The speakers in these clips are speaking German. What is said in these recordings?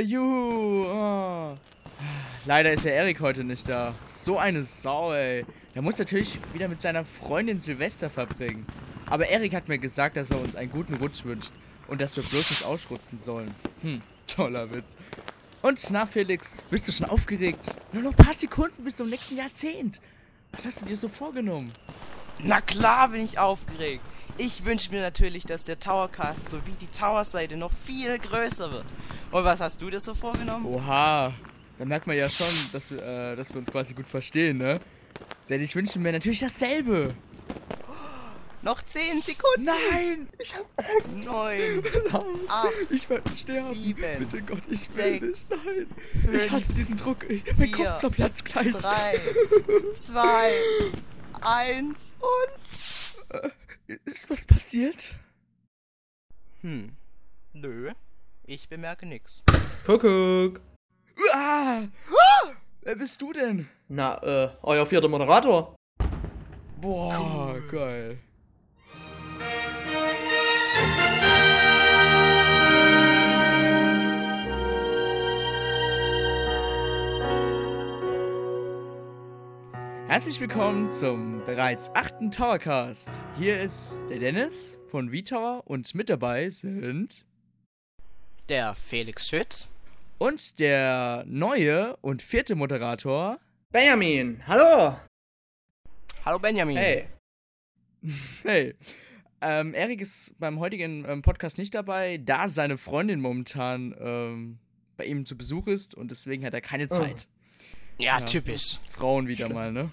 Juhu. Oh. Leider ist ja Erik heute nicht da. So eine Sau, ey. Der muss natürlich wieder mit seiner Freundin Silvester verbringen. Aber Erik hat mir gesagt, dass er uns einen guten Rutsch wünscht und dass wir bloß nicht ausschrutzen sollen. Hm, toller Witz. Und na, Felix, bist du schon aufgeregt? Nur noch ein paar Sekunden bis zum nächsten Jahrzehnt. Was hast du dir so vorgenommen? Na klar bin ich aufgeregt. Ich wünsche mir natürlich, dass der Towercast sowie die Towerseite noch viel größer wird. Und was hast du dir so vorgenommen? Oha, da merkt man ja schon, dass wir, äh, dass wir uns quasi gut verstehen, ne? Denn ich wünsche mir natürlich dasselbe. Noch 10 Sekunden. Nein, ich hab Angst. 9, Nein, 8, ich werde sterben. sieben, Bitte Gott, ich sechs, will nicht. Nein, fünf, ich hasse diesen Druck. Ich, mein vier, Kopf zerplatzt gleich. 3, 2, 1 und... Ist was passiert? Hm. Nö. Ich bemerke nichts. Kuckuck. Ah! Wer bist du denn? Na, äh, euer vierter Moderator. Boah, geil. Herzlich willkommen zum bereits achten Towercast. Hier ist der Dennis von V-Tower und mit dabei sind Der Felix Schütt. und der neue und vierte Moderator. Benjamin, hallo. Hallo Benjamin. Hey. Hey, ähm, Erik ist beim heutigen ähm, Podcast nicht dabei, da seine Freundin momentan ähm, bei ihm zu Besuch ist und deswegen hat er keine Zeit. Ja, Ja. typisch. Frauen wieder mal, ne?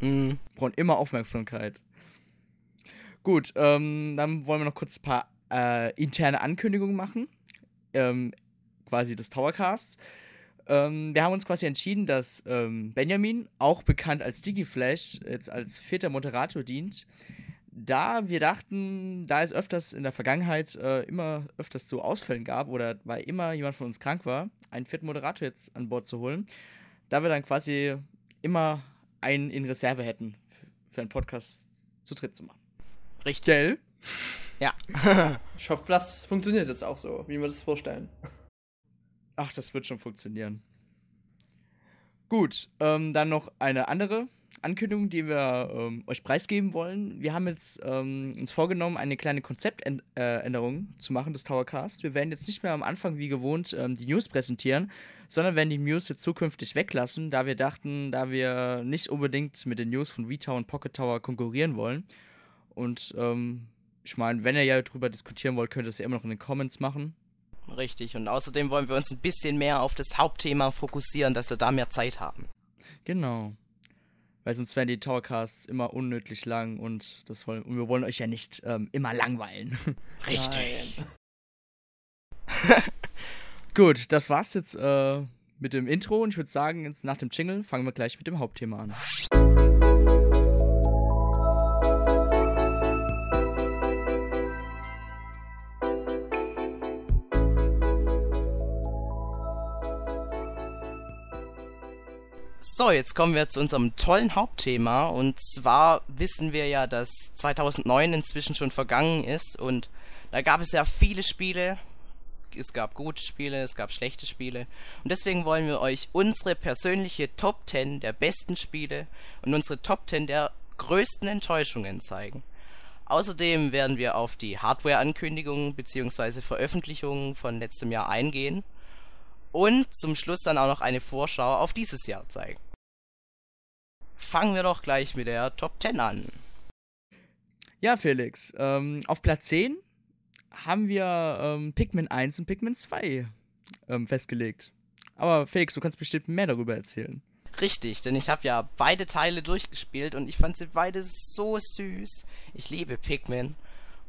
Mhm. Brauchen immer Aufmerksamkeit. Gut, ähm, dann wollen wir noch kurz ein paar äh, interne Ankündigungen machen. Ähm, quasi des Towercasts. Ähm, wir haben uns quasi entschieden, dass ähm, Benjamin, auch bekannt als Digiflash, jetzt als vierter Moderator dient. Da wir dachten, da es öfters in der Vergangenheit äh, immer öfters zu Ausfällen gab oder weil immer jemand von uns krank war, einen vierten Moderator jetzt an Bord zu holen, da wir dann quasi immer einen in Reserve hätten für, einen Podcast zu dritt zu machen. Richtig. Gell? Ja. Ich hoffe, das funktioniert jetzt auch so, wie wir das vorstellen. Ach, das wird schon funktionieren. Gut, ähm, dann noch eine andere Ankündigung, die wir ähm, euch preisgeben wollen. Wir haben jetzt ähm, uns vorgenommen, eine kleine Konzeptänderung zu machen des Towercast. Wir werden jetzt nicht mehr am Anfang wie gewohnt ähm, die News präsentieren, sondern werden die News jetzt zukünftig weglassen, da wir dachten, da wir nicht unbedingt mit den News von V-Tower und Pocket Tower konkurrieren wollen. Und ähm, ich meine, wenn ihr ja drüber diskutieren wollt, könnt ihr es ja immer noch in den Comments machen. Richtig. Und außerdem wollen wir uns ein bisschen mehr auf das Hauptthema fokussieren, dass wir da mehr Zeit haben. Genau. Weil sonst werden die Towercasts immer unnötig lang und das wollen und wir wollen euch ja nicht ähm, immer langweilen. Richtig. Gut, das war's jetzt äh, mit dem Intro und ich würde sagen, jetzt nach dem Jingle fangen wir gleich mit dem Hauptthema an. So, jetzt kommen wir zu unserem tollen Hauptthema. Und zwar wissen wir ja, dass 2009 inzwischen schon vergangen ist. Und da gab es ja viele Spiele. Es gab gute Spiele, es gab schlechte Spiele. Und deswegen wollen wir euch unsere persönliche Top 10 der besten Spiele und unsere Top 10 der größten Enttäuschungen zeigen. Außerdem werden wir auf die Hardware-Ankündigungen bzw. Veröffentlichungen von letztem Jahr eingehen und zum Schluss dann auch noch eine Vorschau auf dieses Jahr zeigen. Fangen wir doch gleich mit der Top 10 an. Ja, Felix, ähm, auf Platz 10 haben wir ähm, Pikmin 1 und Pikmin 2 ähm, festgelegt. Aber Felix, du kannst bestimmt mehr darüber erzählen. Richtig, denn ich habe ja beide Teile durchgespielt und ich fand sie beide so süß. Ich liebe Pikmin.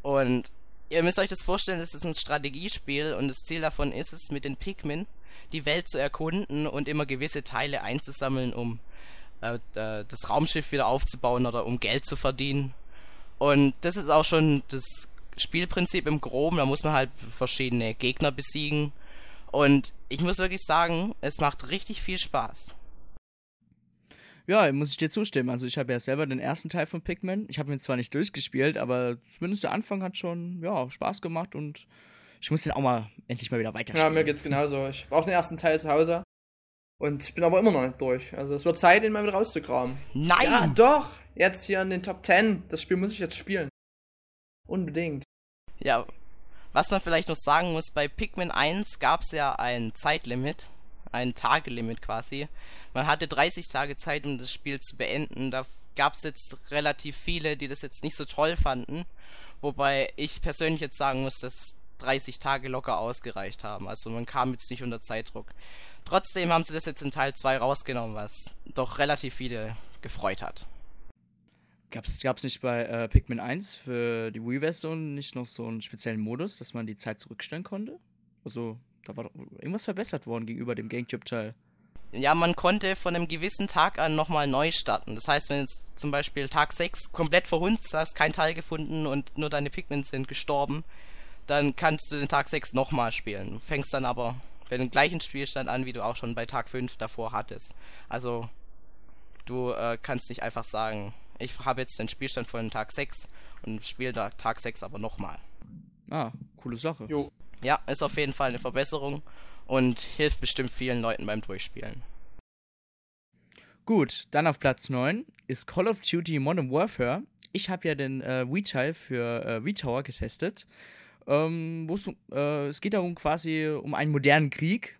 Und ihr müsst euch das vorstellen, das ist ein Strategiespiel und das Ziel davon ist es, mit den Pikmin die Welt zu erkunden und immer gewisse Teile einzusammeln, um äh, das Raumschiff wieder aufzubauen oder um Geld zu verdienen. Und das ist auch schon das Spielprinzip im Groben. Da muss man halt verschiedene Gegner besiegen. Und ich muss wirklich sagen, es macht richtig viel Spaß. Ja, muss ich dir zustimmen. Also ich habe ja selber den ersten Teil von Pikmin. Ich habe ihn zwar nicht durchgespielt, aber zumindest der Anfang hat schon ja, Spaß gemacht und Ich muss den auch mal endlich mal wieder Ja, weiterspielen. mir geht's genauso. Ich brauche den ersten Teil zu Hause. Und ich bin aber immer noch nicht durch. Also es wird Zeit, ihn mal wieder rauszukramen. Nein! Ja, doch! Jetzt hier in den Top 10. Das Spiel muss ich jetzt spielen. Unbedingt. Ja, was man vielleicht noch sagen muss, bei Pikmin 1 gab es ja ein Zeitlimit, ein Tagelimit quasi. Man hatte 30 Tage Zeit, um das Spiel zu beenden. Da gab es jetzt relativ viele, die das jetzt nicht so toll fanden. Wobei ich persönlich jetzt sagen muss, dass 30 Tage locker ausgereicht haben. Also man kam jetzt nicht unter Zeitdruck. Trotzdem haben sie das jetzt in Teil 2 rausgenommen, was doch relativ viele gefreut hat. Gab's, gab's nicht bei äh, Pikmin 1 für die Wii-Version nicht noch so einen speziellen Modus, dass man die Zeit zurückstellen konnte? Also, da war doch irgendwas verbessert worden gegenüber dem Gamecube-Teil. Ja, man konnte von einem gewissen Tag an nochmal neu starten. Das heißt, wenn jetzt zum Beispiel Tag 6 komplett verhunzt hast, kein Teil gefunden und nur deine Pikmin sind gestorben, dann kannst du den Tag 6 nochmal spielen. Du fängst dann aber bei dem gleichen Spielstand an, wie du auch schon bei Tag 5 davor hattest. Also, du äh, kannst nicht einfach sagen, ich habe jetzt den Spielstand von Tag 6 und spiele da Tag 6 aber nochmal. Ah, coole Sache. Jo. Ja, ist auf jeden Fall eine Verbesserung und hilft bestimmt vielen Leuten beim Durchspielen. Gut, dann auf Platz 9 ist Call of Duty Modern Warfare. Ich habe ja den äh, Wii-Teil für äh, Wii-Tower getestet. Ähm, äh, es geht darum quasi um einen modernen Krieg,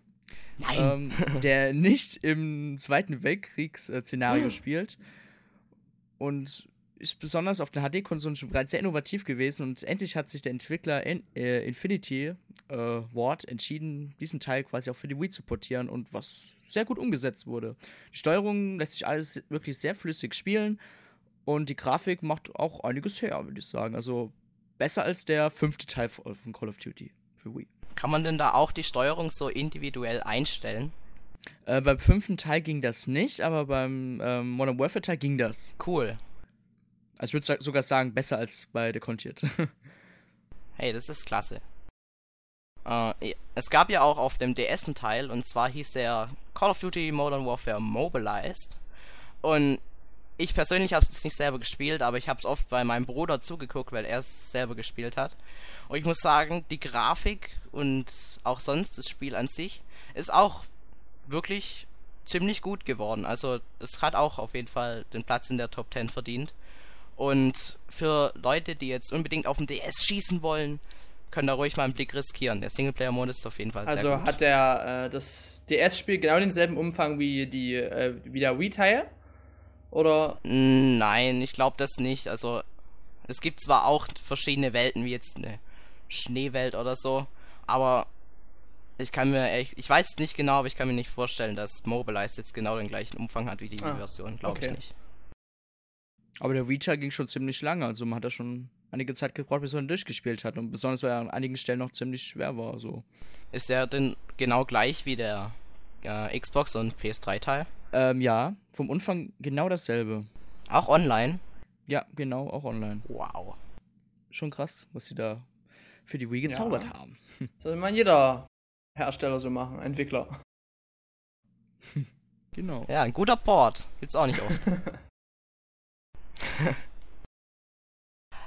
ähm, der nicht im Zweiten Weltkriegsszenario spielt. Und ist besonders auf den HD-Konsolen schon bereits sehr innovativ gewesen und endlich hat sich der Entwickler in, äh, Infinity äh, Ward entschieden, diesen Teil quasi auch für die Wii zu portieren und was sehr gut umgesetzt wurde. Die Steuerung lässt sich alles wirklich sehr flüssig spielen und die Grafik macht auch einiges her, würde ich sagen. Also besser als der fünfte Teil von Call of Duty für Wii. Kann man denn da auch die Steuerung so individuell einstellen? Äh, beim fünften Teil ging das nicht, aber beim ähm, Modern Warfare Teil ging das. Cool. Also ich würde sogar sagen, besser als bei The Contiet. Hey, das ist klasse. Äh, es gab ja auch auf dem DS einen Teil, und zwar hieß der Call of Duty Modern Warfare Mobilized. Und ich persönlich habe es nicht selber gespielt, aber ich habe es oft bei meinem Bruder zugeguckt, weil er es selber gespielt hat. Und ich muss sagen, die Grafik und auch sonst das Spiel an sich ist auch wirklich ziemlich gut geworden. Also es hat auch auf jeden Fall den Platz in der Top 10 verdient. Und für Leute, die jetzt unbedingt auf dem DS schießen wollen, können da ruhig mal einen Blick riskieren. Der Singleplayer-Modus ist auf jeden Fall sehr Also gut. hat der äh, das DS-Spiel genau denselben Umfang wie die äh, wie der Wii-Teil? Oder Nein, ich glaube das nicht. Also es gibt zwar auch verschiedene Welten, wie jetzt eine Schneewelt oder so, aber ich kann mir echt, ich weiß nicht genau, aber ich kann mir nicht vorstellen, dass Mobilized jetzt genau den gleichen Umfang hat wie die Ah, Wii-Version, glaube okay. ich nicht. aber der Wii-Teil ging schon ziemlich lange, also man hat da schon einige Zeit gebraucht, bis man durchgespielt hat. Und besonders, weil er an einigen Stellen noch ziemlich schwer war. So. Ist der denn genau gleich wie der äh, Xbox und PS3-Teil? Ähm, ja, vom Umfang genau dasselbe. Auch online? Ja, genau, auch online. Wow. Schon krass, was sie da für die Wii gezaubert Ja. haben. soll man jeder Hersteller so machen, Entwickler. Genau. Ja, ein guter Port. Gibt's auch nicht oft.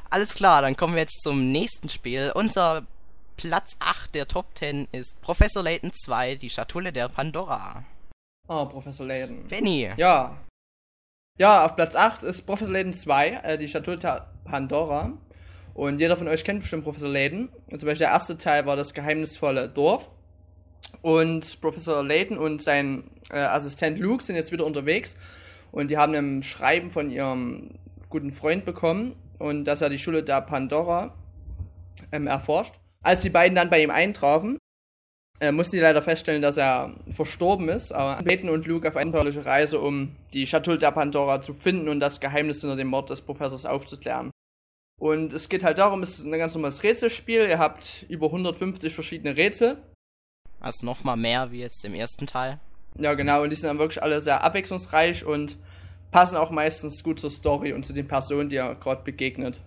Alles klar, dann kommen wir jetzt zum nächsten Spiel. Unser Platz 8 der Top 10 ist Professor Layton 2, die Schatulle der Pandora. Ah, Professor Layton. Benny. Ja. Ja, auf Platz 8 ist Professor Layton 2, äh, die der Pandora. Und jeder von euch kennt bestimmt Professor Layton. Und zum Beispiel der erste Teil war das geheimnisvolle Dorf. Und Professor Layton und sein äh, Assistent Luke sind jetzt wieder unterwegs. Und die haben ein Schreiben von ihrem guten Freund bekommen. Und dass er die Schule der Pandora ähm, erforscht. Als die beiden dann bei ihm eintrafen, äh, mussten die leider feststellen, dass er verstorben ist. Aber Layton und Luke auf eine abenteuerliche Reise, um die Schatulle der Pandora zu finden und das Geheimnis hinter dem Mord des Professors aufzuklären. Und es geht halt darum, es ist ein ganz normales Rätselspiel. Ihr habt über 150 verschiedene Rätsel. Also nochmal mehr wie jetzt im ersten Teil. Ja, genau. Und die sind dann wirklich alle sehr abwechslungsreich und passen auch meistens gut zur Story und zu den Personen, die ihr gerade begegnet.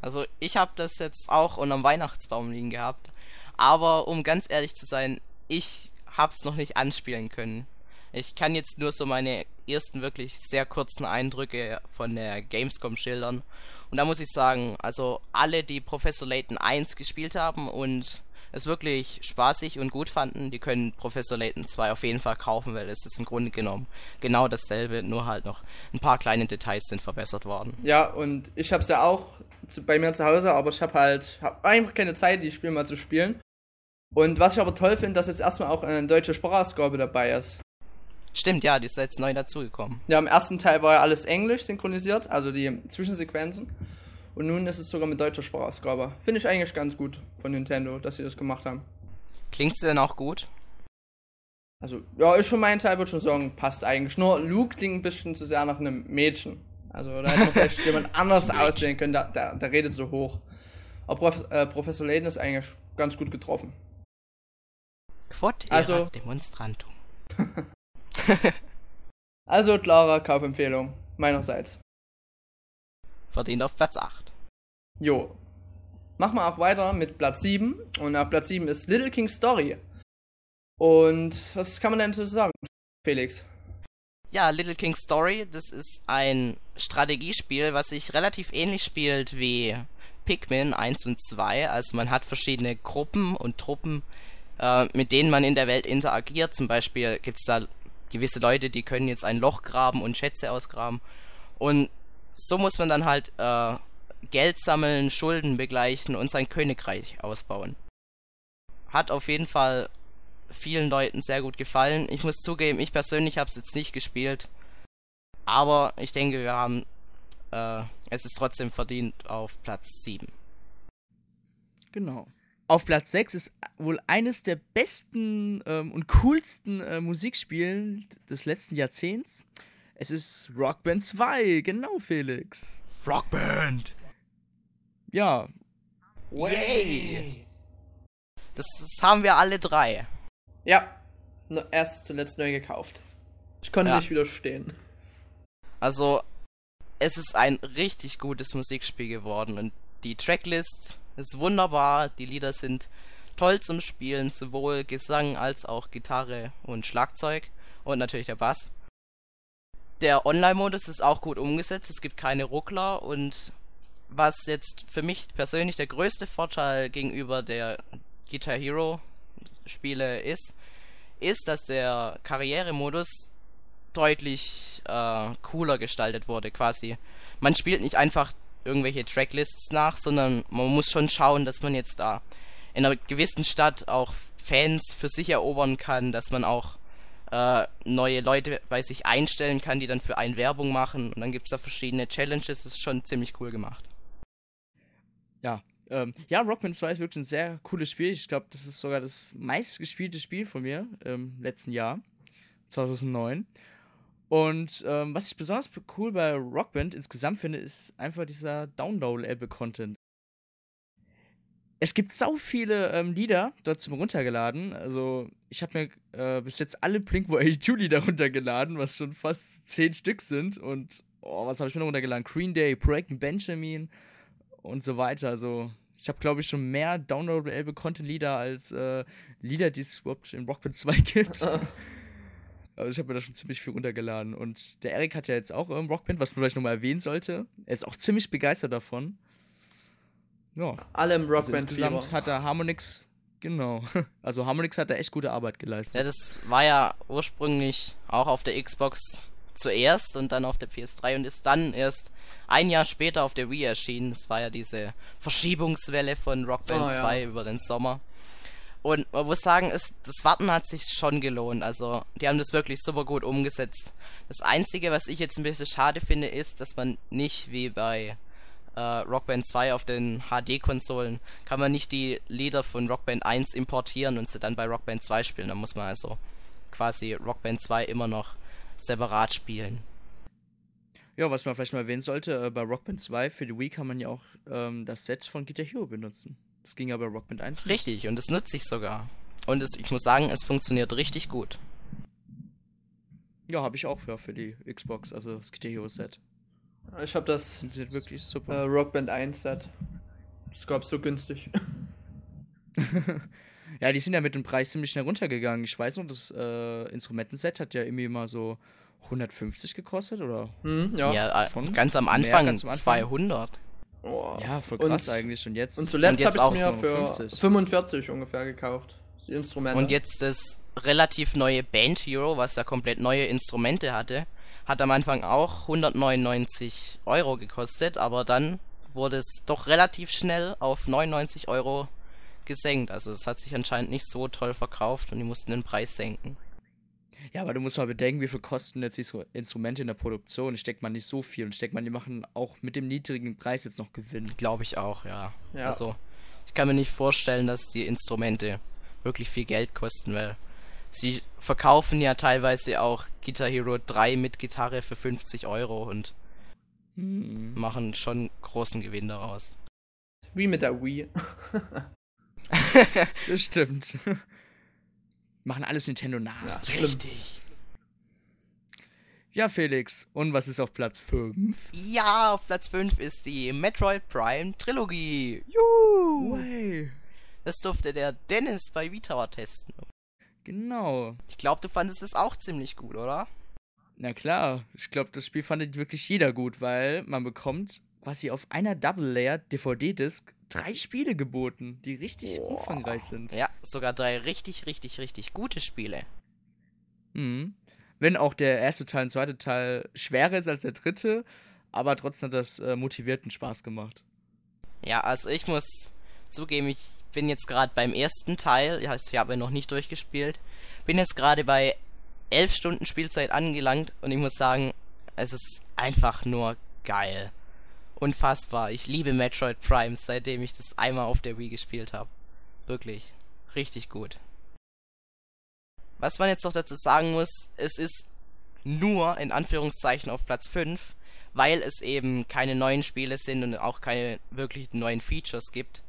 Also ich habe das jetzt auch unterm Weihnachtsbaum liegen gehabt. Aber um ganz ehrlich zu sein, ich hab's noch nicht anspielen können. Ich kann jetzt nur so meine ersten wirklich sehr kurzen Eindrücke von der Gamescom schildern. Und da muss ich sagen, also alle, die Professor Layton 1 gespielt haben und es wirklich spaßig und gut fanden, die können Professor Layton 2 auf jeden Fall kaufen, weil es ist im Grunde genommen genau dasselbe, nur halt noch ein paar kleine Details sind verbessert worden. Ja, und ich hab's ja auch bei mir zu Hause, aber ich hab halt hab einfach keine Zeit, die Spiele mal zu spielen. Und was ich aber toll finde, dass jetzt erstmal auch eine deutsche Sprachausgabe dabei ist. Stimmt, ja, die ist jetzt neu dazugekommen. Ja, im ersten Teil war ja alles Englisch synchronisiert, also die Zwischensequenzen. Und nun ist es sogar mit deutscher Sprachausgabe. Finde ich eigentlich ganz gut von Nintendo, dass sie das gemacht haben. Klingt's denn auch gut? Also, ja, ich für meinen Teil würde schon sagen, passt eigentlich. Nur Luke klingt ein bisschen zu sehr nach einem Mädchen. Also, da hätte man vielleicht jemand anders auswählen können, der, der, der redet so hoch. Aber Prof, äh, Professor Layton ist eigentlich ganz gut getroffen. Quod Also- demonstrantum. Also, klare Kaufempfehlung meinerseits. Verdient auf Platz 8. Jo. Machen wir auch weiter mit Platz 7. Und auf Platz 7 ist Little King Story. Und was kann man denn dazu sagen, Felix? Ja, Little King Story, das ist ein Strategiespiel, was sich relativ ähnlich spielt wie Pikmin 1 und 2. Also man hat verschiedene Gruppen und Truppen, äh, mit denen man in der Welt interagiert. Zum Beispiel gibt's da gewisse Leute, die können jetzt ein Loch graben und Schätze ausgraben. Und so muss man dann halt äh, Geld sammeln, Schulden begleichen und sein Königreich ausbauen. Hat auf jeden Fall vielen Leuten sehr gut gefallen. Ich muss zugeben, ich persönlich habe es jetzt nicht gespielt. Aber ich denke, wir haben äh, es ist trotzdem verdient auf Platz 7. Genau. Auf Platz 6 ist wohl eines der besten ähm, und coolsten äh, Musikspielen des letzten Jahrzehnts. Es ist Rock Band 2, genau, Felix. Rockband! Ja, Yay! Das, das haben wir alle drei. Ja, erst zuletzt neu gekauft. Ich konnte Ja. nicht widerstehen. Also, es ist ein richtig gutes Musikspiel geworden und die Tracklist ist wunderbar. Die Lieder sind toll zum Spielen, sowohl Gesang als auch Gitarre und Schlagzeug und natürlich der Bass. Der Online-Modus ist auch gut umgesetzt, es gibt keine Ruckler und was jetzt für mich persönlich der größte Vorteil gegenüber der Guitar Hero Spiele ist, ist, dass der Karrieremodus deutlich äh, cooler gestaltet wurde quasi. Man spielt nicht einfach irgendwelche Tracklists nach, sondern man muss schon schauen, dass man jetzt da in einer gewissen Stadt auch Fans für sich erobern kann, dass man auch äh, neue Leute bei sich einstellen kann, die dann für einen Werbung machen und dann gibt es da verschiedene Challenges, das ist schon ziemlich cool gemacht. ja. Ähm, ja, Rockman 2 ist wirklich ein sehr cooles Spiel. Ich glaube, das ist sogar das meistgespielte Spiel von mir im letzten Jahr, 2009. Und ähm, was ich besonders cool bei Rockband insgesamt finde, ist einfach dieser Download-Able-Content. Es gibt sau viele ähm, Lieder dort zum Runtergeladen. Also, ich habe mir äh, bis jetzt alle Blink-182-Lieder runtergeladen, was schon fast zehn Stück sind. Und, oh, was habe ich mir noch runtergeladen? Green Day, Project Benjamin und so weiter. Also, ich habe, glaube ich, schon mehr downloadable Content-Lieder als äh, Lieder, die es überhaupt in Rockband 2 gibt. Also ich habe mir da schon ziemlich viel runtergeladen. Und der Erik hat ja jetzt auch ähm, Rockband, was man vielleicht nochmal erwähnen sollte. Er ist auch ziemlich begeistert davon. Ja. Alle im Also Rockband insgesamt hat er Harmonix, genau. Also Harmonix hat da echt gute Arbeit geleistet. Ja, das war ja ursprünglich auch auf der Xbox zuerst und dann auf der PS3 und ist dann erst ein Jahr später auf der Wii erschienen. Das war ja diese Verschiebungswelle von Rock Band Oh, ja. 2 über den Sommer. Und man muss sagen, es, das Warten hat sich schon gelohnt. Also, die haben das wirklich super gut umgesetzt. Das Einzige, was ich jetzt ein bisschen schade finde, ist, dass man nicht wie bei äh, Rock Band 2 auf den HD-Konsolen, kann man nicht die Lieder von Rock Band 1 importieren und sie dann bei Rock Band 2 spielen. Da muss man also quasi Rock Band 2 immer noch separat spielen. Ja, was man vielleicht noch erwähnen sollte, äh, bei Rockband 2 für die Wii kann man ja auch ähm, das Set von Guitar Hero benutzen. Das ging ja bei Rockband 1 nicht. Richtig, und das nutze ich sogar. Und es, ich muss sagen, es funktioniert richtig gut. Ja, habe ich auch für, für die Xbox, also das Guitar Hero Set. Ich habe das Funktioniert wirklich äh, super. Rockband 1 Set. Das gab so günstig. Ja, die sind ja mit dem Preis ziemlich schnell runtergegangen. Ich weiß noch, das äh, Instrumentenset hat ja irgendwie mal so 150 gekostet oder Hm, ja. Ja, äh, schon ganz am mehr Anfang, ganz am Anfang. 200. Oh. Ja, voll Und- krass eigentlich. Und jetzt. Und zuletzt Und habe ich auch mir so für 50. 45 ungefähr gekauft. Die Instrumente. Und jetzt das relativ neue Band Hero, was ja komplett neue Instrumente hatte, hat am Anfang auch 199 Euro gekostet, aber dann wurde es doch relativ schnell auf 99 Euro gesenkt. Also es hat sich anscheinend nicht so toll verkauft und die mussten den Preis senken. Ja, aber du musst mal bedenken, wie viel kosten jetzt die so Instrumente in der Produktion. Ich denke mal nicht so viel. Und ich denke mal, die machen auch mit dem niedrigen Preis jetzt noch Gewinn. Glaube ich auch, ja. Ja. Also ich kann mir nicht vorstellen, dass die Instrumente wirklich viel Geld kosten, weil sie verkaufen ja teilweise auch Guitar Hero 3 mit Gitarre für 50 Euro und Hm. machen schon großen Gewinn daraus. Wie mit der Wii. Das stimmt. Machen alles Nintendo nach. Ja, Ja. Richtig. Felix. Und was ist auf Platz 5? Ja, auf Platz 5 ist die Metroid Prime Trilogie. Juhu! Way. Das durfte der Dennis bei VTower testen. Genau. Ich glaube, du fandest es auch ziemlich gut, oder? Na klar, ich glaube, das Spiel fand wirklich jeder gut, weil man bekommt quasi auf einer Double-Layer DVD-Disc drei Spiele geboten, die richtig Boah. umfangreich sind. Ja, sogar drei richtig, richtig, richtig gute Spiele. Mhm. Wenn auch der erste Teil und zweite Teil schwerer ist als der dritte, aber trotzdem hat das äh, motivierten Spaß gemacht. Ja, also ich muss zugeben, ich bin jetzt gerade beim ersten Teil, ja, ich habe ihn noch nicht durchgespielt, bin jetzt gerade bei elf Stunden Spielzeit angelangt und ich muss sagen, es ist einfach nur geil. Unfassbar. Ich liebe Metroid Prime, seitdem ich das einmal auf der Wii gespielt habe. Wirklich. Richtig gut. Was man jetzt noch dazu sagen muss, es ist nur in Anführungszeichen auf Platz 5, weil es eben keine neuen Spiele sind und auch keine wirklich neuen Features gibt,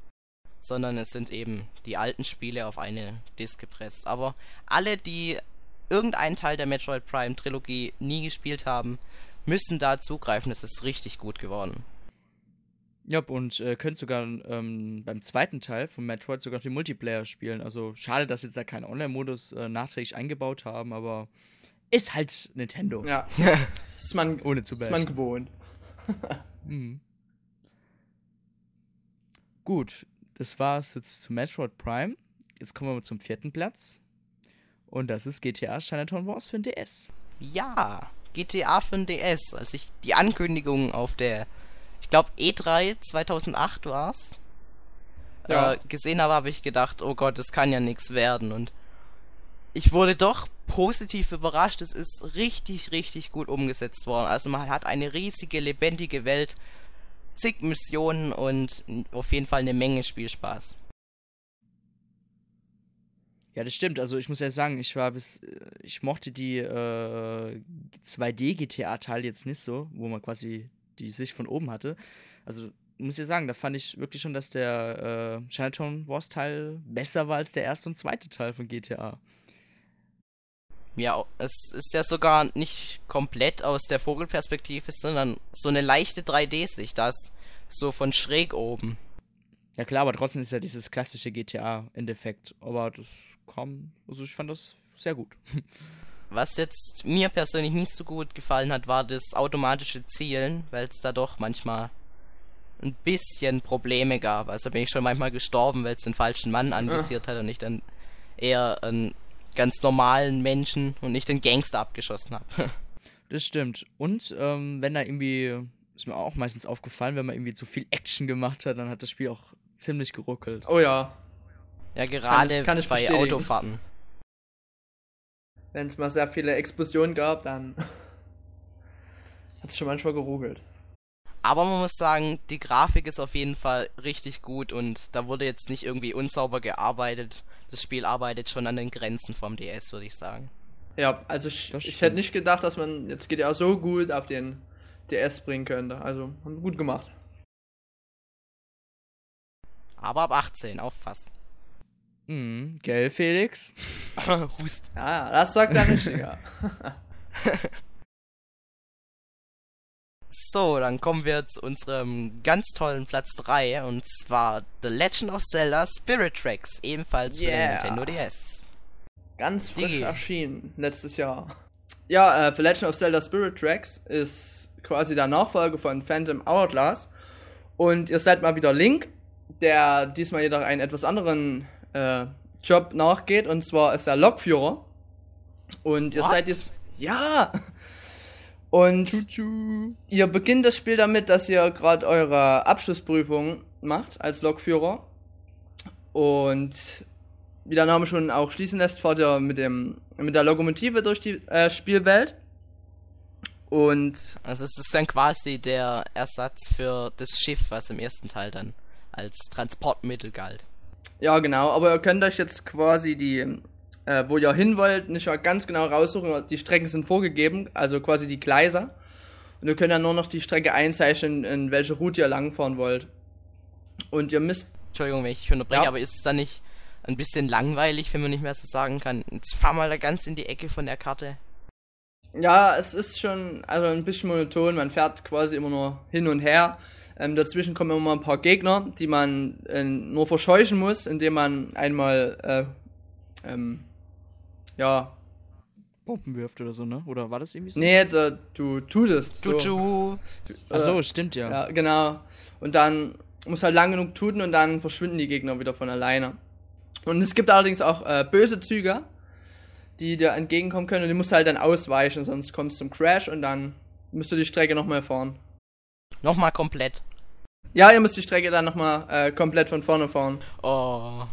sondern es sind eben die alten Spiele auf eine Disk gepresst. Aber alle, die irgendeinen Teil der Metroid Prime Trilogie nie gespielt haben, müssen da zugreifen. Es ist richtig gut geworden. Ja, und äh, könnt sogar ähm, beim zweiten Teil von Metroid sogar den Multiplayer spielen. Also schade, dass jetzt da keinen Online-Modus äh, nachträglich eingebaut haben, aber ist halt Nintendo. Ja. Ist man, Ohne zu ist man gewohnt. Mhm. Gut, das war's jetzt zu Metroid Prime. Jetzt kommen wir mal zum vierten Platz. Und das ist GTA Chinatown Wars für den DS. Ja, GTA für den DS. Als ich die Ankündigung auf der, ich glaube E3 2008 war's, Ja. äh, gesehen habe, habe ich gedacht, oh Gott, das kann ja nichts werden. Und ich wurde doch positiv überrascht. Es ist richtig, richtig gut umgesetzt worden. Also man hat eine riesige, lebendige Welt, zig Missionen und auf jeden Fall eine Menge Spielspaß. Ja, das stimmt. Also ich muss ja sagen, ich war bis. äh, Ich mochte die äh, 2D-GTA-Teile jetzt nicht so, wo man quasi die Sicht von oben hatte. Also muss ja sagen, da fand ich wirklich schon, dass der äh, Chinatown Wars-Teil besser war als der erste und zweite Teil von GTA. Ja, es ist ja sogar nicht komplett aus der Vogelperspektive, sondern so eine leichte 3D-Sicht, das so von schräg oben. Ja klar, aber trotzdem ist ja dieses klassische GTA-Endeffekt. Aber das kam, also ich fand das sehr gut. Was jetzt mir persönlich nicht so gut gefallen hat, war das automatische Zielen, weil es da doch manchmal ein bisschen Probleme gab. Also bin ich schon manchmal gestorben, weil es den falschen Mann anvisiert hat und ich dann eher einen ganz normalen Menschen und nicht den Gangster abgeschossen habe. Das stimmt. Und ähm, wenn da irgendwie, ist mir auch meistens aufgefallen, wenn man irgendwie zu viel Action gemacht hat, dann hat das Spiel auch ziemlich geruckelt. Oh ja. ja, gerade kann ich bei bestätigen. Autofahrten. Wenn es mal sehr viele Explosionen gab, dann hat es schon manchmal geruckelt. Aber man muss sagen, die Grafik ist auf jeden Fall richtig gut und da wurde jetzt nicht irgendwie unsauber gearbeitet. Das Spiel arbeitet schon an den Grenzen vom DS, würde ich sagen. Ja, also ich, ich hätte nicht gedacht, dass man jetzt GTA so gut auf den DS bringen könnte. Also, haben gut gemacht. Aber ab 18, aufpassen. Mhm, gell, Felix? Hust. Ja, das sagt der Richtige. So, dann kommen wir zu unserem ganz tollen Platz 3 und zwar The Legend of Zelda Spirit Tracks, ebenfalls für Yeah. den Nintendo DS. Ganz frisch Digi. erschienen, letztes Jahr. Ja, äh, The Legend of Zelda Spirit Tracks ist quasi der Nachfolger von Phantom Hourglass. Und ihr seid mal wieder Link, der diesmal jedoch einen etwas anderen äh, Job nachgeht. Und zwar ist er Lokführer. Und ihr What? seid jetzt. Ja! Und Tschu. ihr beginnt das Spiel damit, dass ihr gerade eure Abschlussprüfung macht als Lokführer. Und wie der Name schon auch schließen lässt, fahrt ihr mit, dem, mit der Lokomotive durch die äh, Spielwelt. Und Also es ist dann quasi der Ersatz für das Schiff, was im ersten Teil dann als Transportmittel galt. Ja, genau, aber ihr könnt euch jetzt quasi die, äh, wo ihr hin wollt, nicht mal ganz genau raussuchen. Die Strecken sind vorgegeben, also quasi die Gleise. Und ihr könnt dann nur noch die Strecke einzeichnen, in welche Route ihr langfahren wollt. Und ihr müsst Entschuldigung, wenn ich unterbreche, Ja. aber ist es dann nicht ein bisschen langweilig, wenn man nicht mehr so sagen kann, jetzt fahr mal da ganz in die Ecke von der Karte. Ja, es ist schon also ein bisschen monoton. Man fährt quasi immer nur hin und her. Ähm, dazwischen kommen immer mal ein paar Gegner, die man äh, nur verscheuchen muss, indem man einmal äh, ähm, ja, Bomben wirft oder so, ne? Oder war das irgendwie so? nee, da, du tust Du, du. Ach so, Äh, stimmt ja. Ja, genau. Und dann muss halt lang genug tuten und dann verschwinden die Gegner wieder von alleine. Und es gibt allerdings auch äh, böse Züge, die dir entgegenkommen können und die musst du halt dann ausweichen, sonst kommst du zum Crash und dann musst du die Strecke nochmal fahren. Nochmal komplett. Ja, ihr müsst die Strecke dann nochmal äh, komplett von vorne fahren. Oh,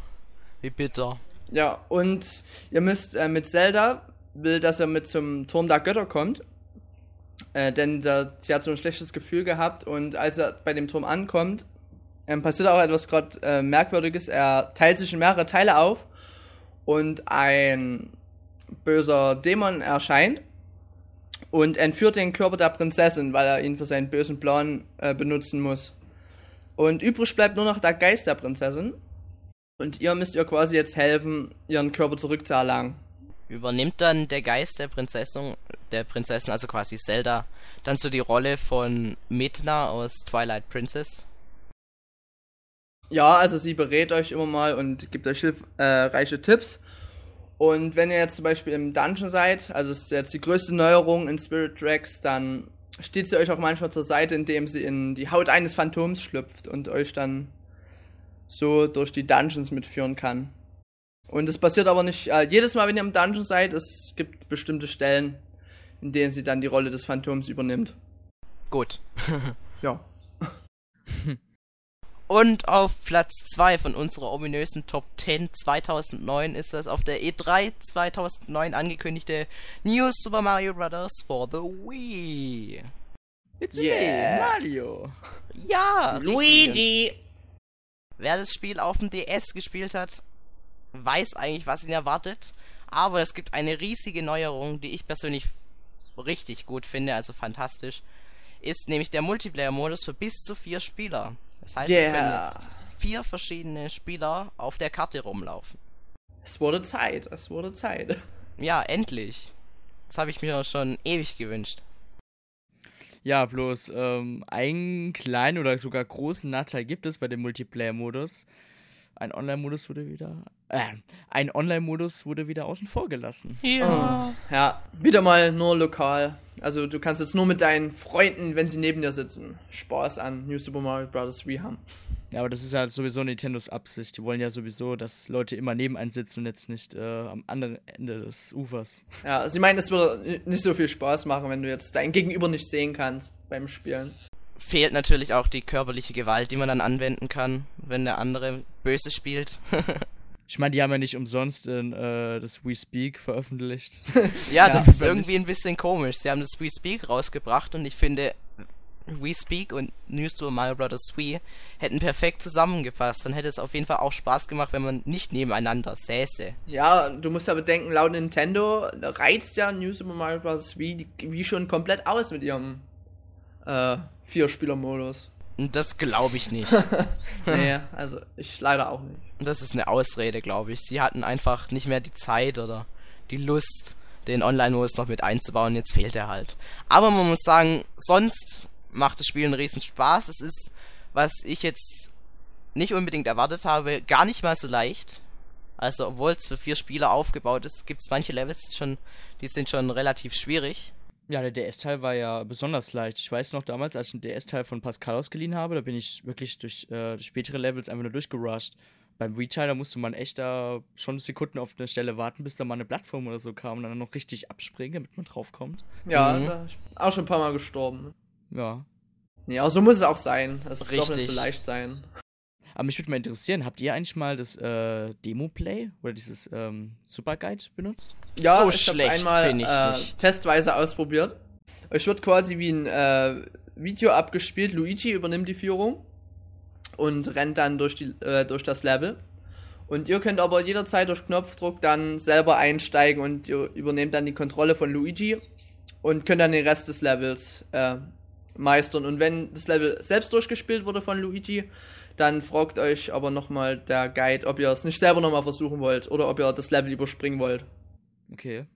wie bitter. Ja, und ihr müsst äh, mit Zelda, will, dass er mit zum Turm der Götter kommt. Äh, denn da, sie hat so ein schlechtes Gefühl gehabt und als er bei dem Turm ankommt, ähm, passiert auch etwas gerade äh, Merkwürdiges. Er teilt sich in mehrere Teile auf und ein böser Dämon erscheint und entführt den Körper der Prinzessin, weil er ihn für seinen bösen Plan äh, benutzen muss. Und übrig bleibt nur noch der Geist der Prinzessin. Und ihr müsst ihr quasi jetzt helfen, ihren Körper zurückzuerlangen. Übernimmt dann der Geist der Prinzessin, der Prinzessin, also quasi Zelda, dann so die Rolle von Midna aus Twilight Princess? Ja, also sie berät euch immer mal und gibt euch hilfreiche Tipps. Und wenn ihr jetzt zum Beispiel im Dungeon seid, also ist jetzt die größte Neuerung in Spirit Tracks, dann steht sie euch auch manchmal zur Seite, indem sie in die Haut eines Phantoms schlüpft und euch dann so durch die Dungeons mitführen kann. Und es passiert aber nicht äh, jedes Mal, wenn ihr im Dungeon seid. Es gibt bestimmte Stellen, in denen sie dann die Rolle des Phantoms übernimmt. Gut. Ja. Und auf Platz 2 von unserer ominösen Top 10 2009 ist das auf der E3 2009 angekündigte New Super Mario Bros. for the Wii. It's Yeah. me, Mario. Ja, richtig. Luigi! Wer das Spiel auf dem DS gespielt hat, weiß eigentlich, was ihn erwartet. Aber es gibt eine riesige Neuerung, die ich persönlich richtig gut finde, also fantastisch. Ist nämlich der Multiplayer-Modus für bis zu vier Spieler. Das heißt, es können Yeah. jetzt vier verschiedene Spieler auf der Karte rumlaufen. Es wurde Zeit, es wurde Zeit. Ja, endlich. Das habe ich mir schon ewig gewünscht. Ja, bloß ähm, einen kleinen oder sogar großen Nachteil gibt es bei dem Multiplayer-Modus. Ein Online-Modus wurde wieder. Äh, ein Online-Modus wurde wieder außen vor gelassen. Oh, ja, wieder mal nur lokal. Also du kannst jetzt nur mit deinen Freunden, wenn sie neben dir sitzen, Spaß an New Super Mario Bros. Wii haben. Ja, aber das ist ja sowieso Nintendos Absicht. Die wollen ja sowieso, dass Leute immer neben einem sitzen und jetzt nicht äh, am anderen Ende des Ufers. Ja, sie meinen, es würde nicht so viel Spaß machen, wenn du jetzt dein Gegenüber nicht sehen kannst beim Spielen. Fehlt natürlich auch die körperliche Gewalt, die man dann anwenden kann, wenn der andere böse spielt. Ich meine, die haben ja nicht umsonst in, äh, das We Speak veröffentlicht. Ja, Ja, das ist irgendwie ein bisschen komisch. Sie haben das We Speak rausgebracht und ich finde, We Speak und New Super Mario Bros. Wii hätten perfekt zusammengepasst. Dann hätte es auf jeden Fall auch Spaß gemacht, wenn man nicht nebeneinander säße. Ja, du musst ja bedenken, laut Nintendo reizt ja New Super Mario Bros. Wii, Wii schon komplett aus mit ihrem äh, Vier-Spieler-Modus. Das glaube ich nicht. nee, also ich leider auch nicht. Und das ist eine Ausrede, glaube ich. Sie hatten einfach nicht mehr die Zeit oder die Lust, den Online-Modus noch mit einzubauen. Jetzt fehlt er halt. Aber man muss sagen, sonst macht das Spiel einen riesen Spaß. Es ist, was ich jetzt nicht unbedingt erwartet habe, gar nicht mal so leicht. Also, obwohl es für vier Spieler aufgebaut ist, gibt es manche Levels schon, die sind schon relativ schwierig. Ja, der DS-Teil war ja besonders leicht. Ich weiß noch damals, als ich einen DS-Teil von Pascal ausgeliehen habe, da bin ich wirklich durch äh, spätere Levels einfach nur durchgerusht. Beim Wii-Teil, da musste man echt da schon Sekunden auf eine Stelle warten, bis da mal eine Plattform oder so kam und dann noch richtig abspringen, damit man draufkommt. Ja, Mhm. da ich bin auch schon ein paar Mal gestorben. Ja. Ja, so muss es auch sein. Es darf nicht Richtig. so leicht sein. Aber mich würde mal interessieren, habt ihr eigentlich mal das äh, Demo-Play oder dieses ähm, Super-Guide benutzt? Ja, So ich habe einmal bin ich äh, nicht. testweise ausprobiert. Es wird quasi wie ein äh, Video abgespielt. Luigi übernimmt die Führung und rennt dann durch, die, äh, durch das Level. Und ihr könnt aber jederzeit durch Knopfdruck dann selber einsteigen und ihr übernehmt dann die Kontrolle von Luigi und könnt dann den Rest des Levels äh, meistern. Und wenn das Level selbst durchgespielt wurde von Luigi, dann fragt euch aber nochmal der Guide, ob ihr es nicht selber nochmal versuchen wollt oder ob ihr das Level überspringen wollt. Okay.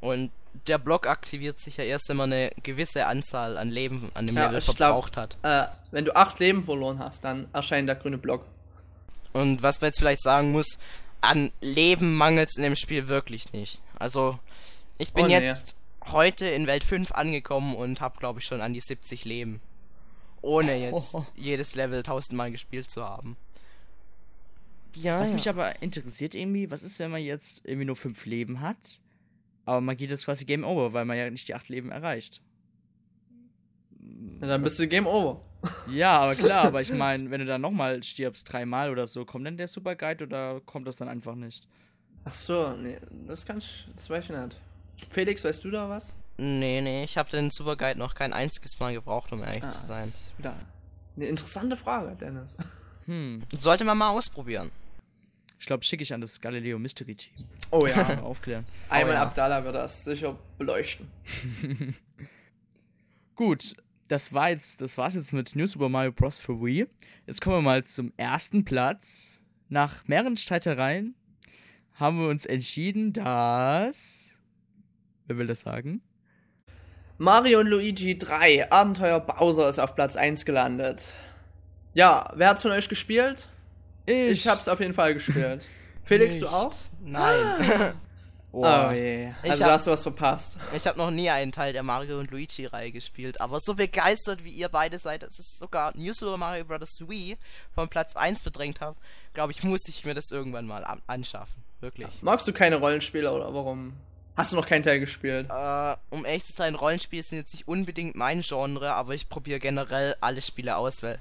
Und der Block aktiviert sich ja erst, wenn man eine gewisse Anzahl an Leben an dem Ja, Level ich glaub- verbraucht hat. Äh, wenn du acht Leben verloren hast, dann erscheint der grüne Block. Und was man jetzt vielleicht sagen muss, an Leben mangelt es in dem Spiel wirklich nicht. Also, ich bin Oh, nee. jetzt heute in Welt 5 angekommen und habe, glaube ich, schon an die 70 Leben. Ohne jetzt jedes Level tausendmal gespielt zu haben. Ja, Was ja. mich aber interessiert irgendwie, was ist, wenn man jetzt irgendwie nur fünf Leben hat, aber man geht jetzt quasi Game Over, weil man ja nicht die acht Leben erreicht. Und dann bist du Game Over. Ja, aber klar, aber ich meine, wenn du dann nochmal stirbst, dreimal oder so, kommt dann der Super Guide oder kommt das dann einfach nicht? Ach so, nee, das kann ich, das weiß ich nicht. Felix, weißt du da was? Nee, nee, ich habe den Super Guide noch kein einziges Mal gebraucht, um ehrlich Ah, zu sein. das ist wieder eine interessante Frage, Dennis. Hm. Sollte man mal ausprobieren. Ich glaube, schicke ich an das Galileo Mystery Team. Oh ja, aufklären. einmal ja. Abdallah wird das sicher beleuchten. Gut, das war jetzt, das war's jetzt mit New Super Mario Bros. für Wii. Jetzt kommen wir mal zum ersten Platz. Nach mehreren Streitereien haben wir uns entschieden, dass. Wer will das sagen? Mario und Luigi 3, Abenteuer Bowser ist auf Platz 1 gelandet. Ja, wer hat's von euch gespielt? Ich hab's auf jeden Fall gespielt. Felix, du Nicht. auch? Nein. Oh, je. Ich Also hab- du hast was verpasst. Ich habe noch nie einen Teil der Mario und Luigi-Reihe gespielt, aber so begeistert wie ihr beide seid, dass es sogar New Super Mario Bros. Wii von Platz 1 bedrängt habe, glaube ich, muss ich mir das irgendwann mal an anschaffen. Wirklich. Magst du keine Rollenspiele oder warum? Hast du noch keinen Teil gespielt? Äh, um ehrlich zu sein, Rollenspiele sind jetzt nicht unbedingt mein Genre, aber ich probiere generell alle Spiele aus, weil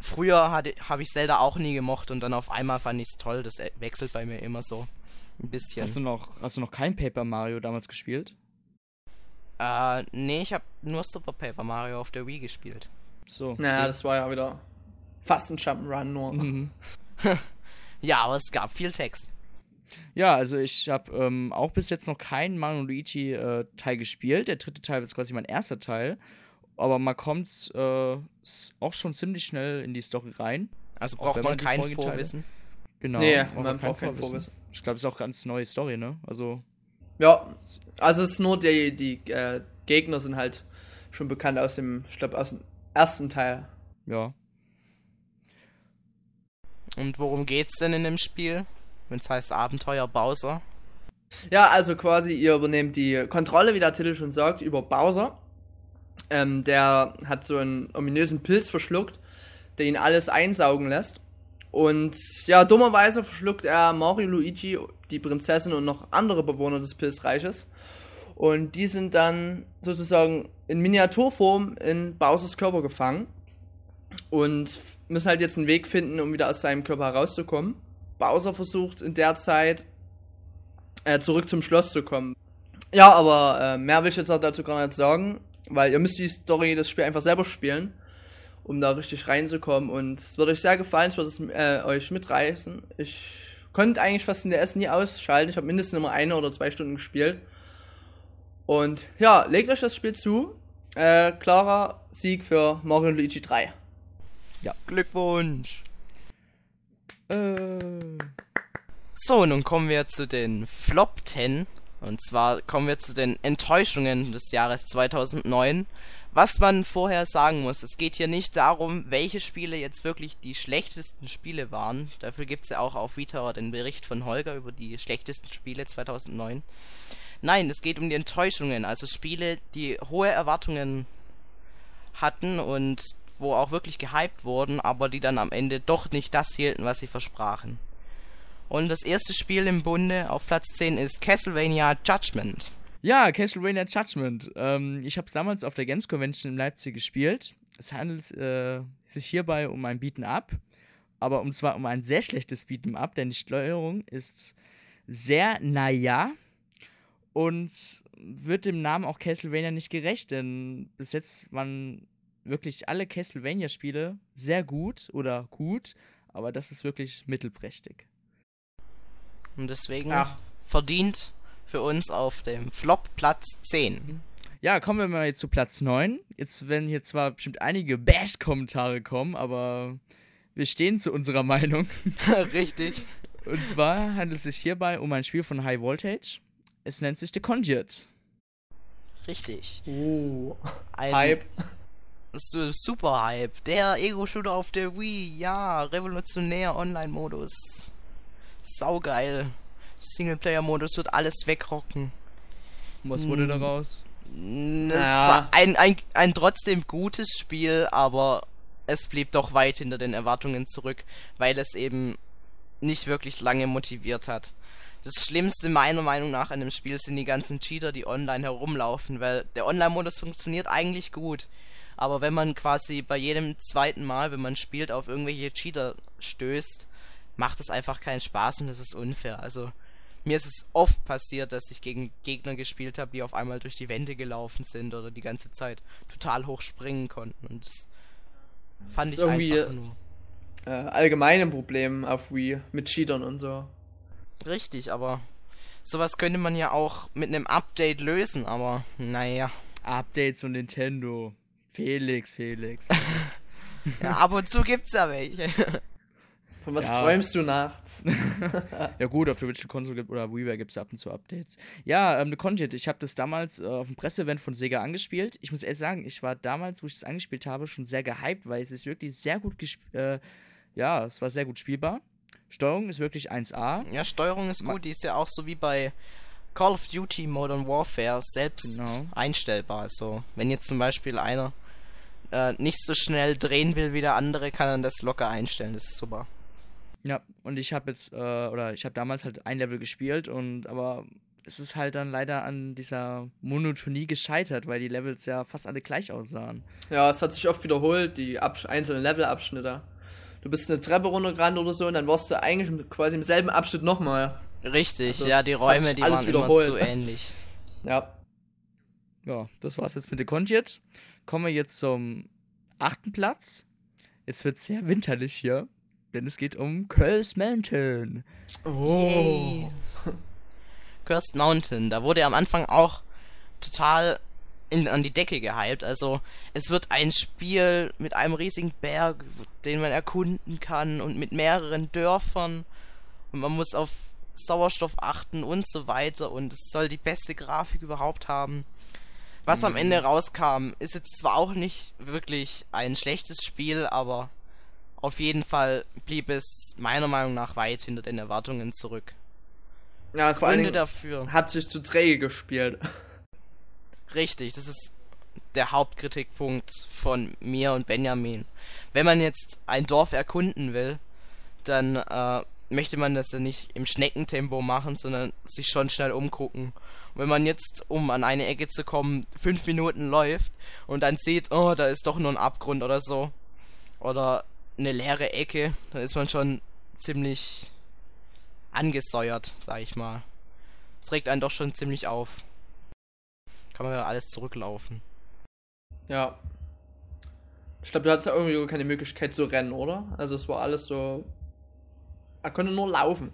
früher habe ich Zelda auch nie gemocht und dann auf einmal fand ich es toll. Das äh, wechselt bei mir immer so ein bisschen. Hast du noch, hast du noch kein Paper Mario damals gespielt? Äh, nee, ich habe nur Super Paper Mario auf der Wii gespielt. So. Naja, das war ja wieder fast ein Jump'n'Run nur. Mhm. Ja, aber es gab viel Text. Ja, also ich habe ähm, auch bis jetzt noch keinen Mario Luigi äh, Teil gespielt. Der dritte Teil ist quasi mein erster Teil. Aber man kommt äh, auch schon ziemlich schnell in die Story rein. Also Auch braucht man man kein Vorwissen. Genau. Nee, braucht man kein braucht kein Vorwissen. Ich glaube, es ist auch ganz neue Story, ne? Also, Ja, also es ist nur die, die äh, Gegner sind halt schon bekannt aus dem, ich glaube, aus dem ersten Teil. ja. Und worum geht's denn in dem Spiel? Wenn es heißt Abenteuer Bowser. Ja, also quasi ihr übernehmt die Kontrolle, wie der Titel schon sagt, über Bowser. Ähm, der hat so einen ominösen Pilz verschluckt, der ihn alles einsaugen lässt. Und ja, dummerweise verschluckt er Mario, Luigi, die Prinzessin und noch andere Bewohner des Pilzreiches. Und die sind dann sozusagen in Miniaturform in Bowsers Körper gefangen. Und müssen halt jetzt einen Weg finden, um wieder aus seinem Körper herauszukommen. Bowser versucht in der Zeit äh, zurück zum Schloss zu kommen. Ja, aber äh, mehr will ich jetzt auch dazu gar nicht sagen, weil ihr müsst die Story, das Spiel einfach selber spielen, um da richtig reinzukommen. Und es wird euch sehr gefallen, es wird es äh, euch mitreißen. Ich konnte eigentlich fast in der S nie ausschalten. Ich habe mindestens immer eine oder zwei Stunden gespielt. Und ja, legt euch das Spiel zu. Äh, klarer Sieg für Mario Luigi 3. Glückwunsch! Äh. So, nun kommen wir zu den Flop 10. Und zwar kommen wir zu den Enttäuschungen des Jahres 2009. was man vorher sagen muss, es geht hier nicht darum, welche Spiele jetzt wirklich die schlechtesten Spiele waren. Dafür gibt es ja auch auf Vita den Bericht von Holger über die schlechtesten Spiele 2009. Nein, es geht um die Enttäuschungen, also Spiele, die hohe Erwartungen hatten und wo auch wirklich gehypt wurden, aber die dann am Ende doch nicht das hielten, was sie versprachen. Und das erste Spiel im Bunde auf Platz 10 ist Castlevania Judgment. Ja, Castlevania Judgment. Ähm, ich habe es damals auf der Games Convention in Leipzig gespielt. Es handelt äh, sich hierbei um ein Beat'em Up, aber um zwar um ein sehr schlechtes Beat'em Up, denn die Steuerung ist sehr naja und wird dem Namen auch Castlevania nicht gerecht, denn bis jetzt waren wirklich alle Castlevania-Spiele sehr gut oder gut, aber das ist wirklich mittelprächtig. Und deswegen ja. verdient für uns auf dem Flop Platz 10. Ja, kommen wir mal jetzt zu Platz 9. Jetzt werden hier zwar bestimmt einige Bash-Kommentare kommen, aber wir stehen zu unserer Meinung. Richtig. Und zwar handelt es sich hierbei um ein Spiel von High Voltage. Es nennt sich The Conduit. Richtig. Oh. Ein Hype. Super Hype. Der Ego-Shooter auf der Wii. Ja, revolutionär Online-Modus. Saugeil. Singleplayer-Modus wird alles wegrocken. Was wurde hm. daraus? Naja. Ein, ein, ein trotzdem gutes Spiel, aber es blieb doch weit hinter den Erwartungen zurück, weil es eben nicht wirklich lange motiviert hat. Das Schlimmste meiner Meinung nach an dem Spiel sind die ganzen Cheater, die online herumlaufen, weil der Online-Modus funktioniert eigentlich gut. Aber wenn man quasi bei jedem zweiten Mal, wenn man spielt, auf irgendwelche Cheater stößt, macht es einfach keinen Spaß und das ist unfair. Also mir ist es oft passiert, dass ich gegen Gegner gespielt habe, die auf einmal durch die Wände gelaufen sind oder die ganze Zeit total hoch springen konnten. Und das fand das ich irgendwie einfach nur. Äh, allgemein ein Problem auf Wii mit Cheatern und so. Richtig, aber sowas könnte man ja auch mit einem Update lösen, aber naja. Updates und Nintendo. Felix, Felix. Felix. ja, ab und zu gibt's ja welche. Von was ja. träumst du nachts? ja gut, auf der Virtual Console gibt, oder WiiWare gibt es ab und zu Updates. Ja, ähm, The Content, ich habe das damals äh, auf dem Presseevent von Sega angespielt. Ich muss ehrlich sagen, ich war damals, wo ich das angespielt habe, schon sehr gehypt, weil es ist wirklich sehr gut gespielt, äh, ja, es war sehr gut spielbar. Steuerung ist wirklich 1A. Ja, Steuerung ist gut, die ist ja auch so wie bei Call of Duty Modern Warfare selbst genau. einstellbar. Also, wenn jetzt zum Beispiel einer äh, nicht so schnell drehen will wie der andere, kann er das locker einstellen. Das ist super. Ja, und ich habe jetzt, äh, oder ich habe damals halt ein Level gespielt und aber es ist halt dann leider an dieser Monotonie gescheitert, weil die Levels ja fast alle gleich aussahen. Ja, es hat sich oft wiederholt, die Absch einzelnen Levelabschnitte. Du bist eine Treppe runtergerannt oder so und dann warst du eigentlich quasi im selben Abschnitt nochmal. Richtig, also ja, die Räume, die waren wiederholt. immer zu ähnlich. ja. Ja, das war's jetzt mit The Conjet. Kommen wir jetzt zum achten Platz. Jetzt wird sehr winterlich hier denn es geht um Cursed Mountain. Oh. Cursed Mountain, da wurde am Anfang auch total in, an die Decke gehypt. Also es wird ein Spiel mit einem riesigen Berg, den man erkunden kann und mit mehreren Dörfern und man muss auf Sauerstoff achten und so weiter und es soll die beste Grafik überhaupt haben. Was mhm. am Ende rauskam, ist jetzt zwar auch nicht wirklich ein schlechtes Spiel, aber auf jeden Fall blieb es meiner Meinung nach weit hinter den Erwartungen zurück. Ja, vor allem dafür. hat sich zu träge gespielt. Richtig, das ist der Hauptkritikpunkt von mir und Benjamin. Wenn man jetzt ein Dorf erkunden will, dann äh, möchte man das ja nicht im Schneckentempo machen, sondern sich schon schnell umgucken. Wenn man jetzt, um an eine Ecke zu kommen, fünf Minuten läuft und dann sieht, oh, da ist doch nur ein Abgrund oder so, oder eine leere Ecke, dann ist man schon ziemlich angesäuert, sag ich mal. Das regt einen doch schon ziemlich auf. Kann man ja alles zurücklaufen. Ja. Ich glaube, du hattest ja irgendwie keine Möglichkeit zu rennen, oder? Also es war alles so. Er konnte nur laufen.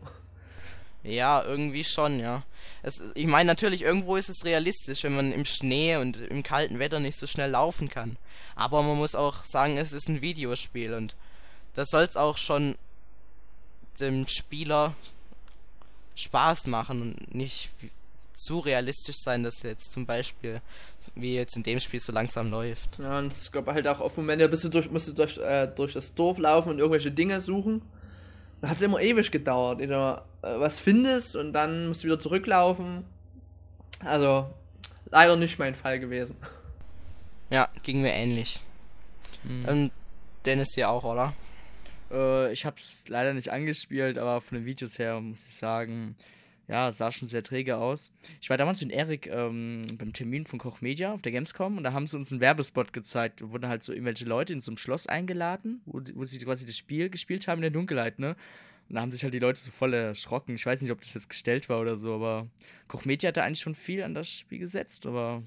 Ja, irgendwie schon, ja. Es, ich meine, natürlich, irgendwo ist es realistisch, wenn man im Schnee und im kalten Wetter nicht so schnell laufen kann. Aber man muss auch sagen, es ist ein Videospiel und das soll es auch schon dem Spieler Spaß machen und nicht zu realistisch sein, dass jetzt zum Beispiel, wie jetzt in dem Spiel so langsam läuft. Ja, und es gab halt auch auf Momente, bist du durch, musst du durch, äh, durch das Dorf laufen und irgendwelche Dinge suchen. Da hat es immer ewig gedauert, ehe du äh, was findest und dann musst du wieder zurücklaufen. Also, leider nicht mein Fall gewesen. Ja, ging mir ähnlich. Mhm. Ähm, Dennis hier auch, oder? Äh, ich habe es leider nicht angespielt, aber von den Videos her muss ich sagen, ja, sah schon sehr träge aus. Ich war damals mit Erik ähm, beim Termin von Koch Media auf der Gamescom und da haben sie uns einen Werbespot gezeigt. Da wurden halt so irgendwelche Leute in so einem Schloss eingeladen, wo, wo sie quasi das Spiel gespielt haben in der Dunkelheit, ne? Und da haben sich halt die Leute so voll erschrocken. Ich weiß nicht, ob das jetzt gestellt war oder so, aber Koch Media hatte eigentlich schon viel an das Spiel gesetzt, aber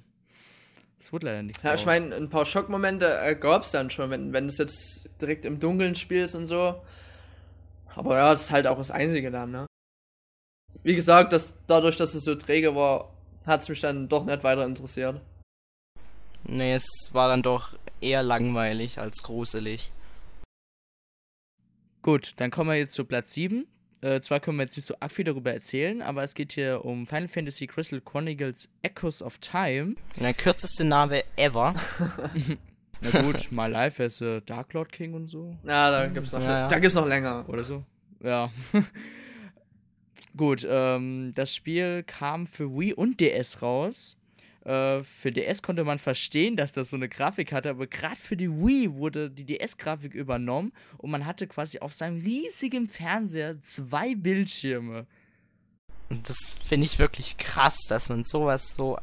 es wurde leider nichts. Ja, ich meine, ein paar Schockmomente äh, gab es dann schon, wenn, wenn es jetzt direkt im Dunkeln spielst und so. Aber ja, es ist halt auch das Einzige dann, ne? Wie gesagt, dass, dadurch, dass es so träge war, hat es mich dann doch nicht weiter interessiert. Nee, es war dann doch eher langweilig als gruselig. Gut, dann kommen wir jetzt zu Platz 7. Äh, zwar können wir jetzt nicht so arg viel darüber erzählen, aber es geht hier um Final Fantasy Crystal Chronicles Echoes of Time. Der kürzeste Name ever. Na gut, My Life as a Dark Lord King und so. Ja, da gibt's noch, Ja, ja. da gibt's noch länger. Oder so. Ja. gut, ähm, das Spiel kam für Wii und DS raus. Äh, für DS konnte man verstehen, dass das so eine Grafik hatte, aber gerade für die Wii wurde die DS-Grafik übernommen und man hatte quasi auf seinem riesigen Fernseher zwei Bildschirme. Und das finde ich wirklich krass, dass man sowas so,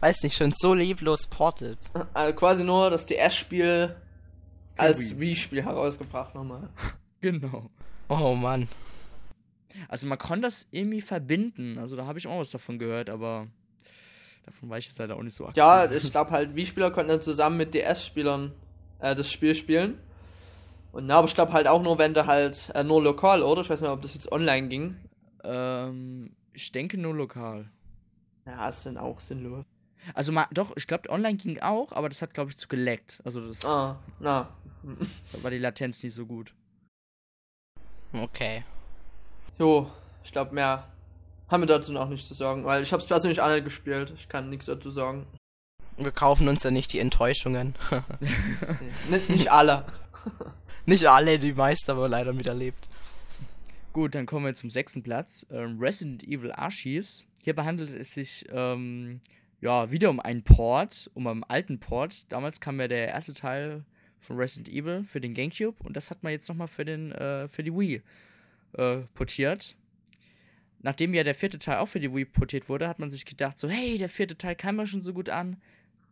weiß nicht, schon so leblos portet. Also quasi nur das DS-Spiel als Wii. Wii-Spiel herausgebracht nochmal. Genau. Oh Mann. Also man kann das irgendwie verbinden. Also da habe ich auch was davon gehört, aber davon weiß ich jetzt leider auch nicht so aktiv. Ja, ich glaube halt, Wii-Spieler konnten dann zusammen mit DS-Spielern äh, das Spiel spielen. Und na, aber ich glaube halt auch nur, wenn du halt äh, nur lokal, oder? Ich weiß nicht, ob das jetzt online ging. Ähm, ich denke nur lokal. Ja, ist dann auch sinnlos. Also mal, doch, ich glaube online ging auch, aber das hat glaube ich zu geleckt. Also das Ah, na. da war die Latenz nicht so gut. Okay. Jo, ich glaube mehr haben wir dazu noch nicht zu sagen, weil ich habe es persönlich auch nicht gespielt. Ich kann nichts dazu sagen. Wir kaufen uns ja nicht die Enttäuschungen. nicht, nicht alle. nicht alle, die meisten aber leider miterlebt. Gut, dann kommen wir zum sechsten Platz. Ähm, Resident Evil Archives. Hierbei handelt es sich ähm, ja wieder um einen Port, um einen alten Port. Damals kam ja der erste Teil von Resident Evil für den GameCube und das hat man jetzt nochmal für den äh, für die Wii äh, portiert. Nachdem ja der vierte Teil auch für die Wii portiert wurde, hat man sich gedacht, so, hey, der vierte Teil kam ja schon so gut an.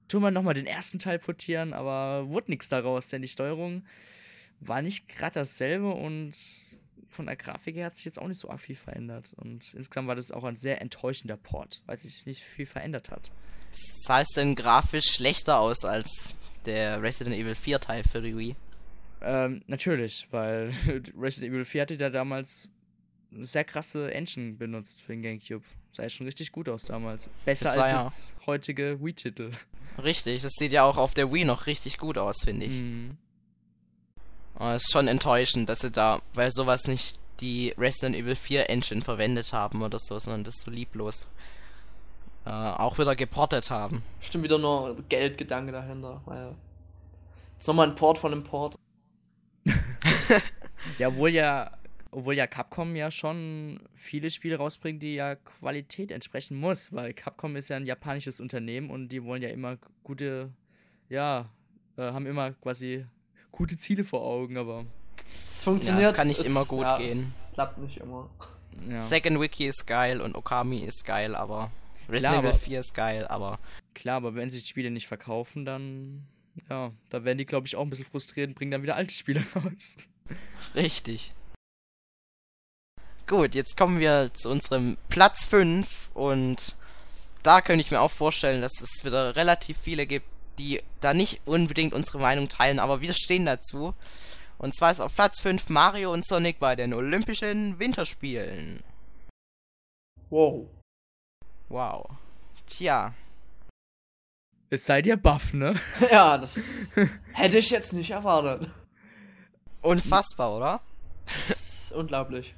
Tun wir nochmal den ersten Teil portieren, aber wurde nichts daraus, denn die Steuerung war nicht gerade dasselbe und von der Grafik her hat sich jetzt auch nicht so arg viel verändert. Und insgesamt war das auch ein sehr enttäuschender Port, weil sich nicht viel verändert hat. Sah es denn grafisch schlechter aus als der Resident Evil 4 Teil für die Wii? Ähm, natürlich, weil Resident Evil 4 hatte ja damals eine sehr krasse Engine benutzt für den Gamecube. Sah ja schon richtig gut aus damals. Besser als ja- jetzt heutige Wii-Titel. Richtig, das sieht ja auch auf der Wii noch richtig gut aus, finde ich. Mhm. Aber es ist schon enttäuschend, dass sie da bei sowas nicht die Resident Evil 4 Engine verwendet haben oder so, sondern das so lieblos äh, auch wieder geportet haben. Bestimmt wieder nur Geldgedanke dahinter, weil. Ist nochmal ein Port von einem Port. Ja, obwohl ja, obwohl ja Capcom ja schon viele Spiele rausbringt, die ja Qualität entsprechen muss, weil Capcom ist ja ein japanisches Unternehmen und die wollen ja immer gute, ja, äh, haben immer quasi gute Ziele vor Augen, aber Es funktioniert. Ja, es kann nicht es- immer gut ja, gehen. Es klappt nicht immer. ja. Second Wiki ist geil und Okami ist geil, aber Resident Evil 4 ist geil, aber Klar, aber wenn sich die Spiele nicht verkaufen, dann, ja, da werden die, glaube ich, auch ein bisschen frustriert und bringen dann wieder alte Spiele raus. richtig. Gut, jetzt kommen wir zu unserem Platz 5 und da könnte ich mir auch vorstellen, dass es wieder relativ viele gibt, die da nicht unbedingt unsere Meinung teilen, aber wir stehen dazu. Und zwar ist auf Platz 5 Mario und Sonic bei den Olympischen Winterspielen. Wow. Wow. Tja, Es seid ihr Buff, ne? ja, das hätte ich jetzt nicht erwartet. unfassbar, oder? Das ist unglaublich.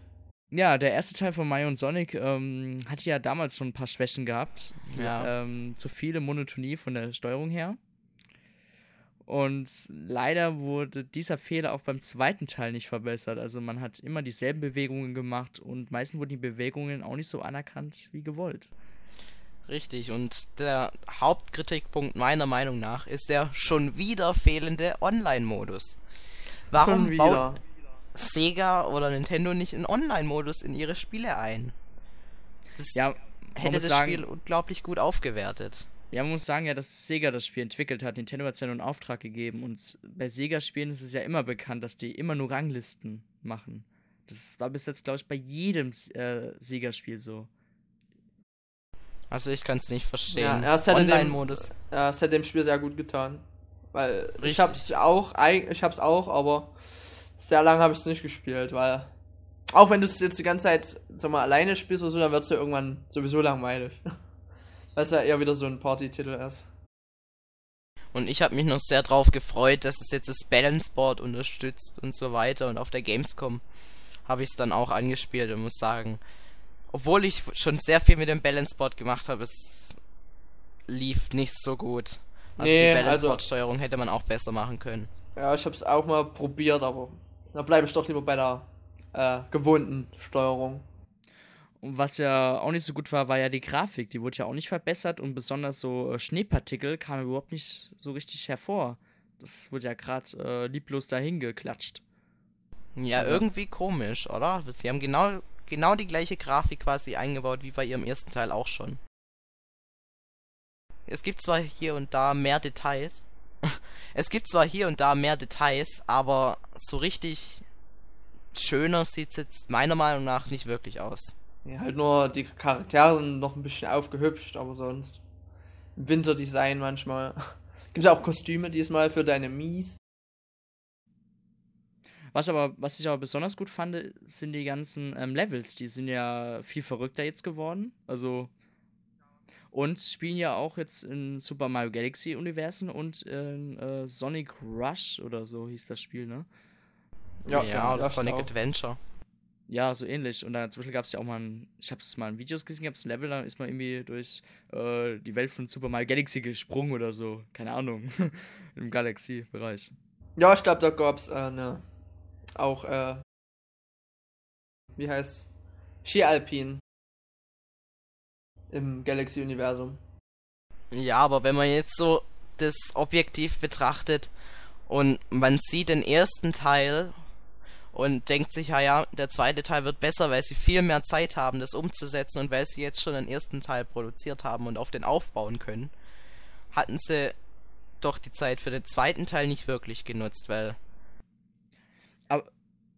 Ja, der erste Teil von Mario und Sonic ähm, hatte ja damals schon ein paar Schwächen gehabt. Ja. Ähm, zu viele Monotonie von der Steuerung her. Und leider wurde dieser Fehler auch beim zweiten Teil nicht verbessert. Also man hat immer dieselben Bewegungen gemacht und meistens wurden die Bewegungen auch nicht so anerkannt wie gewollt. Richtig, und der Hauptkritikpunkt meiner Meinung nach ist der schon wieder fehlende Online-Modus. Warum baut. Sega oder Nintendo nicht einen Online-Modus in ihre Spiele ein? Das Ja, hätte das sagen, Spiel unglaublich gut aufgewertet. Ja, man muss sagen ja, dass Sega das Spiel entwickelt hat. Nintendo hat es ja nur einen Auftrag gegeben. Und bei Sega-Spielen ist es ja immer bekannt, dass die immer nur Ranglisten machen. Das war bis jetzt, glaube ich, bei jedem äh, Sega-Spiel so. Also ich kann es nicht verstehen. Ja, Online-Modus. Ja, es hätte dem Spiel sehr gut getan. Weil ich Richtig. hab's auch, ich hab's auch, aber sehr lange habe ich es nicht gespielt, weil auch wenn du es jetzt die ganze Zeit, sag mal, alleine spielst oder so, dann wird's ja irgendwann sowieso langweilig. Weil es ja eher wieder so ein Party-Titel ist. Und ich habe mich noch sehr drauf gefreut, dass es jetzt das Balance Board unterstützt und so weiter. Und auf der Gamescom habe ich es dann auch angespielt und muss sagen, obwohl ich schon sehr viel mit dem Balance Board gemacht habe, es lief nicht so gut. Also Nee, die Balance also- Board Steuerung hätte man auch besser machen können. Ja, ich hab's auch mal probiert, aber da bleibe ich doch lieber bei der äh, gewohnten Steuerung. Und was ja auch nicht so gut war, war ja die Grafik. Die wurde ja auch nicht verbessert und besonders so äh, Schneepartikel kamen überhaupt nicht so richtig hervor. Das wurde ja gerade äh, lieblos dahin geklatscht. Ja, Also irgendwie komisch, oder? Sie haben genau, genau die gleiche Grafik quasi eingebaut wie bei ihrem ersten Teil auch schon. Es gibt zwar hier und da mehr Details. Es gibt zwar hier und da mehr Details, aber so richtig schöner sieht's jetzt meiner Meinung nach nicht wirklich aus. Ja, halt nur die Charaktere sind noch ein bisschen aufgehübscht, aber sonst. Winterdesign manchmal. Gibt's ja auch Kostüme diesmal für deine Mies. Was aber, was ich aber besonders gut fand, sind die ganzen ähm, Levels. Die sind ja viel verrückter jetzt geworden. Also. Und spielen ja auch jetzt in Super Mario Galaxy Universen und in äh, Sonic Rush oder so hieß das Spiel, ne? Ja, ja oder das Sonic auch. Adventure. Ja, so ähnlich. Und dann zum Beispiel gab es ja auch mal ein, ich habe es mal in Videos gesehen, gab es ein Level, da ist man irgendwie durch äh, die Welt von Super Mario Galaxy gesprungen oder so. Keine Ahnung. Im Galaxy-Bereich. Ja, ich glaube, da gab's äh, eine. Auch, äh. Wie heißt Ski Alpin. Im Galaxy-Universum. Ja, aber wenn man jetzt so das objektiv betrachtet und man sieht den ersten Teil und denkt sich, ja, ja, der zweite Teil wird besser, weil sie viel mehr Zeit haben, das umzusetzen und weil sie jetzt schon den ersten Teil produziert haben und auf den aufbauen können, hatten sie doch die Zeit für den zweiten Teil nicht wirklich genutzt, weil Aber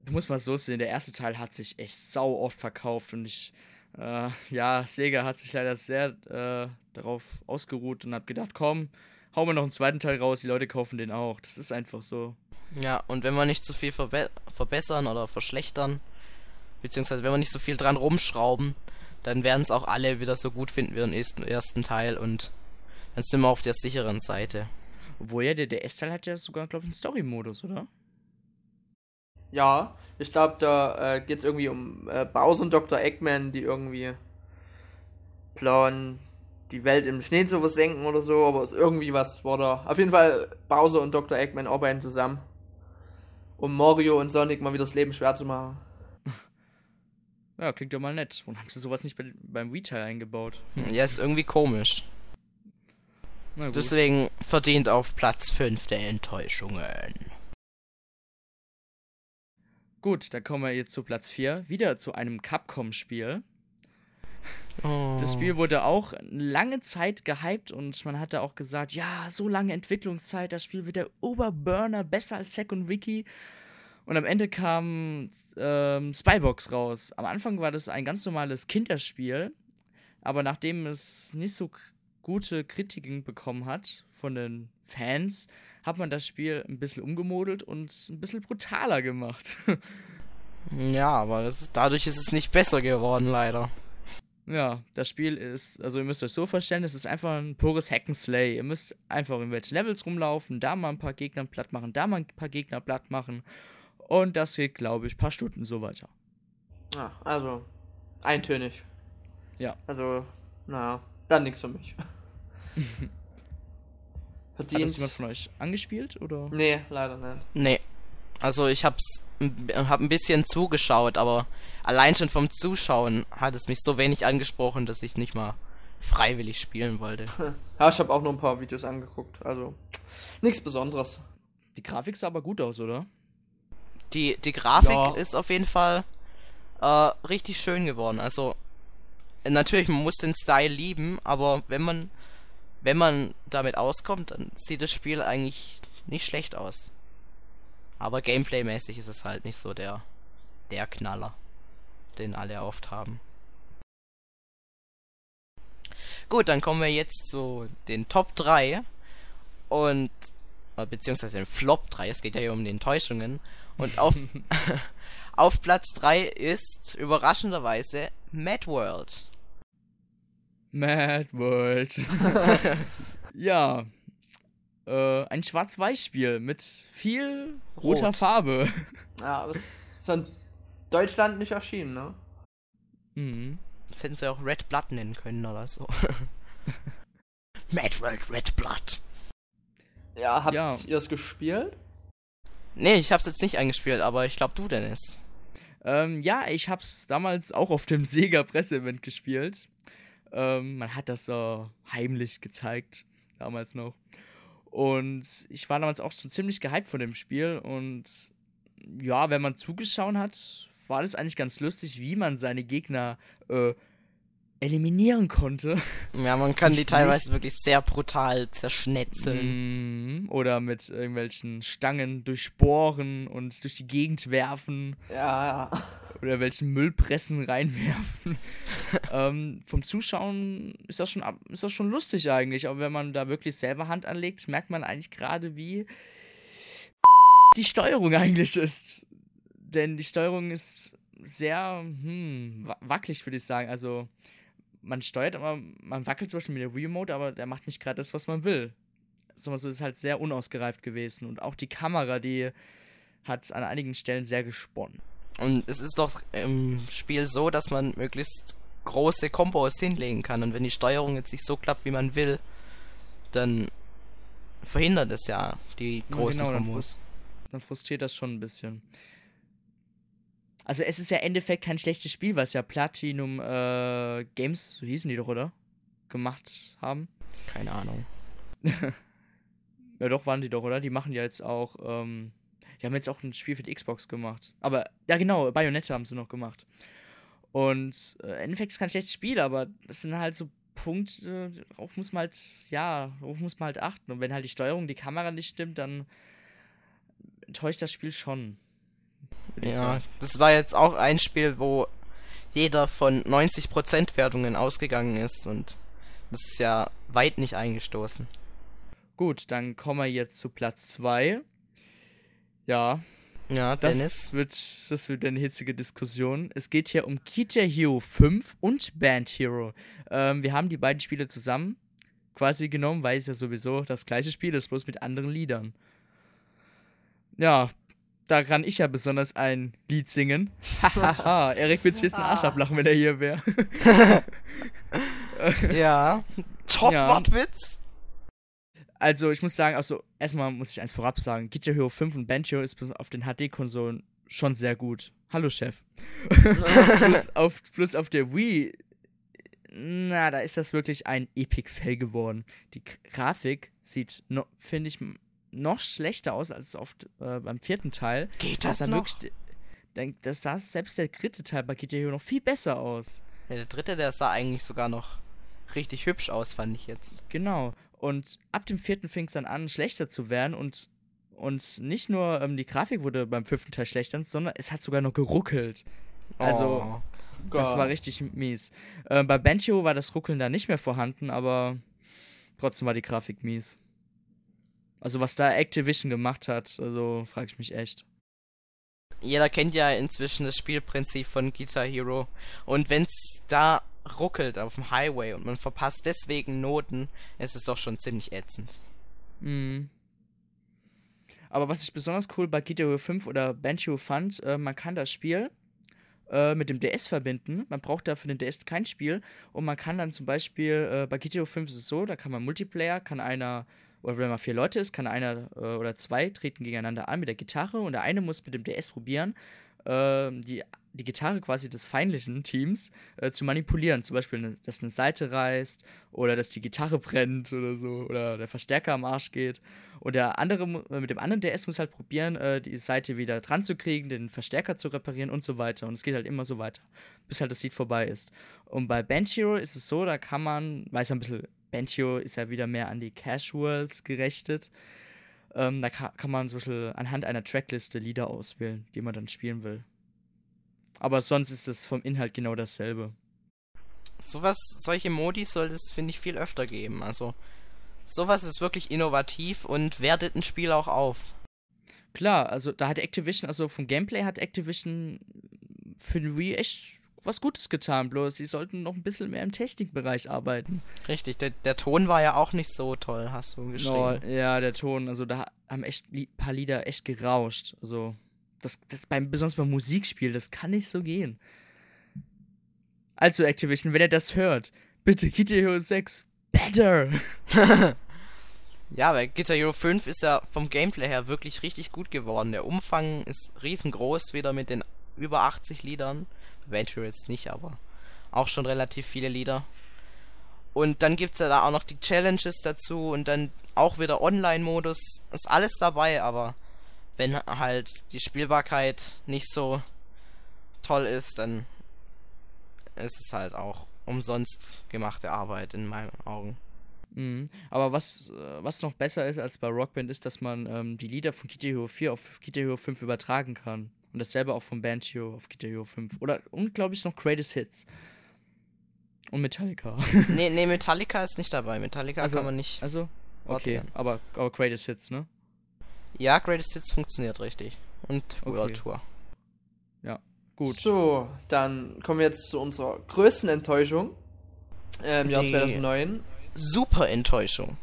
du musst mal so sehen, der erste Teil hat sich echt sau oft verkauft und ich, äh, ja, Sega hat sich leider sehr äh, darauf ausgeruht und hat gedacht, komm, hau mir noch einen zweiten Teil raus, die Leute kaufen den auch. Das ist einfach so. Ja, und wenn wir nicht so viel verbe verbessern oder verschlechtern, beziehungsweise wenn wir nicht so viel dran rumschrauben, dann werden es auch alle wieder so gut finden wie den ersten, ersten Teil und dann sind wir auf der sicheren Seite. Obwohl ja, der DS-Teil hat ja sogar, glaube ich, einen Story-Modus, oder? Ja, ich glaube, da äh, geht's irgendwie um äh, Bowser und Dr. Eggman, die irgendwie planen, die Welt im Schnee zu versenken oder so, aber ist irgendwie was war da. Auf jeden Fall Bowser und Dr. Eggman arbeiten zusammen. Um Mario und Sonic mal wieder das Leben schwer zu machen. Ja, klingt doch mal nett. Und haben sie sowas nicht bei, beim Retail eingebaut? Ja, ist irgendwie komisch. Na gut. Deswegen verdient auf Platz 5 der Enttäuschungen. Gut, dann kommen wir jetzt zu Platz 4. Wieder zu einem Capcom-Spiel. Oh. Das Spiel wurde auch lange Zeit gehypt und man hatte auch gesagt, ja, so lange Entwicklungszeit, das Spiel wird der Oberburner, besser als Zack und Wiki. Und am Ende kam ähm, Spybox raus. Am Anfang war das ein ganz normales Kinderspiel, aber nachdem es nicht so gute Kritiken bekommen hat von den Fans, hat man das Spiel ein bisschen umgemodelt und ein bisschen brutaler gemacht. Ja, aber das ist, dadurch ist es nicht besser geworden, leider. Ja, das Spiel ist, also ihr müsst euch so vorstellen, es ist einfach ein pures Hack'n'Slay. Ihr müsst einfach in welchen Levels rumlaufen, da mal ein paar Gegner platt machen, da mal ein paar Gegner platt machen. Und das geht, glaube ich, ein paar Stunden so weiter. Ja, also, eintönig. Ja. Also, naja, dann nichts für mich. Hat das jemand von euch angespielt, oder? Nee, leider nicht. Nee. Also ich hab's hab ein bisschen zugeschaut, aber allein schon vom Zuschauen hat es mich so wenig angesprochen, dass ich nicht mal freiwillig spielen wollte. Ja, ich habe auch nur ein paar Videos angeguckt, also nichts Besonderes. Die Grafik sah aber gut aus, oder? Die, die Grafik ja. ist auf jeden Fall äh, richtig schön geworden. Also natürlich, man muss den Style lieben, aber wenn man wenn man damit auskommt, dann sieht das Spiel eigentlich nicht schlecht aus. Aber Gameplay-mäßig ist es halt nicht so der, der Knaller, den alle oft haben. Gut, dann kommen wir jetzt zu den Top 3 und äh, beziehungsweise den Flop 3, es geht ja hier um die Enttäuschungen. Und auf, auf Platz 3 ist überraschenderweise Mad World. Mad World. ja. Äh, ein Schwarz-Weiß-Spiel mit viel roter Rot. Farbe. Ja, aber es ist in Deutschland nicht erschienen, ne? Mhm. Das hätten sie auch Red Blood nennen können oder so. Mad World Red Blood. Ja, habt ja. ihr es gespielt? Nee, ich hab's jetzt nicht eingespielt, aber ich glaube du, Dennis. Ähm, ja, ich hab's damals auch auf dem Sega Presseevent gespielt. Ähm, man hat das so heimlich gezeigt, damals noch. Und ich war damals auch schon ziemlich gehypt von dem Spiel. Und ja, wenn man zugeschaut hat, war das eigentlich ganz lustig, wie man seine Gegner äh, eliminieren konnte. Ja, man kann die teilweise nicht. wirklich sehr brutal zerschnetzeln. Mm, oder mit irgendwelchen Stangen durchbohren und durch die Gegend werfen. Ja, ja. Oder welchen Müllpressen reinwerfen. ähm, vom Zuschauen ist das, schon, ist das schon lustig eigentlich. Aber wenn man da wirklich selber Hand anlegt, merkt man eigentlich gerade, wie die Steuerung eigentlich ist. Denn die Steuerung ist sehr hm, wackelig, würde ich sagen. Also man steuert aber, man wackelt zum Beispiel mit der Remote, aber der macht nicht gerade das, was man will. So, also ist halt sehr unausgereift gewesen. Und auch die Kamera, die hat an einigen Stellen sehr gesponnen. Und es ist doch im Spiel so, dass man möglichst große Kombos hinlegen kann. Und wenn die Steuerung jetzt nicht so klappt, wie man will, dann verhindert es ja die großen ja, genau, Kombos. Dann, dann frustriert das schon ein bisschen. Also es ist ja im Endeffekt kein schlechtes Spiel, was ja Platinum äh, Games, so hießen die doch, oder? Gemacht haben. Keine Ahnung. ja doch, waren die doch, oder? Die machen ja jetzt auch, ähm, die haben jetzt auch ein Spiel für die Xbox gemacht. Aber, ja genau, Bayonetta haben sie noch gemacht. Und äh, im Endeffekt ist kein schlechtes Spiel, aber das sind halt so Punkte, darauf muss man halt, ja, darauf muss man halt achten. Und wenn halt die Steuerung, die Kamera nicht stimmt, dann enttäuscht das Spiel schon. Ja, das war jetzt auch ein Spiel, wo jeder von 90% Wertungen ausgegangen ist und das ist ja weit nicht eingestoßen. Gut, dann kommen wir jetzt zu Platz 2. Ja. Ja, das Dennis. wird, das wird eine hitzige Diskussion. Es geht hier um Guitar Hero 5 und Band Hero. Ähm, wir haben die beiden Spiele zusammen quasi genommen, weil es ja sowieso das gleiche Spiel ist, bloß mit anderen Liedern. Ja, da kann ich ja besonders ein Lied singen. Hahaha, Erik wird sich jetzt den Arsch ablachen, wenn er hier wäre. ja, top ja. Wortwitz. Also, ich muss sagen, also, erstmal muss ich eins vorab sagen: Guitar Hero 5 und Banjo ist auf den HD-Konsolen schon sehr gut. Hallo, Chef. plus, auf, plus auf der Wii, na, da ist das wirklich ein Epic-Fail geworden. Die Grafik sieht, no, finde ich, noch schlechter aus als oft äh, beim vierten Teil. Geht das, das noch? Wirklich, das sah selbst der dritte Teil bei GTA noch viel besser aus. Ja, der dritte, der sah eigentlich sogar noch richtig hübsch aus, fand ich jetzt. Genau. Und ab dem vierten fing es dann an, schlechter zu werden und, und nicht nur ähm, die Grafik wurde beim fünften Teil schlechter, sondern es hat sogar noch geruckelt. Also, oh, das war richtig mies. Äh, bei Banjo war das Ruckeln da nicht mehr vorhanden, aber trotzdem war die Grafik mies. Also was da Activision gemacht hat, also frage ich mich echt. Jeder kennt ja inzwischen das Spielprinzip von Guitar Hero. Und wenn's da ruckelt auf dem Highway und man verpasst deswegen Noten, ist es doch schon ziemlich ätzend. Mhm. Aber was ich besonders cool bei Guitar Hero 5 oder Banjo fand, äh, man kann das Spiel äh, mit dem DS verbinden. Man braucht dafür den DS kein Spiel und man kann dann zum Beispiel, äh, bei GTA 5 ist es so, da kann man Multiplayer, kann einer, oder wenn man vier Leute ist, kann einer äh, oder zwei treten gegeneinander an mit der Gitarre und der eine muss mit dem DS probieren, äh, die, die Gitarre quasi des feindlichen Teams äh, zu manipulieren. Zum Beispiel, ne, dass eine Seite reißt oder dass die Gitarre brennt oder so oder der Verstärker am Arsch geht. Und der andere, mit dem anderen DS muss halt probieren, äh, die Seite wieder dran zu kriegen, den Verstärker zu reparieren und so weiter. Und es geht halt immer so weiter, bis halt das Lied vorbei ist. Und bei Band Hero ist es so, da kann man, weiß ja ein bisschen, Band Hero ist ja wieder mehr an die Casuals gerechtet. Ähm, da kann, kann man zum Beispiel anhand einer Trackliste Lieder auswählen, die man dann spielen will. Aber sonst ist es vom Inhalt genau dasselbe. Sowas, solche Modi soll es, finde ich, viel öfter geben. Also, sowas ist wirklich innovativ und wertet ein Spiel auch auf. Klar, also da hat Activision, also vom Gameplay hat Activision für den Wii echt was Gutes getan, bloß sie sollten noch ein bisschen mehr im Technikbereich arbeiten. Richtig, der, der Ton war ja auch nicht so toll, hast du geschrieben. Oh, ja, der Ton, also da haben echt ein paar Lieder echt gerauscht. Also, das, das beim, besonders beim Musikspiel, das kann nicht so gehen. Also, Activision, wenn ihr das hört, bitte GTA Hero 6, better! ja, weil Guitar Hero 5 ist ja vom Gameplay her wirklich richtig gut geworden. Der Umfang ist riesengroß, wieder mit den über 80 Liedern. Venture jetzt nicht, aber auch schon relativ viele Lieder. Und dann gibt es ja da auch noch die Challenges dazu und dann auch wieder Online-Modus. Ist alles dabei, aber wenn halt die Spielbarkeit nicht so toll ist, dann ist es halt auch umsonst gemachte Arbeit in meinen Augen. Mhm. Aber was, äh, was noch besser ist als bei Rockband, ist, dass man ähm, die Lieder von Guitar Hero 4 auf Guitar Hero 5 übertragen kann. Und dasselbe auch von Banjo auf Guitar Hero 5. Oder, und glaube ich noch Greatest Hits. Und Metallica. nee, nee, Metallica ist nicht dabei. Metallica also, kann man nicht. Also, okay, aber, aber Greatest Hits, ne? Ja, Greatest Hits funktioniert richtig. Und okay. World Tour. Ja, gut. So, dann kommen wir jetzt zu unserer größten Enttäuschung im ähm, Jahr 2009. Super Enttäuschung.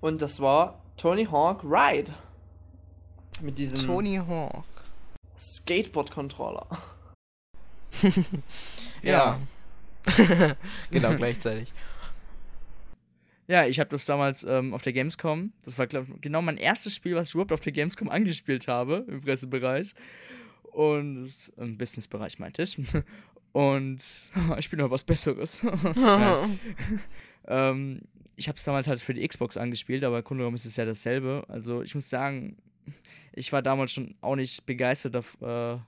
Und das war Tony Hawk Ride. Mit diesem Tony Hawk Skateboard-Controller. ja. genau, gleichzeitig. Ja, ich habe das damals ähm, auf der Gamescom, das war glaub, genau mein erstes Spiel, was ich überhaupt auf der Gamescom angespielt habe, im Pressebereich. Und im Businessbereich meinte ich. Und ich bin noch was Besseres. ähm, ich habe es damals halt für die Xbox angespielt, aber im Grunde genommen ist es ja dasselbe. Also ich muss sagen, ich war damals schon auch nicht begeistert auf, äh,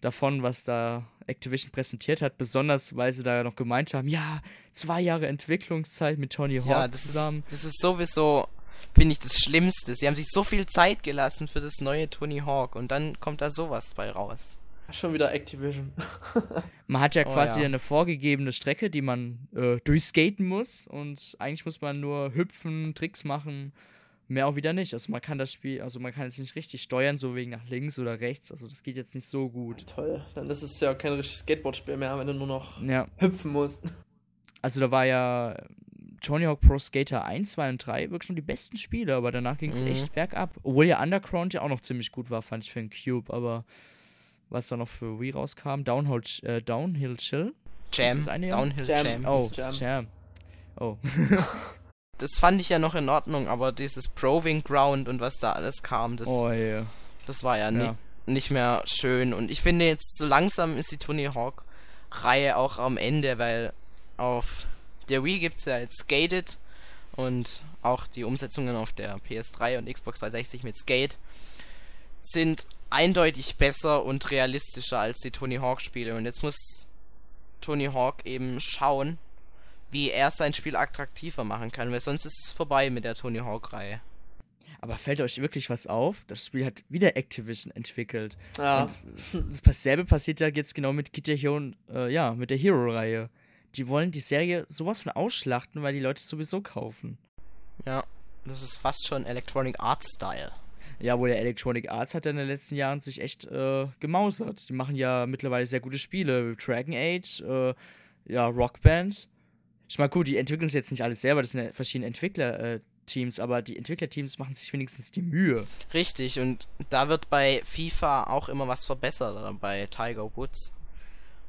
davon, was da Activision präsentiert hat, besonders weil sie da noch gemeint haben, ja, zwei Jahre Entwicklungszeit mit Tony Hawk ja, das zusammen. Ist, das ist sowieso, finde ich, das Schlimmste. Sie haben sich so viel Zeit gelassen für das neue Tony Hawk und dann kommt da sowas bei raus. Schon wieder Activision. man hat ja oh, quasi ja. eine vorgegebene Strecke, die man äh, durchskaten muss und eigentlich muss man nur hüpfen, Tricks machen mehr auch wieder nicht. Also man kann das Spiel, also man kann jetzt nicht richtig steuern, so wegen nach links oder rechts. Also das geht jetzt nicht so gut. Toll, dann ist es ja kein richtiges Skateboard-Spiel mehr, wenn du nur noch ja. hüpfen musst. Also da war ja Tony Hawk Pro Skater 1, 2 und 3 wirklich schon die besten Spiele, aber danach ging es mhm. echt bergab. Obwohl ja Underground ja auch noch ziemlich gut war, fand ich für den Cube, aber was da noch für Wii rauskam, Downhill, äh, Downhill Chill. Jam. Downhill Jam. Jam. Oh, Jam. Jam. Oh. das fand ich ja noch in Ordnung, aber dieses Proving Ground und was da alles kam, das, oh, yeah. das war ja, ja. nicht mehr schön. Und ich finde jetzt so langsam ist die Tony Hawk Reihe auch am Ende, weil auf der Wii gibt es ja jetzt Skated und auch die Umsetzungen auf der PS3 und Xbox 360 mit Skate sind eindeutig besser und realistischer als die Tony Hawk Spiele. Und jetzt muss Tony Hawk eben schauen, wie er sein Spiel attraktiver machen kann, weil sonst ist es vorbei mit der Tony Hawk-Reihe. Aber fällt euch wirklich was auf? Das Spiel hat wieder Activision entwickelt. Ja. Und dasselbe passiert ja jetzt genau mit Guitar Hero, äh, ja, mit der Hero-Reihe. Die wollen die Serie sowas von ausschlachten, weil die Leute es sowieso kaufen. Ja, das ist fast schon Electronic Arts Style. Ja, wo der Electronic Arts hat in den letzten Jahren sich echt äh, gemausert. Die machen ja mittlerweile sehr gute Spiele. Dragon Age, äh, ja, Rockband. Ich meine, gut, die entwickeln es jetzt nicht alles selber, das sind ja verschiedene Entwicklerteams, Entwicklerteams, aber die Entwicklerteams machen sich wenigstens die Mühe. Richtig, und da wird bei FIFA auch immer was verbessert, oder bei Tiger Woods.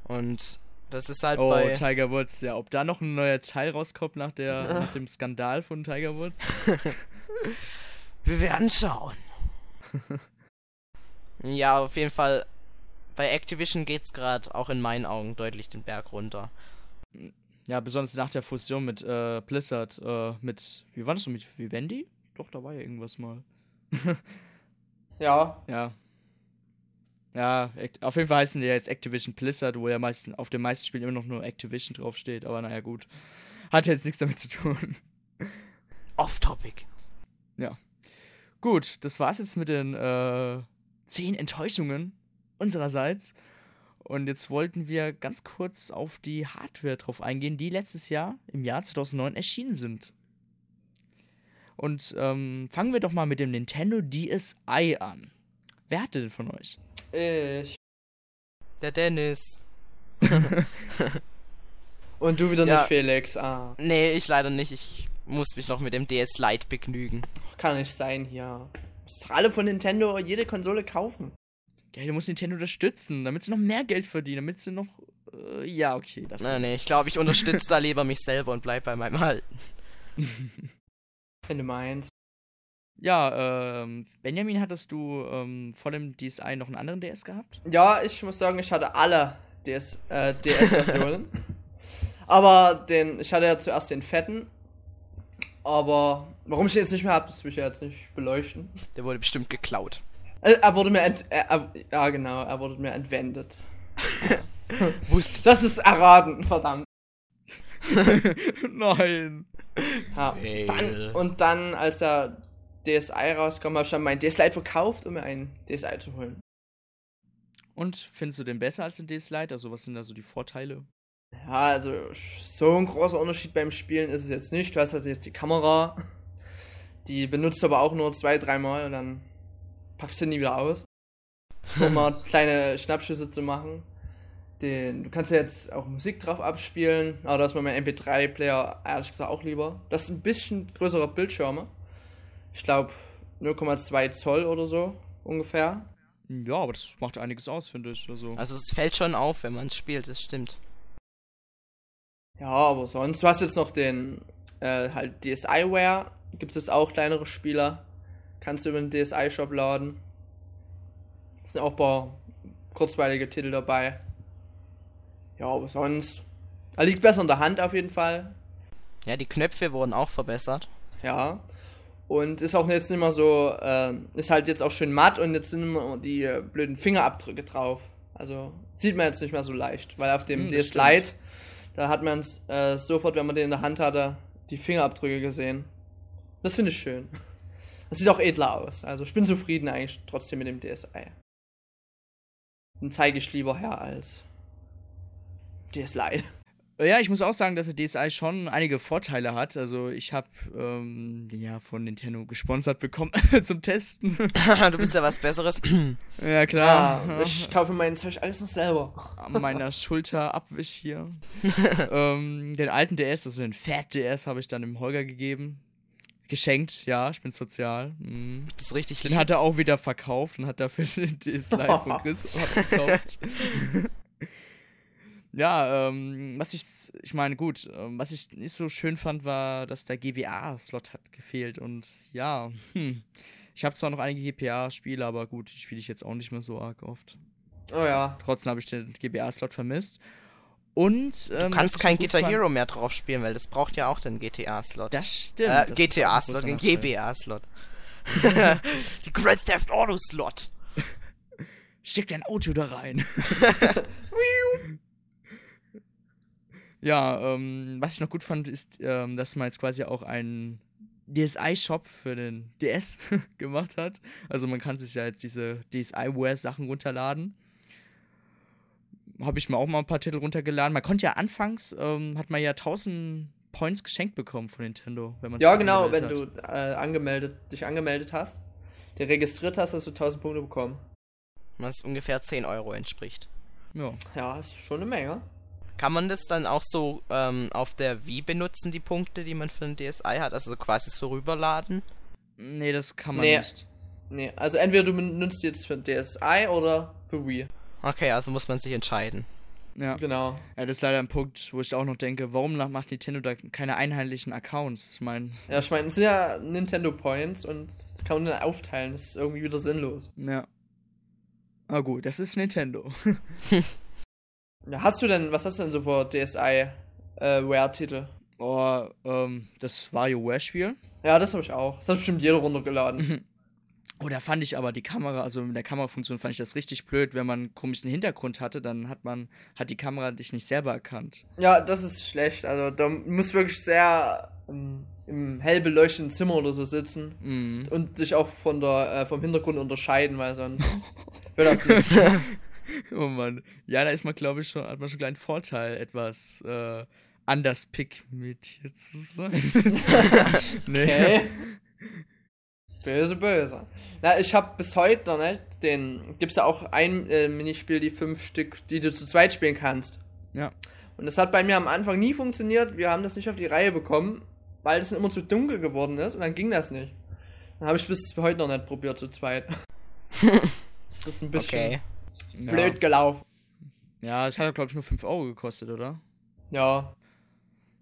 Und das ist halt Oh, bei. Tiger Woods, ja. Ob da noch ein neuer Teil rauskommt nach, der, nach dem Skandal von Tiger Woods? Wir werden schauen. ja, auf jeden Fall. Bei Activision geht's gerade auch in meinen Augen deutlich den Berg runter. Ja, besonders nach der Fusion mit äh, Blizzard, äh, mit, wie war das so, mit Vivendi? Doch, da war ja irgendwas mal. Ja, Ja. Ja, auf jeden Fall heißen die ja jetzt Activision Blizzard, wo ja meisten, auf den meisten Spielen immer noch nur Activision draufsteht, aber naja, gut. Hat jetzt nichts damit zu tun. Off-Topic. Gut, das war's jetzt mit den äh, zehn Enttäuschungen unsererseits. Und jetzt wollten wir ganz kurz auf die Hardware drauf eingehen, die letztes Jahr, im Jahr 2009, erschienen sind. Und ähm, fangen wir doch mal mit dem Nintendo DSi an. Wer hatte denn von euch? ich. Der Dennis. Und du wieder Ja. nicht, Felix. Ah, Nee, ich leider nicht. Ich muss mich noch mit dem DS Lite begnügen. kann nicht sein hier. Alle von Nintendo jede Konsole kaufen. Ja, du musst Nintendo unterstützen, damit sie noch mehr Geld verdienen, damit sie noch. Äh, ja, okay. Das Nee, nee, ich glaube, ich unterstütze da lieber mich selber und bleib bei meinem Alten. Wenn du meinst. Ja, ähm, Benjamin, hattest du ähm, vor dem DSi noch einen anderen DS gehabt? Ja, ich muss sagen, ich hatte alle DS, äh, DS-Versionen. aber den, ich hatte ja zuerst den fetten. Aber warum ich den jetzt nicht mehr habe, das will ich ja jetzt nicht beleuchten. Der wurde bestimmt geklaut. Äh, Er wurde mir ent, er, er, ja genau, er wurde mir entwendet. Wusste. Das ist erraten, verdammt. Nein. Ja. Dann, und dann, als der DSi rauskam, habe ich dann mein DS Lite verkauft, um mir einen DSi zu holen. Und findest du den besser als den DS Lite? Also, was sind da so die Vorteile? Ja, also so ein großer Unterschied beim Spielen ist es jetzt nicht. Du hast halt jetzt die Kamera, die benutzt aber auch nur zwei, dreimal und dann packst du nie wieder aus. Um mal kleine Schnappschüsse zu machen. Den, du kannst ja jetzt auch Musik drauf abspielen, aber da ist mir mein MP3-Player ehrlich gesagt auch lieber. Das ist ein bisschen größerer Bildschirme. Ich glaube 0,2 Zoll oder so ungefähr. Ja, aber das macht einiges aus, finde ich. Also, Also es fällt schon auf, wenn man es spielt, das stimmt. Ja, aber sonst, du hast jetzt noch den äh, halt DSiWare, gibt es jetzt auch kleinere Spieler, kannst du über den DSi-Shop laden. Es sind auch ein paar kurzweilige Titel dabei. Ja, aber sonst, er liegt besser in der Hand auf jeden Fall. Ja, die Knöpfe wurden auch verbessert. Ja. Und ist auch jetzt nicht mehr so, äh, ist halt jetzt auch schön matt und jetzt sind immer die äh, blöden Fingerabdrücke drauf. Also sieht man jetzt nicht mehr so leicht, weil auf dem Hm, DS Lite, da hat man äh, sofort, wenn man den in der Hand hatte, die Fingerabdrücke gesehen. Das finde ich schön. Das sieht auch edler aus. Also ich bin zufrieden eigentlich trotzdem mit dem DSi. Den zeige ich lieber her als DS Lite. Äh, ja, ich muss auch sagen, dass der DSi schon einige Vorteile hat. Also, ich habe ähm, den ja von Nintendo gesponsert bekommen zum Testen. du bist ja was Besseres. ja, klar. Ah, ich kaufe mein Zeug alles noch selber. An meiner Schulter abwisch hier. ähm, den alten DS, also den Fat DS, habe ich dann dem Holger gegeben. Geschenkt, ja, ich bin sozial. Mhm. Das ist richtig Den lieb. hat er auch wieder verkauft und hat dafür den DS Lite von Chris abgekauft. ja, ähm, was ich, ich meine, gut, ähm, was ich nicht so schön fand, war, dass der GBA-Slot hat gefehlt und ja, hm. Ich habe zwar noch einige GBA-Spiele, aber gut, die spiele ich jetzt auch nicht mehr so arg oft. Oh ja. Trotzdem habe ich den GBA-Slot vermisst. Und, Du ähm, was kannst kein Guitar Hero mehr drauf spielen, weil das braucht ja auch den GTA-Slot. Das stimmt. Äh, GTA-Slot, den. GBA-Slot. Die Grand Theft Auto-Slot. Steck dein Auto da rein. ja, ähm, was ich noch gut fand, ist, ähm, dass man jetzt quasi auch einen DSi-Shop für den DS gemacht hat. Also man kann sich ja jetzt diese DSiWare-Sachen runterladen. Habe ich mir auch mal ein paar Titel runtergeladen. Man konnte ja anfangs, ähm, hat man ja 1000 Points geschenkt bekommen von Nintendo, wenn man Ja, genau, wenn angemeldet du hat. äh, angemeldet, dich angemeldet hast, dir registriert hast, hast du 1000 Punkte bekommen. Was ungefähr 10 Euro entspricht. Ja. Ja, ist schon eine Menge. Kann man das dann auch so ähm, auf der Wii benutzen, die Punkte, die man für den DSi hat? Also quasi so rüberladen? Nee, das kann man Nee. nicht. Nee, also entweder du benutzt jetzt für DSi oder für Wii. Okay, also muss man sich entscheiden. Ja. Genau. ja, das ist leider ein Punkt, wo ich auch noch denke, warum macht Nintendo da keine einheitlichen Accounts? Ich meine, Ja, ich meine, es sind ja Nintendo Points und das kann man dann aufteilen. Das ist irgendwie wieder sinnlos. ja. Ah gut, das ist Nintendo. Ja, hast du denn, was hast du denn so für DSi äh, Wear-Titel? Oh, ähm, das WarioWare-Spiel. Ja, das habe ich auch. Das hat bestimmt jeder runtergeladen. Oh, da fand ich aber die Kamera, also mit der Kamerafunktion fand ich das richtig blöd. Wenn man einen komischen Hintergrund hatte, dann hat man, hat die Kamera dich nicht selber erkannt. ja, das ist schlecht. Also da musst du wirklich sehr ähm, im hell beleuchteten Zimmer oder so sitzen Mhm. und sich auch von der, äh, vom Hintergrund unterscheiden, weil sonst wird das nicht. Oh Mann. Ja, da ist man, glaube ich, schon, hat man schon einen kleinen Vorteil, etwas äh, anders Pick-Mädchen zu sein. nee. Okay. Böse, böse. Na, ich habe bis heute noch nicht den. Gibt's ja auch ein äh, Minispiel, die fünf Stück, die du zu zweit spielen kannst. Ja. Und das hat bei mir am Anfang nie funktioniert. Wir haben das nicht auf die Reihe bekommen, weil es immer zu dunkel geworden ist und dann ging das nicht. Dann habe ich bis heute noch nicht probiert zu zweit. das ist ein bisschen Okay. Ja. blöd gelaufen. Ja, es hat, glaube ich, nur 5 Euro gekostet, oder? Ja.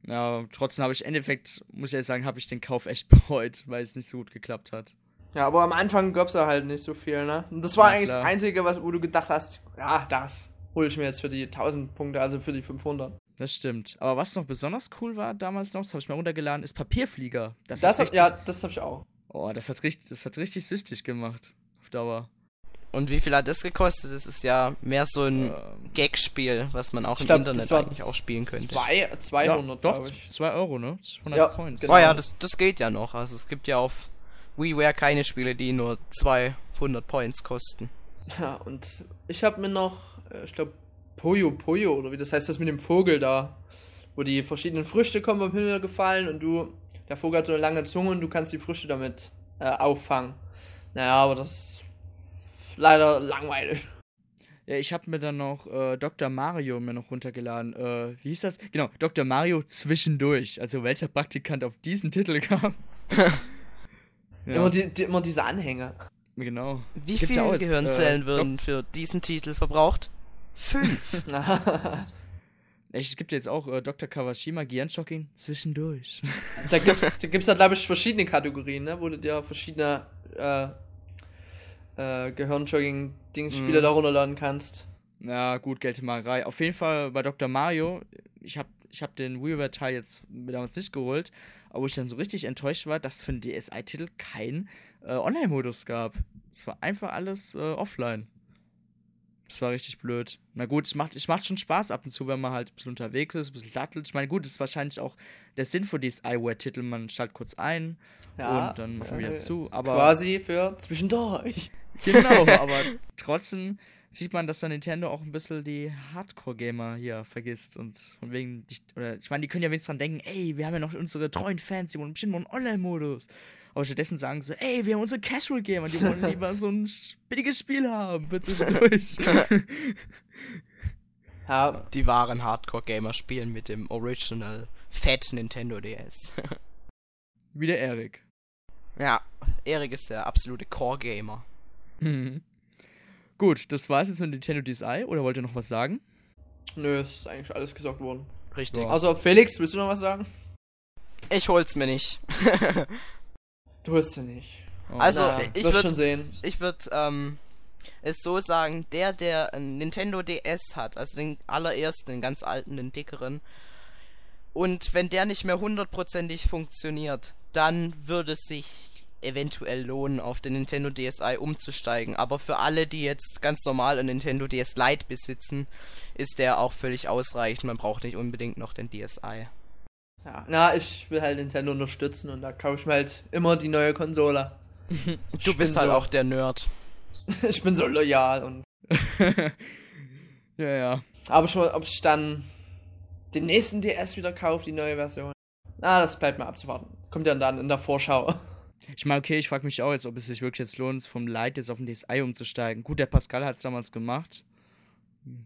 Ja, trotzdem habe ich im Endeffekt, muss ich ehrlich sagen, habe ich den Kauf echt bereut, weil es nicht so gut geklappt hat. Ja, aber am Anfang gab's da halt nicht so viel, ne? Und das war Ja, eigentlich klar. das Einzige, was, wo du gedacht hast, ja, das hole ich mir jetzt für die 1000 Punkte, also für die 500. Das stimmt. Aber was noch besonders cool war damals noch, das habe ich mir runtergeladen, ist Papierflieger. Das, Das hab, richtig, ja, das hab ich auch. Oh, das hat richtig, das hat richtig süchtig gemacht. Auf Dauer. Und wie viel hat das gekostet? Das ist ja mehr so ein Ähm, Gag-Spiel, was man auch im glaub, Internet eigentlich auch spielen könnte. Zwei, 200, ja, doch, glaube ich. 2 Euro, ne? 100 Ja, Points. genau. Oh ja, das, das geht ja noch. Also es gibt ja auf WiiWare keine Spiele, die nur 200 Points kosten. Ja, und ich habe mir noch, äh, ich glaube, Poyo Poyo, oder wie das heißt, das mit dem Vogel da, wo die verschiedenen Früchte kommen vom Himmel gefallen und du, der Vogel hat so eine lange Zunge und du kannst die Früchte damit äh, auffangen. Naja, aber das leider langweilig. Ja, ich habe mir dann noch äh, Dr. Mario mir noch runtergeladen. Äh, wie hieß das? Genau, Dr. Mario zwischendurch. Also welcher Praktikant auf diesen Titel kam. ja, Immer, die, die, immer diese Anhänge. genau. Wie Gibt's ja viele jetzt, Gehirnzellen äh, würden für diesen Titel verbraucht? Fünf. Es gibt jetzt auch äh, Dr. Kawashima Gehirnshocking zwischendurch. da gibt's, da gibt's da, glaube ich, verschiedene Kategorien, ne? wo du dir verschiedene äh, Gehirnjogging-Dings-Spiele Mhm. da runterladen kannst. ja, gut, Geldmacherei. Auf jeden Fall bei Dr. Mario. Ich habe ich hab den WiiWare-Teil jetzt damals nicht geholt, aber ich dann so richtig enttäuscht war, dass für den DSi-Titel kein äh, Online-Modus gab. Es war einfach alles äh, offline. Das war richtig blöd. Na gut, es macht, es macht schon Spaß ab und zu, wenn man halt ein bisschen unterwegs ist, ein bisschen dattelt. Ich meine, gut, das ist wahrscheinlich auch der Sinn von diesem iWare-Titel. Man schaltet kurz ein und dann macht man wieder zu. Aber Quasi für zwischendurch. Genau, aber trotzdem sieht man, dass da Nintendo auch ein bisschen die Hardcore-Gamer hier vergisst. Und von wegen, die, oder ich meine, die können ja wenigstens dran denken, ey, wir haben ja noch unsere treuen Fans, die wollen bestimmt noch einen Online-Modus. Aber stattdessen sagen sie, ey, wir haben unsere Casual-Gamer, die wollen lieber so ein billiges Spiel haben für zwischendurch. Ja, Die wahren Hardcore-Gamer spielen mit dem Original Fat Nintendo DS. Wie der Erik. ja, Erik ist der absolute Core-Gamer. Mhm. Gut, das war's jetzt mit Nintendo DSi. Oder wollt ihr noch was sagen? nö, ist eigentlich alles gesagt worden. Richtig. Ja. Also, Felix, willst du noch was sagen? Ich hol's mir nicht. Du holst sie nicht. Oh. Also, Na, ich wirst würd- schon sehen. ich würde ähm, es so sagen, der, der ein Nintendo DS hat, also den allerersten, den ganz alten, den dickeren, und wenn der nicht mehr hundertprozentig funktioniert, dann würde es sich eventuell lohnen, auf den Nintendo DSi umzusteigen. Aber für alle, die jetzt ganz normal ein Nintendo DS Lite besitzen, ist der auch völlig ausreichend. Man braucht nicht unbedingt noch den DSi. Ja, na, ich will halt Nintendo unterstützen und da kaufe ich mir halt immer die neue Konsole. Du bist halt so- auch der Nerd. ich bin so loyal und. ja, ja. Aber schon, ob ich dann den nächsten DS wieder kaufe, die neue Version. Na, das bleibt mal abzuwarten. Kommt ja dann in der Vorschau. Ich meine, okay, ich frage mich auch jetzt, ob es sich wirklich jetzt lohnt, vom Lite jetzt auf den DSi umzusteigen. Gut, der Pascal hat es damals gemacht.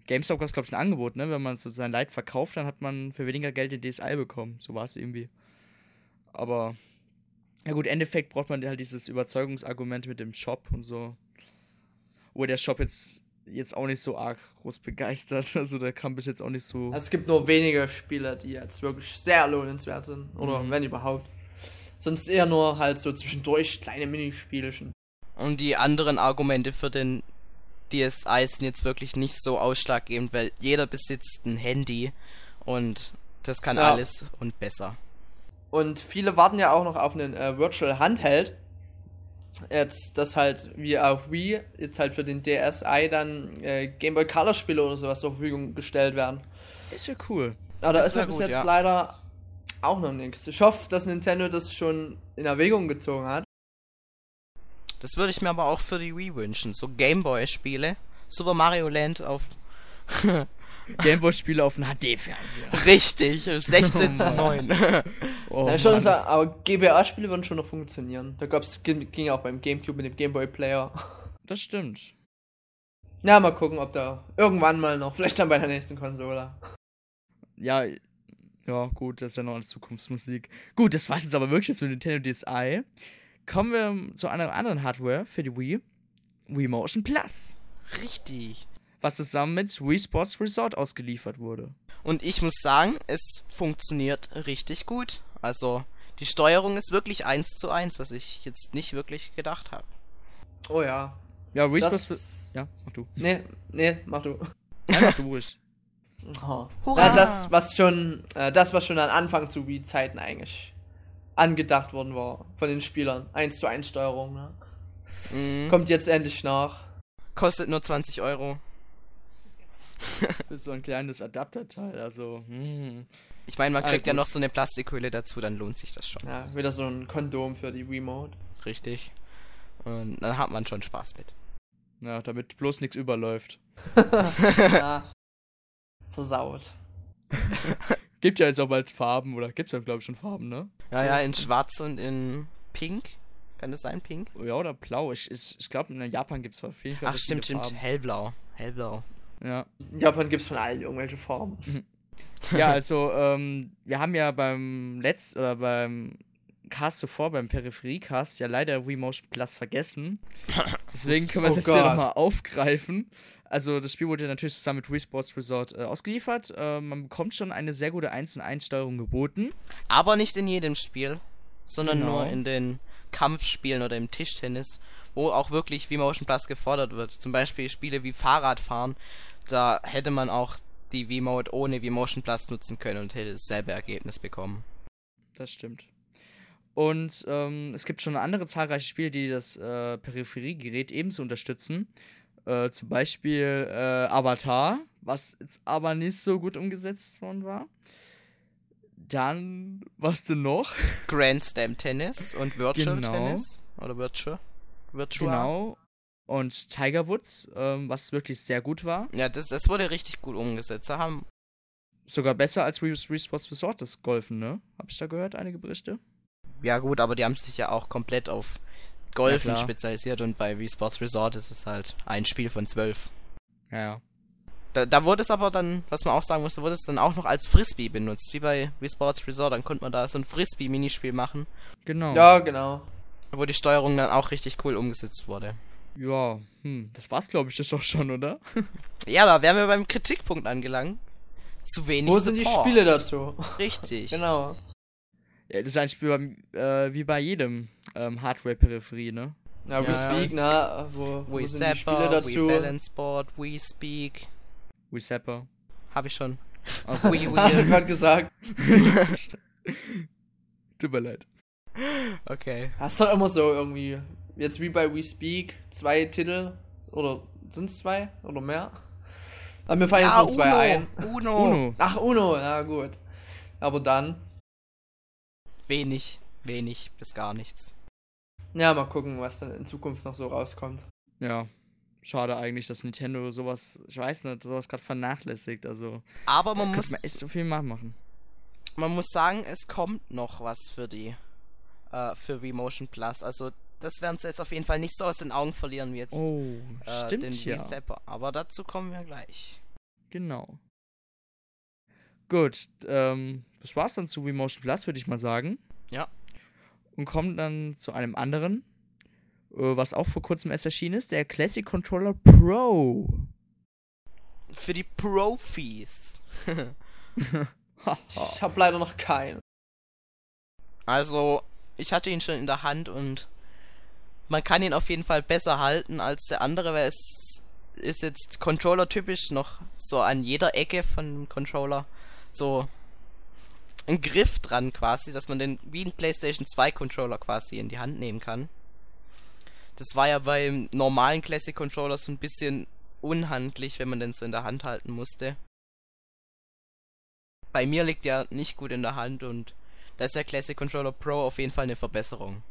GameStop gab es, glaube ich, ein Angebot, ne? Wenn man so sein Leid verkauft, dann hat man für weniger Geld den DSi bekommen. So war es irgendwie. Aber, ja gut, im Endeffekt braucht man halt dieses Überzeugungsargument mit dem Shop und so. Wo der Shop jetzt, jetzt auch nicht so arg groß begeistert. Also der kam bis jetzt auch nicht so. Also es gibt nur wenige Spiele, die jetzt wirklich sehr lohnenswert sind. Oder Mhm. wenn überhaupt. Sonst eher nur halt so zwischendurch kleine Minispielchen. Und die anderen Argumente für den DSi sind jetzt wirklich nicht so ausschlaggebend, weil jeder besitzt ein Handy und das kann Ja. alles und besser. Und viele warten ja auch noch auf einen äh, Virtual Handheld. Jetzt, das halt wie auf Wii, jetzt halt für den DSi dann äh, Game Boy Color Spiele oder sowas zur Verfügung gestellt werden. Das wäre cool. Aber da Das ist ja bis jetzt ja. leider auch noch nichts. Ich hoffe, dass Nintendo das schon in Erwägung gezogen hat. Das würde ich mir aber auch für die Wii wünschen. So Gameboy-Spiele. Super Mario Land auf. Gameboy-Spiele auf dem HD-Fernseher. Richtig, 16 zu 9. Oh, ja, schon Mann. aber GBA-Spiele würden schon noch funktionieren. Da gab's, ging auch beim Gamecube mit dem Game Boy Player. Das stimmt. Ja, mal gucken, ob da irgendwann mal noch, vielleicht dann bei der nächsten Konsole. Ja, ja, gut, das ist ja noch eine Zukunftsmusik. Gut, das war's jetzt aber wirklich jetzt mit Nintendo DSi. Kommen wir zu einer anderen Hardware für die Wii. Wii Motion Plus. Richtig. Was zusammen mit Wii Sports Resort ausgeliefert wurde. Und ich muss sagen, es funktioniert richtig gut. Also, die Steuerung ist wirklich eins zu eins, was ich jetzt nicht wirklich gedacht habe. Oh ja. Ja, Wii Das, Sports. Ja, mach du. nee, nee, mach du. Ja, mach du ruhig. Oh. Hurra! Ja, das, was schon, äh, das, was schon am Anfang zu Wii-Zeiten eigentlich angedacht worden war von den Spielern. 1 zu 1 Steuerung, ne? Mhm. Kommt jetzt endlich nach. Kostet nur 20 Euro. Für so ein kleines Adapterteil, also. Hm. Ich meine, man Ah, kriegt ja gut. noch so eine Plastikhülle dazu, dann lohnt sich das schon. Ja, wieder so ein Kondom für die Remote. Richtig. Und dann hat man schon Spaß mit. Ja, damit bloß nichts überläuft. ja. Versaut. Gibt ja jetzt auch bald Farben, oder gibt's ja, glaube ich, schon Farben, ne? Ja, ja, in schwarz und in pink. Kann das sein, pink? Ja, oder blau. Ich, ich, ich glaube, in Japan gibt's auf jeden Fall Ach, stimmt, stimmt. Hellblau. Hellblau. Farben. Ja. In Japan gibt's von allen irgendwelche Formen. Ja, also, ähm, wir haben ja beim letzten oder beim Cast zuvor, beim Peripherie-Cast, ja leider Wii Motion Plus vergessen. Deswegen können wir es Oh jetzt hier Gott. nochmal aufgreifen. Also, das Spiel wurde ja natürlich zusammen mit Wii Sports Resort äh, ausgeliefert. Äh, man bekommt schon eine sehr gute 1 1 Steuerung geboten. Aber nicht in jedem Spiel, sondern Genau. nur in den Kampfspielen oder im Tischtennis, wo auch wirklich wie Motion Plus gefordert wird. Zum Beispiel Spiele wie Fahrradfahren, da hätte man auch die V-Mode ohne V-Motion Plus nutzen können und hätte dasselbe Ergebnis bekommen. Das stimmt. Und ähm, es gibt schon andere zahlreiche Spiele, die das äh, Peripheriegerät ebenso unterstützen. Äh, zum Beispiel äh, Avatar, was jetzt aber nicht so gut umgesetzt worden war. Dann, was denn noch? Grand Slam Tennis und Virtual Genau. Tennis oder Virtual? Virtual. Genau. Und Tiger Woods, ähm, was wirklich sehr gut war. Ja, das, das wurde richtig gut umgesetzt. Da haben Sogar besser als Sports Resort das Golfen, ne? Hab ich da gehört, einige Berichte? Ja gut, aber die haben sich ja auch komplett auf Ja, Golfen klar. spezialisiert und bei Wii Sports Resort ist es halt ein Spiel von zwölf. Ja, ja. Da, da wurde es aber dann, was man auch sagen muss, da wurde es dann auch noch als Frisbee benutzt, wie bei Wii Sports Resort. Dann konnte man da so ein Frisbee-Minispiel machen, Genau. Ja, genau. wo die Steuerung dann auch richtig cool umgesetzt wurde. Ja, hm, das war's, glaube ich, das auch schon, oder? Ja, da wären wir beim Kritikpunkt angelangt. Zu wenig Wo sind die Support. Spiele dazu? Richtig. genau. Ja, das ist ein Spiel beim, äh, wie bei jedem ähm, Hardware-Peripherie, ne? Ja, Ja. We Speak, ne? Wo, wo Wii sind die Spiele Zapper, dazu? Wii Balance Board, Wii Speak. Wii Zapper. Hab ich schon. Also, Wii Hab ich Wheel. grad gesagt. Tut mir leid. Okay. Hast doch immer so irgendwie, jetzt wie bei We Speak, zwei Titel, oder sind es zwei, oder mehr? Aber mir fallen Ja, jetzt nur zwei ein. Uno. Uno. Ach, Uno, ja gut. Aber dann, Wenig. Wenig bis gar nichts. ja, mal gucken, was dann in Zukunft noch so rauskommt. Ja. Schade eigentlich, dass Nintendo sowas, ich weiß nicht, sowas gerade vernachlässigt. Also, Aber man muss, man echt so viel machen. man muss sagen, es kommt noch was für die, äh, für V-Motion Plus. Also, das werden sie jetzt auf jeden Fall nicht so aus den Augen verlieren wie jetzt Oh, äh, stimmt den ja. Wii Zapper. Aber dazu kommen wir gleich. Genau. Gut, ähm, das war's dann zu Remotion Plus, würde ich mal sagen. Ja. Und kommen dann zu einem anderen, äh, was auch vor kurzem erst erschienen ist, der Classic Controller Pro. Für die Profis. Ich habe leider noch keinen. Also, ich hatte ihn schon in der Hand und man kann ihn auf jeden Fall besser halten als der andere, weil es ist jetzt Controller-typisch noch so an jeder Ecke von dem Controller so ein Griff dran quasi, dass man den wie ein PlayStation 2 Controller quasi in die Hand nehmen kann. Das war ja beim normalen Classic Controller so ein bisschen unhandlich, wenn man den so in der Hand halten musste. Bei mir liegt der nicht gut in der Hand und da ist der Classic Controller Pro auf jeden Fall eine Verbesserung.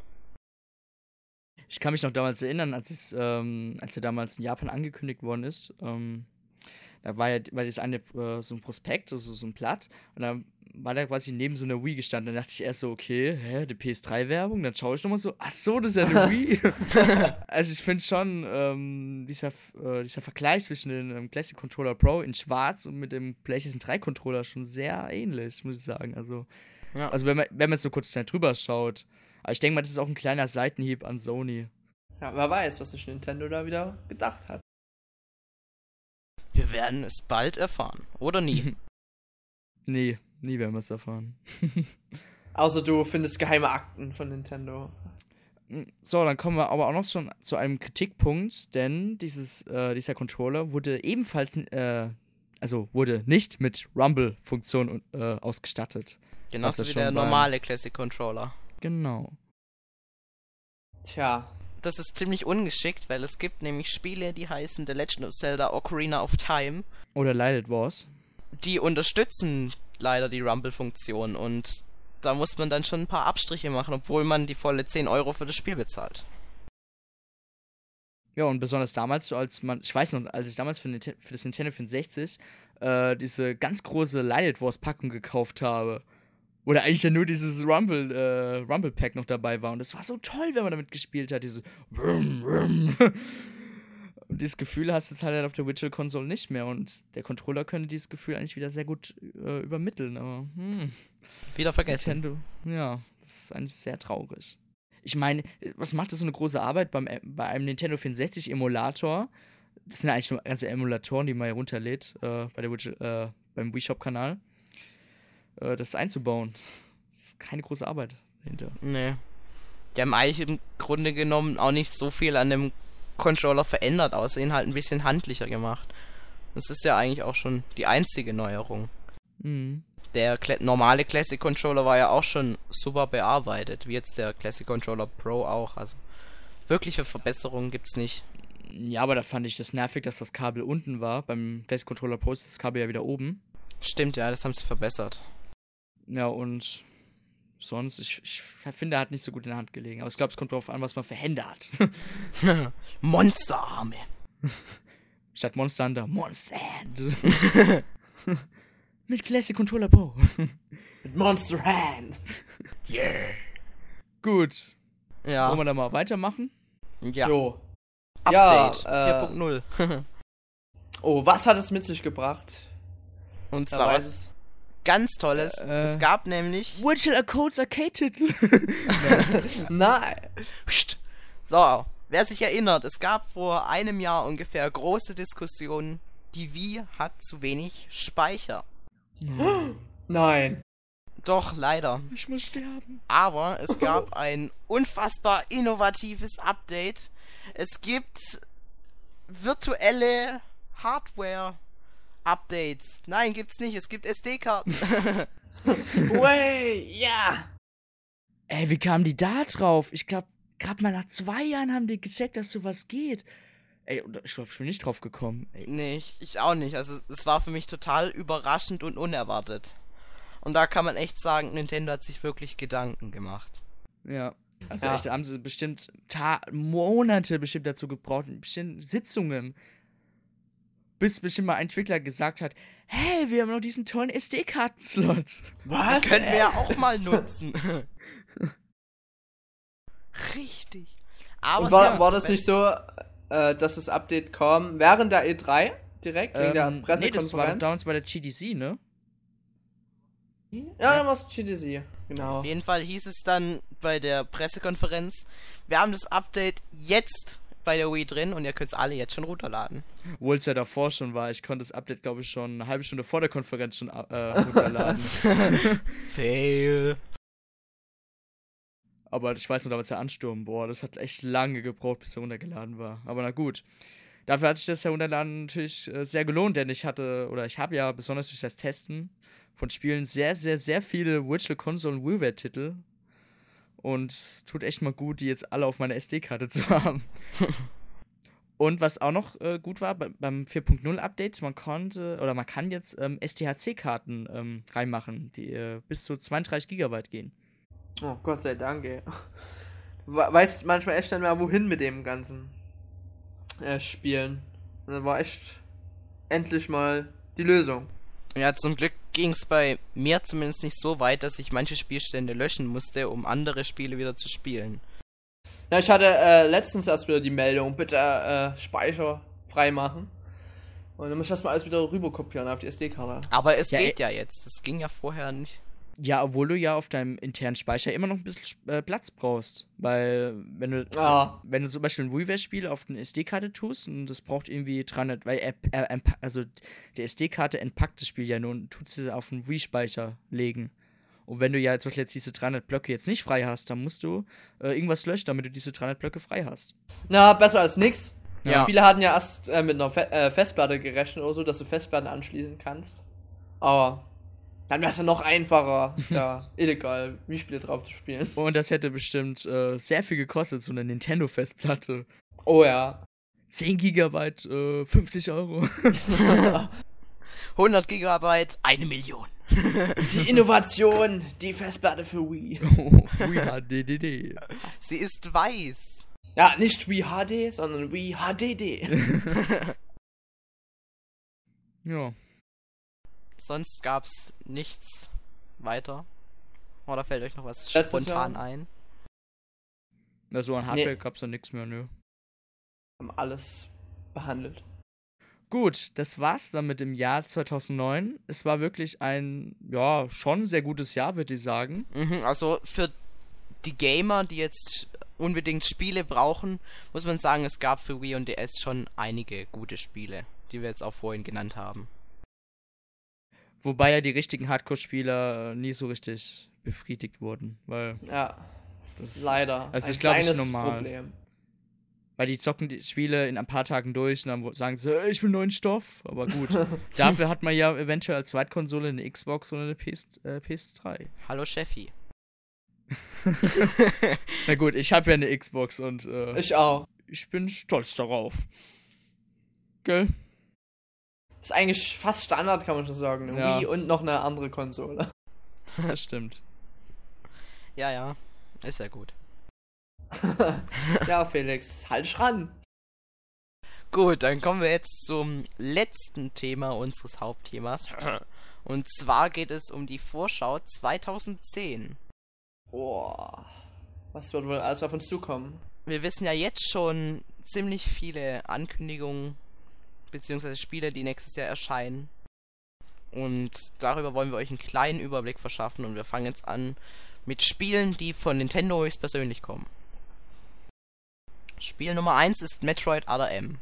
Ich kann mich noch damals erinnern, als ähm, als er damals in Japan angekündigt worden ist, ähm, da war ja, war das eine, äh, so ein Prospekt, also so ein Blatt, und dann war da quasi neben so einer Wii gestanden. Dann dachte ich erst so, okay, hä, die PS3-Werbung? Dann schaue ich nochmal so, ach so, das ist ja eine Wii. also ich finde schon, ähm, dieser, äh, dieser Vergleich zwischen dem ähm, Classic Controller Pro in schwarz und mit dem PlayStation 3 Controller schon sehr ähnlich, muss ich sagen. Also, Ja. also wenn man, wenn man jetzt so kurz schnell drüber schaut. Aber ich denke mal, das ist auch ein kleiner Seitenhieb an Sony. Ja, wer weiß, was sich Nintendo da wieder gedacht hat. Wir werden es bald erfahren. Oder nie. Nee, nie werden wir es erfahren. Außer du findest geheime Akten von Nintendo. So, dann kommen wir aber auch noch schon zu einem Kritikpunkt, denn dieses, äh, dieser Controller wurde ebenfalls, äh, also wurde nicht mit Rumble-Funktion äh, ausgestattet. Genauso wie der normale Classic Controller. Genau. Tja, Das ist ziemlich ungeschickt, weil es gibt nämlich Spiele, die heißen The Legend of Zelda Ocarina of Time. Oder Light It Wars. Die unterstützen leider die Rumble-Funktion und da muss man dann schon ein paar Abstriche machen, obwohl man die volle 10 Euro für das Spiel bezahlt. Ja, und besonders damals, als man, ich weiß noch, als ich damals für, für das Nintendo 64 äh, diese ganz große Light It Wars Packung gekauft habe, wo da eigentlich ja nur dieses Rumble, äh, Rumble Pack noch dabei war. Und das war so toll, wenn man damit gespielt hat, diese. Und dieses Gefühl hast du jetzt halt auf der Virtual Console nicht mehr. Und der Controller könnte dieses Gefühl eigentlich wieder sehr gut äh, übermitteln. Aber hm, Wieder vergessen. Nintendo, ja, das ist eigentlich sehr traurig. Ich meine, was macht das so eine große Arbeit beim, bei einem Nintendo 64 Emulator? Das sind eigentlich nur ganze Emulatoren, die man herunterlädt äh, bei der Witch- äh, beim Wii Shop Kanal. Äh, das einzubauen. Das ist keine große Arbeit dahinter. Nee. Die haben eigentlich im Grunde genommen auch nicht so viel an dem Controller verändert, ihn halt ein bisschen handlicher gemacht. Das ist ja eigentlich auch schon die einzige Neuerung. Mhm. Der Cla normale Classic Controller war ja auch schon super bearbeitet, wie jetzt der Classic Controller Pro auch. Also wirkliche Verbesserungen gibt's nicht. Ja, aber da fand ich das nervig, dass das Kabel unten war. Beim Classic Controller Pro ist das Kabel ja wieder oben. Stimmt, ja, das haben sie verbessert. Ja, und sonst, ich, ich finde, er hat nicht so gut in der Hand gelegen. Aber ich glaube, es kommt darauf an, was man für Hände hat. Monsterarme. Statt Monster Hunter, Monster Hand. Mit Classic Controller Pro. mit Monster Hand. Gut. Ja. Wollen wir da mal weitermachen? ja. Jo. Update Ja, äh, 4.0. Oh, was hat es mit sich gebracht? Und zwar was. Ganz Tolles. Äh, es gab nämlich. Virtual Codes Arcade-Titel. Nein. So, wer sich erinnert, es gab vor einem Jahr ungefähr große Diskussionen. Die Wii hat zu wenig Speicher. Nein. Doch, leider. ich muss sterben. Aber es gab ein unfassbar innovatives Update. Es gibt virtuelle Hardware-Updates. Nein, gibt's nicht. Es gibt SD-Karten. Way, ja. Ey, wie kamen die da drauf? Ich glaube, gerade mal nach zwei Jahren haben die gecheckt, dass sowas geht. Ey, ich glaube, ich bin nicht drauf gekommen. Ey. nee, ich, ich auch nicht. Also es war für mich total überraschend und unerwartet. Und da kann man echt sagen, Nintendo hat sich wirklich Gedanken gemacht. Ja. Also Ja. echt, da haben sie bestimmt Ta Monate bestimmt dazu gebraucht, bestimmt Sitzungen. Bis bestimmt mal ein Entwickler gesagt hat, hey, wir haben noch diesen tollen SD-Karten-Slot. Was? Können wir ja auch mal nutzen. Richtig. Aber war, war das nicht so, äh, dass das Update kam während der E3? direkt wegen der Ähm, nee, Pressekonferenz. das war damals bei der GDC, ne? ja, dann war es GDC. Genau. Auf jeden Fall hieß es dann bei der Pressekonferenz, wir haben das Update jetzt bei der Wii drin und ihr könnt es alle jetzt schon runterladen. Obwohl es ja davor schon war. Ich konnte das Update, glaube ich, schon eine halbe Stunde vor der Konferenz schon äh, runterladen. Fail. Aber ich weiß noch, damals der Ansturm, boah, das hat echt lange gebraucht, bis er runtergeladen war. Aber na gut. Dafür hat sich das Herunterladen natürlich äh, sehr gelohnt, denn ich hatte, oder ich habe ja besonders durch das Testen von Spielen sehr, sehr, sehr viele Virtual Console und WiiWare-Titel. Und es tut echt mal gut, die jetzt alle auf meiner SD-Karte zu haben. und was auch noch äh, gut war bei, beim 4.0 Update, man konnte, oder man kann jetzt ähm, STHC-Karten ähm, reinmachen, die äh, bis zu 32 Gigabyte gehen. Oh, Gott sei Dank, ey. Du we- weißt manchmal echt nicht mehr, wohin mit dem ganzen äh, Spielen. Und das war echt endlich mal die Lösung. Ja, zum Glück ging es bei mir zumindest nicht so weit, dass ich manche Spielstände löschen musste, um andere Spiele wieder zu spielen. Ja, ich hatte äh, letztens erst wieder die Meldung, bitte äh, Speicher freimachen. Und dann muss ich das mal alles wieder rüber kopieren auf die SD-Karte. Aber es Ja, geht ja jetzt. Das ging ja vorher nicht. Ja, obwohl du ja auf deinem internen Speicher immer noch ein bisschen äh, Platz brauchst. Weil, wenn du, Ah. wenn du zum Beispiel ein WiiWare-Spiel auf eine SD-Karte tust und das braucht irgendwie 300, weil er, er, also die SD-Karte entpackt das Spiel ja nur und tut sie auf den Wii-Speicher legen. Und wenn du ja zum Beispiel jetzt diese 300 Blöcke jetzt nicht frei hast, dann musst du äh, irgendwas löschen, damit du diese 300 Blöcke frei hast. Na, besser als nix. Ja. Viele hatten ja erst äh, mit einer Fe äh, Festplatte gerechnet oder so, dass du Festplatten anschließen kannst. Aber dann wäre es ja noch einfacher, da illegal Wii-Spiele drauf zu spielen. Und das hätte bestimmt äh, sehr viel gekostet, so eine Nintendo-Festplatte. Oh ja. 10 Gigabyte, äh, 50 Euro. 100 Gigabyte, eine Million. Die Innovation, die Festplatte für Wii. oh, Wii HDDD. Sie ist weiß. Ja, nicht Wii HD, sondern Wii HDD. Ja. Sonst gab's nichts weiter. Oder fällt euch noch was Letztes spontan Jahr? ein? Also an Hardware Nee. gab's da nichts mehr, nö. Haben alles behandelt. Gut, das war's dann mit dem Jahr 2009. Es war wirklich ein, ja, schon sehr gutes Jahr, würde ich sagen. Mhm, also für die Gamer, die jetzt unbedingt Spiele brauchen, muss man sagen, es gab für Wii und DS schon einige gute Spiele, die wir jetzt auch vorhin genannt haben. Wobei ja die richtigen Hardcore-Spieler äh, nie so richtig befriedigt wurden, weil, Ja. Das- leider. also ich glaub, das ist normal. Problem. weil die zocken die Spiele in ein paar Tagen durch und dann sagen sie, "Äh, ich will neuen Stoff. Aber gut, dafür hat man ja eventuell als Zweitkonsole eine Xbox oder eine PS, äh, PS3. Hallo Cheffi. Na gut, ich habe ja eine Xbox und äh, ich, Ich auch. bin stolz darauf. Gell? Ist eigentlich fast Standard, kann man schon sagen. Ja. Wii und noch eine andere Konsole. Das stimmt. Ja, ja, ist ja gut. ja, Felix, halt dich ran. Gut, dann kommen wir jetzt zum letzten Thema unseres Hauptthemas. Und zwar geht es um die Vorschau 2010. Boah. Was wird wohl alles auf uns zukommen? Wir wissen ja jetzt schon ziemlich viele Ankündigungen beziehungsweise Spiele, die nächstes Jahr erscheinen. Und darüber wollen wir euch einen kleinen Überblick verschaffen und wir fangen jetzt an mit Spielen, die von Nintendo höchstpersönlich kommen. Spiel Nummer 1 ist Metroid Other M.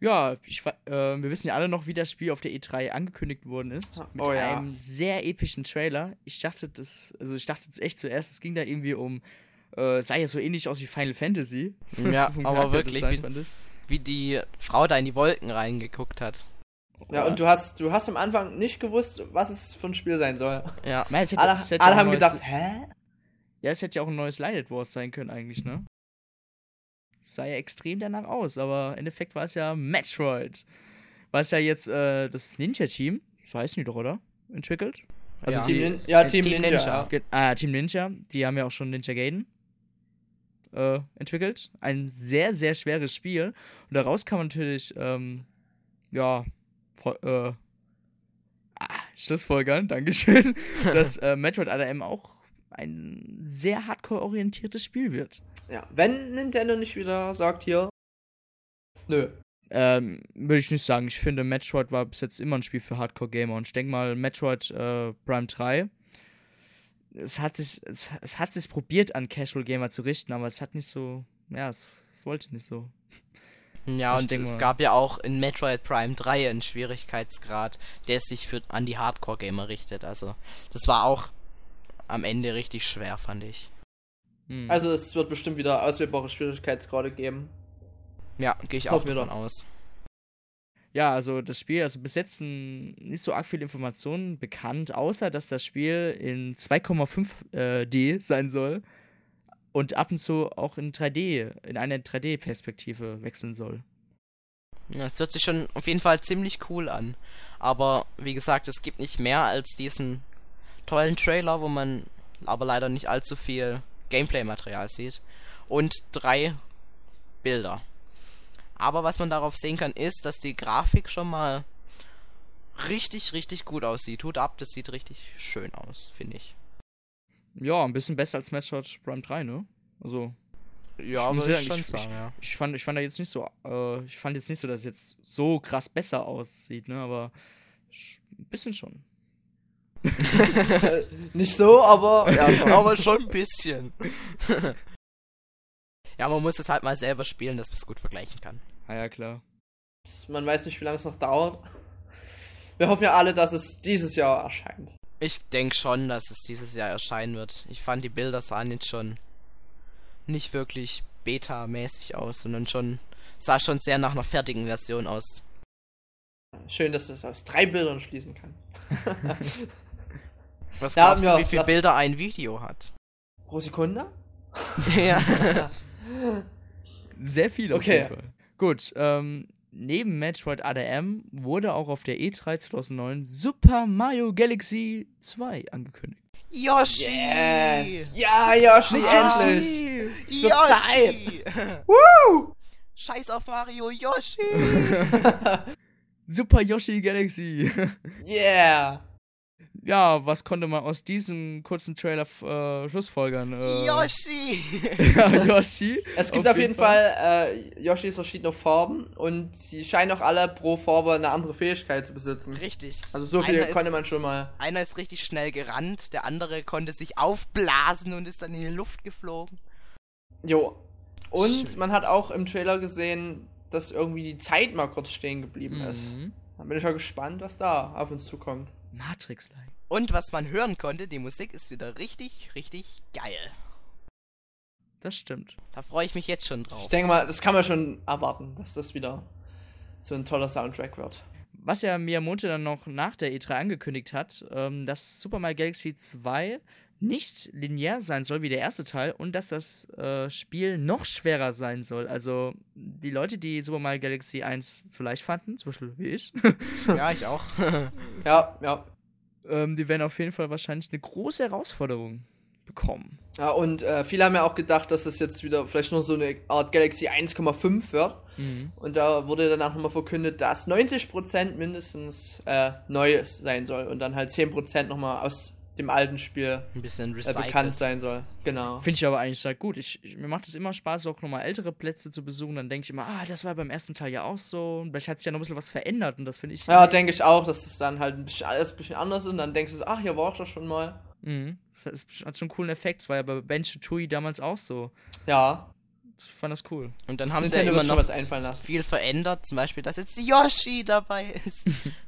Ja, ich, äh, wir wissen ja alle noch, wie das Spiel auf der E3 angekündigt worden ist. Mit Oh ja. einem sehr epischen Trailer. Ich dachte, das, also ich dachte echt zuerst, es ging da irgendwie um, äh, sah ja so ähnlich aus wie Final Fantasy. Ja, aber wirklich, wie-. Wie die Frau da in die Wolken reingeguckt hat. Ja, und du hast, du hast am Anfang nicht gewusst, was es für ein Spiel sein soll. Ja, Nein, es hätte, Alle, es hätte alle auch ein haben neues- gedacht, hä? Ja, es hätte ja auch ein neues Lighted Wars sein können eigentlich, ne? Es sah ja extrem danach aus, aber im Endeffekt war es ja Metroid. Was ja jetzt äh, das Ninja-Team, so heißen die doch, oder? Entwickelt? Also Ja. die, Team Nin ja, äh, Team, Team Ninja. Ninja. ah, Team Ninja, die haben ja auch schon Ninja Gaiden äh, entwickelt. Ein sehr, sehr schweres Spiel. Und daraus kann man natürlich, ähm, ja, voll, äh, ah, Schlussfolgern, Dankeschön, dass äh, Metroid ADM auch ein sehr hardcore-orientiertes Spiel wird. Ja, wenn Nintendo nicht wieder sagt hier, nö. Ähm, würde ich nicht sagen. Ich finde, Metroid war bis jetzt immer ein Spiel für Hardcore-Gamer. Und ich denke mal, Metroid äh, Prime 3, es hat, sich, es, es hat sich probiert, an Casual-Gamer zu richten, aber es hat nicht so, ja, es, es wollte nicht so. Ja, Ich und es gab ja auch in Metroid Prime 3 einen Schwierigkeitsgrad, der sich für an die Hardcore-Gamer richtet. Also, das war auch am Ende richtig schwer, fand ich. Hm. Also es wird bestimmt wieder auswählbare Schwierigkeitsgrade geben. Ja, gehe ich auch Hoffen davon doch. aus. Ja, also das Spiel, also bis jetzt nicht so arg viele Informationen bekannt, außer dass das Spiel in 2,5 äh, sein soll und ab und zu auch in 3D, in eine 3D-Perspektive wechseln soll. Ja, es hört sich schon auf jeden Fall ziemlich cool an. Aber wie gesagt, es gibt nicht mehr als diesen tollen Trailer, wo man aber leider nicht allzu viel Gameplay-Material sieht. Und drei Bilder. Aber was man darauf sehen kann, ist, dass die Grafik schon mal richtig, richtig gut aussieht. Hut ab, das sieht richtig schön aus, finde ich. Ja, ein bisschen besser als Metroid Prime 3, ne? Also, Ja, muss ich sagen, schon ich- sagen, ja. ich fand, ich fand da jetzt nicht so, äh, ich fand jetzt nicht so, dass es jetzt so krass besser aussieht, ne? Aber ein bisschen schon. Äh, Nicht so, aber ja, schon. Aber schon ein bisschen. ja, man muss es halt mal selber spielen, dass man es gut vergleichen kann. Ah ja, klar. man weiß nicht, wie lange es noch dauert. Wir hoffen ja alle, dass es dieses Jahr erscheint. Ich denke schon, dass es dieses Jahr erscheinen wird. Ich fand die Bilder sahen jetzt schon nicht wirklich beta-mäßig aus, sondern schon sah schon sehr nach einer fertigen Version aus. Schön, dass du es aus drei Bildern schließen kannst. Was glaubst ja, du, wie viele Bilder ein Video hat? Pro Sekunde? ja. Sehr viel auf Okay. jeden Fall. Gut, ähm, neben Metroid ADM wurde auch auf der E3 2009 Super Mario Galaxy 2 angekündigt. Yoshi! Yes! Ja, Yoshi, endlich! Es wird Yoshi! Woo! Scheiß auf Mario, Yoshi! Super Yoshi Galaxy. Yeah! Ja, was konnte man aus diesem kurzen Trailer äh, schlussfolgern? Äh, Yoshi! ja, Yoshi. Es gibt auf, jeden Fall, äh, Yoshis verschiedene Farben und sie scheinen auch alle pro Farbe eine andere Fähigkeit zu besitzen. Richtig. Also so viel Einer konnte ist, man schon mal. Einer ist richtig schnell gerannt, der andere konnte sich aufblasen und ist dann in die Luft geflogen. Jo. Und Schön. man hat auch im Trailer gesehen, dass irgendwie die Zeit mal kurz stehen geblieben ist. Mhm. Da bin ich mal gespannt, was da auf uns zukommt. Matrix-like. Und was man hören konnte, die Musik ist wieder richtig, richtig geil. Das stimmt. Da freue ich mich jetzt schon Ich drauf. denke mal, das kann man schon erwarten, dass das wieder so ein toller Soundtrack wird. Was ja Miyamoto dann noch nach der E3 angekündigt hat, ähm, dass Super Mario Galaxy 2 nicht linear sein soll wie der erste Teil und dass das äh, Spiel noch schwerer sein soll. Also die Leute, die Super Mario Galaxy 1 zu leicht fanden, zum Beispiel wie ich, Ja, ich auch. Ja, ja. Ähm, die werden auf jeden Fall wahrscheinlich eine große Herausforderung bekommen. Ja, und äh, viele haben ja auch gedacht, dass es jetzt wieder vielleicht nur so eine Art Galaxy 1,5 wird. Mhm. Und da wurde danach nochmal verkündet, dass 90% mindestens äh, neu sein soll und dann halt 10% nochmal aus dem alten Spiel Ein bisschen äh, recycelt. bekannt sein soll. Genau. Finde ich aber eigentlich sehr gut. Ich, ich, mir macht es immer Spaß, auch nochmal ältere Plätze zu besuchen. Dann denke ich immer, ah, das war beim ersten Teil ja auch so. Und vielleicht hat sich ja noch ein bisschen was verändert und das finde ich. Ja, denke ich auch, dass es dann halt ein bisschen, alles ein bisschen anders ist und dann denkst du, ach, hier war ich doch schon mal. Mhm. Das hat- das hat schon einen coolen Effekt. Das war ja bei Bench Tui damals auch so. Ja, Ich fand das cool. Und dann haben sie ja immer noch was einfallen lassen. viel verändert. Zum Beispiel, dass jetzt Yoshi dabei ist.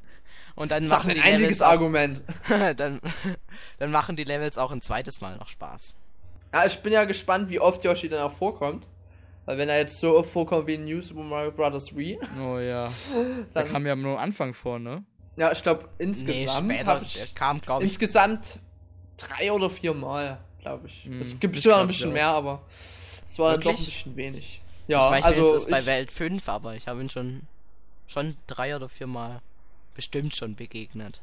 Und dann auch machen ein die einziges auch, Argument. dann, dann machen die Levels auch ein zweites Mal noch Spaß. Ja, ich bin ja gespannt, wie oft Yoshi dann auch vorkommt. Weil wenn er jetzt so oft vorkommt wie in New Super Mario Bros. Wii, Oh ja. Da kam ja nur am Anfang vor, ne? ja, ich glaube Nee, insgesamt später, hab der ich kam, glaube ich, insgesamt drei oder vier Mal, glaube ich. Hm, es gibt bestimmt ein ich bisschen mehr, aber es war dann doch ein Wirklich? bisschen wenig. ich Ja, weiß, also jetzt ist bei ich, Welt 5, aber ich habe ihn schon, schon drei oder vier Mal bestimmt schon begegnet.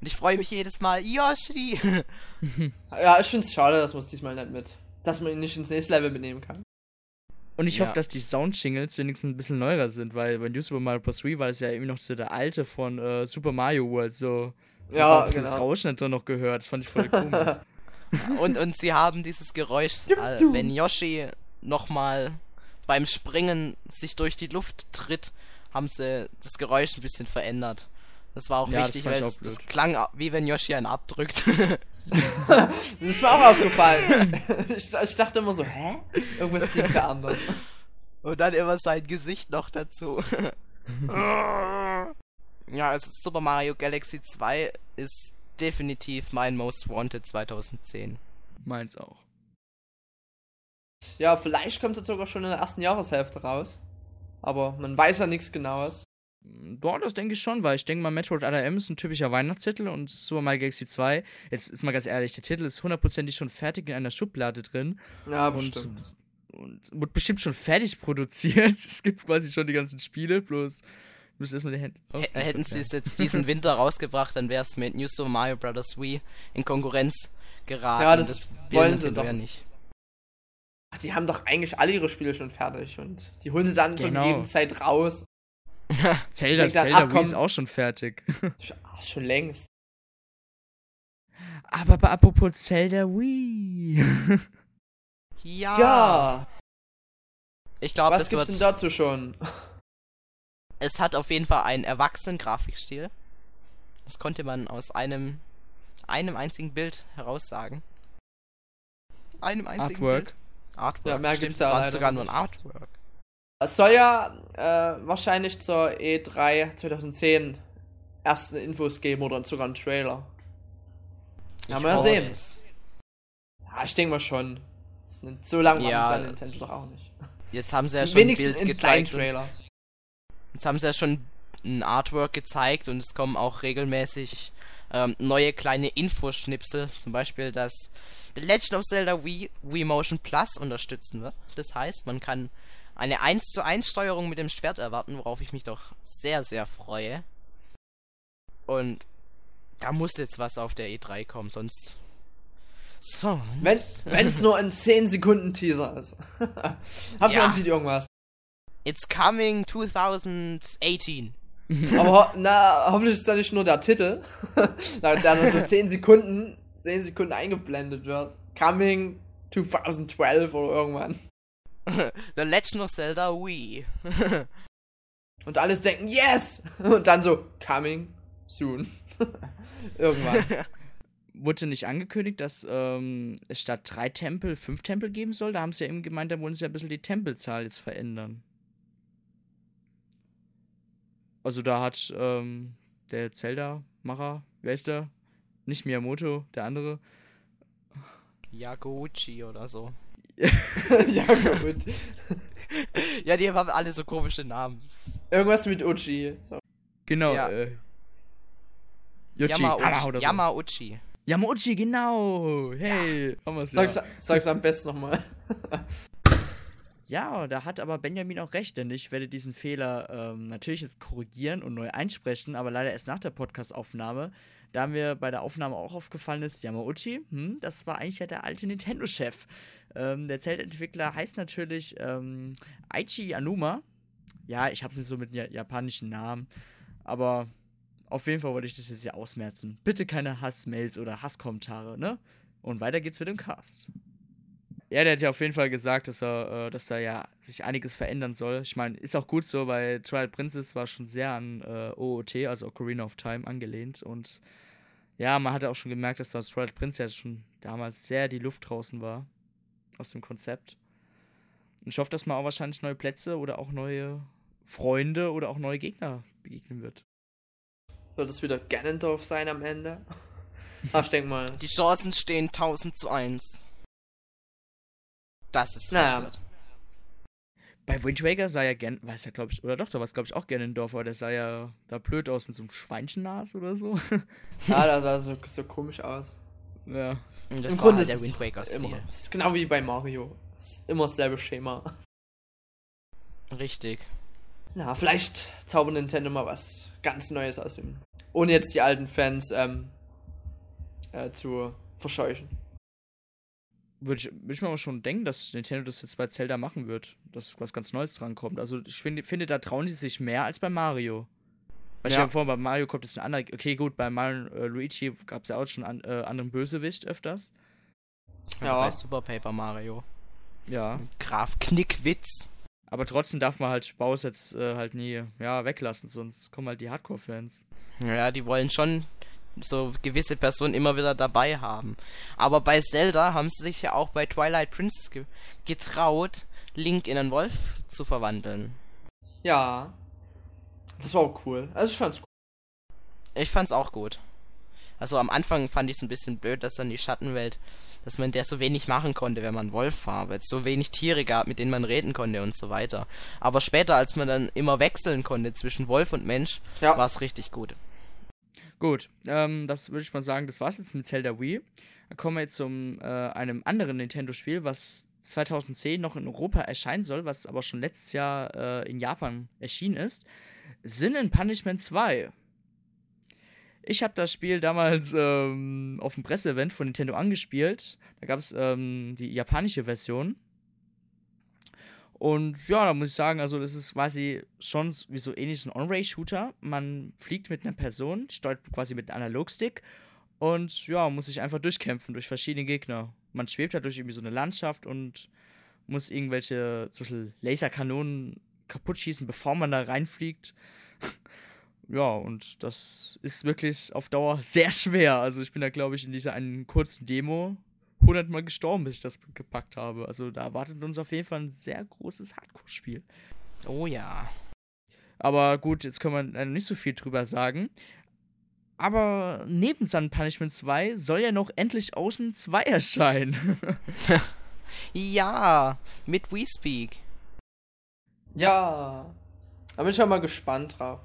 Und ich freue mich jedes Mal, Yoshi! ja, ich finde es schade, dass man es diesmal nicht mit, dass man ihn nicht ins nächste Level mitnehmen kann. Und ich Ja. hoffe, dass die Soundjingles wenigstens ein bisschen neuer sind, weil bei New Super Mario Bros. 3 war es ja irgendwie noch so der alte von äh, Super Mario World, so. Ja, hab Das genau. Rauschen hat noch gehört, das fand ich voll komisch. und, und sie haben dieses Geräusch, äh, wenn Yoshi nochmal beim Springen sich durch die Luft tritt, haben sie das Geräusch ein bisschen verändert. Das war auch Ja, das wichtig, weil auch es, das klang wie wenn Yoshi einen abdrückt. Das ist mir auch aufgefallen. ich, ich dachte immer so, hä? Irgendwas liegt da anders. Und dann immer sein Gesicht noch dazu. ja, also Super Mario Galaxy 2 ist definitiv mein Most Wanted 2010. Meins auch. Ja, vielleicht kommt es sogar schon in der ersten Jahreshälfte raus. Aber man weiß ja nichts genaues. Boah, das denke ich schon, weil ich denke mal, Metroid ADM ist ein typischer Weihnachtstitel und Super Mario Galaxy 2, jetzt ist mal ganz ehrlich, der Titel ist hundertprozentig schon fertig in einer Schublade drin Ja, und, bestimmt. und wird bestimmt schon fertig produziert. Es gibt quasi schon die ganzen Spiele, bloß müssen erstmal die Hände hätten sie es jetzt diesen Winter rausgebracht, dann wäre es mit New Super Mario Bros. Wii in Konkurrenz geraten. Ja, das will wollen sie doch. ja nicht. Ach, die haben doch eigentlich alle ihre Spiele schon fertig und die holen sie dann Genau. zur Zeit raus. Zelda, dann, Zelda ach, Wii komm. ist auch schon fertig. Ach, schon längst. Aber bei apropos Zelda Wii. Ja. Ja, Ich glaube, was das gibt's wird. denn dazu schon? Es hat auf jeden Fall einen erwachsenen Grafikstil. Das konnte man aus einem einem einzigen Bild heraussagen. Einem einzigen Ja, Bild. Artwork. Artwork. mehr Stimmt, gibt's es da sogar nur ein. Artwork. Es soll ja äh, wahrscheinlich zur E3 2010 ersten Infos geben oder sogar einen Trailer. Ja, Ich mal hoffe sehen. es. Ja, ich denke mal schon. Nicht so lange Ja. wartet dann Nintendo doch auch nicht. Jetzt haben sie ja schon ein Wenigstens Bild in kleinen gezeigt. Trailer. jetzt haben sie ja schon ein Artwork gezeigt und es kommen auch regelmäßig ähm, neue kleine Infoschnipsel. Zum Beispiel, dass The Legend of Zelda Wii, Wii Motion Plus unterstützen wird. Das heißt, man kann eine 1 zu 1 Steuerung mit dem Schwert erwarten, worauf ich mich doch sehr, sehr freue. Und da muss jetzt was auf der E3 kommen, sonst. Sonst. Wenn es nur ein 10 Sekunden Teaser ist. Hauptsache Ja. man sieht irgendwas. It's coming 2018. Aber ho na, hoffentlich ist da nicht nur der Titel, da da nur so 10 Sekunden, 10 Sekunden eingeblendet wird. Coming 2012 oder irgendwann. The Legend of Zelda Wii. Und alles denken, yes! Und dann so, coming soon. irgendwann. Wurde nicht angekündigt, dass ähm, es statt drei Tempel fünf Tempel geben soll? Da haben sie ja eben gemeint, da wollen sie ja ein bisschen die Tempelzahl jetzt verändern. Also da hat ähm, der Zelda-Macher, wer ist der? Nicht Miyamoto, der andere. Yaguchi oder so. ja, gut. Ja, die haben alle so komische Namen. Irgendwas mit Uchi. So. Genau, Ja. äh. Yoshi, Yamauchi. So. Yamauchi. Yamauchi, genau. Hey, haben ja. Sag's, sag's am besten nochmal. Ja, da hat aber Benjamin auch recht, denn ich werde diesen Fehler ähm, natürlich jetzt korrigieren und neu einsprechen, aber leider erst nach der Podcast-Aufnahme. Da mir bei der Aufnahme auch aufgefallen ist, Yamauchi, hm, das war eigentlich ja der alte Nintendo-Chef. Ähm, der Zeltentwickler heißt natürlich ähm, Aichi Anuma. Ja, ich hab's nicht so mit ja japanischen Namen, aber auf jeden Fall wollte ich das jetzt ja ausmerzen. Bitte keine Hassmails oder Hasskommentare, ne? Und weiter geht's mit dem Cast. Ja, der hat ja auf jeden Fall gesagt, dass er, äh, dass da ja sich einiges verändern soll. Ich meine, ist auch gut so, weil Twilight Princess war schon sehr an äh, OOT, also Ocarina of Time, angelehnt. Und ja, man hatte auch schon gemerkt, dass das Twilight Princess ja schon damals sehr die Luft draußen war aus dem Konzept. Und ich hoffe, dass man auch wahrscheinlich neue Plätze oder auch neue Freunde oder auch neue Gegner begegnen wird. Wird es wieder Ganondorf sein am Ende? Ach, ich denk mal. Die Chancen stehen 1000 zu 1. Das ist Naja. passiert. Bei Wind Waker sah ja Gan, weiß ja, glaube ich, oder doch, da war es, glaube ich, auch Ganondorf, aber der sah ja da blöd aus mit so einem Schweinchennase oder so. Ja, das sah so, so komisch aus. ja. Und Das Im war Grunde halt der ist Wind es Waker Immer. Stil. Es ist genau wie bei Mario. Ist immer dasselbe Schema. Richtig. Na, vielleicht zaubert Nintendo mal was ganz Neues aus dem. Ohne jetzt die alten Fans ähm, äh, zu verscheuchen. Würde ich, würd ich mir aber schon denken, dass Nintendo das jetzt bei Zelda machen wird, dass was ganz Neues dran kommt. Also ich finde, finde da trauen sie sich mehr als bei Mario. Weil ich Ja. ja vor, bei Mario kommt jetzt ein anderer. Okay, gut, bei Mario äh, Luigi gab es ja auch schon an, äh, anderen Bösewicht öfters. Ja. Ja. Bei Super Paper Mario. Ja. Graf Knickwitz. Aber trotzdem darf man halt Bowser jetzt äh, halt nie ja, weglassen, sonst kommen halt die Hardcore-Fans. Ja, die wollen schon so gewisse Personen immer wieder dabei haben. Aber bei Zelda haben sie sich ja auch bei Twilight Princess ge getraut, Link in einen Wolf zu verwandeln. Ja. Das war auch cool. Also ich fand's cool. Ich fand's auch gut. Also am Anfang fand ich es ein bisschen blöd, dass dann die Schattenwelt, dass man der so wenig machen konnte, wenn man Wolf war, weil es so wenig Tiere gab, mit denen man reden konnte und so weiter. Aber später, als man dann immer wechseln konnte zwischen Wolf und Mensch, Ja. war es richtig gut. Gut, ähm, das würde ich mal sagen, das war's jetzt mit Zelda Wii. Dann kommen wir jetzt zum äh, einem anderen Nintendo-Spiel, was 2010 noch in Europa erscheinen soll, was aber schon letztes Jahr äh, in Japan erschienen ist. Sin and Punishment 2. Ich habe das Spiel damals ähm, auf dem Presseevent von Nintendo angespielt. Da gab es ähm, die japanische Version. Und ja, da muss ich sagen, also das ist quasi schon wie so ähnlich ein On-Ray-Shooter. Man fliegt mit einer Person, steuert quasi mit einem Analogstick und ja, muss sich einfach durchkämpfen durch verschiedene Gegner. Man schwebt halt durch irgendwie so eine Landschaft und muss irgendwelche zum Beispiel Laserkanonen kaputt schießen, bevor man da reinfliegt. ja, und das ist wirklich auf Dauer sehr schwer. Also ich bin da, glaube ich, in dieser einen kurzen Demo hundertmal gestorben, bis ich das gepackt habe. Also da erwartet uns auf jeden Fall ein sehr großes Hardcore-Spiel. Oh ja. Aber gut, jetzt kann man leider nicht so viel drüber sagen. Aber neben Sun Punishment 2 soll ja noch endlich Außen 2 erscheinen. Ja, mit WeSpeak. Ja. Da bin ich auch mal gespannt drauf.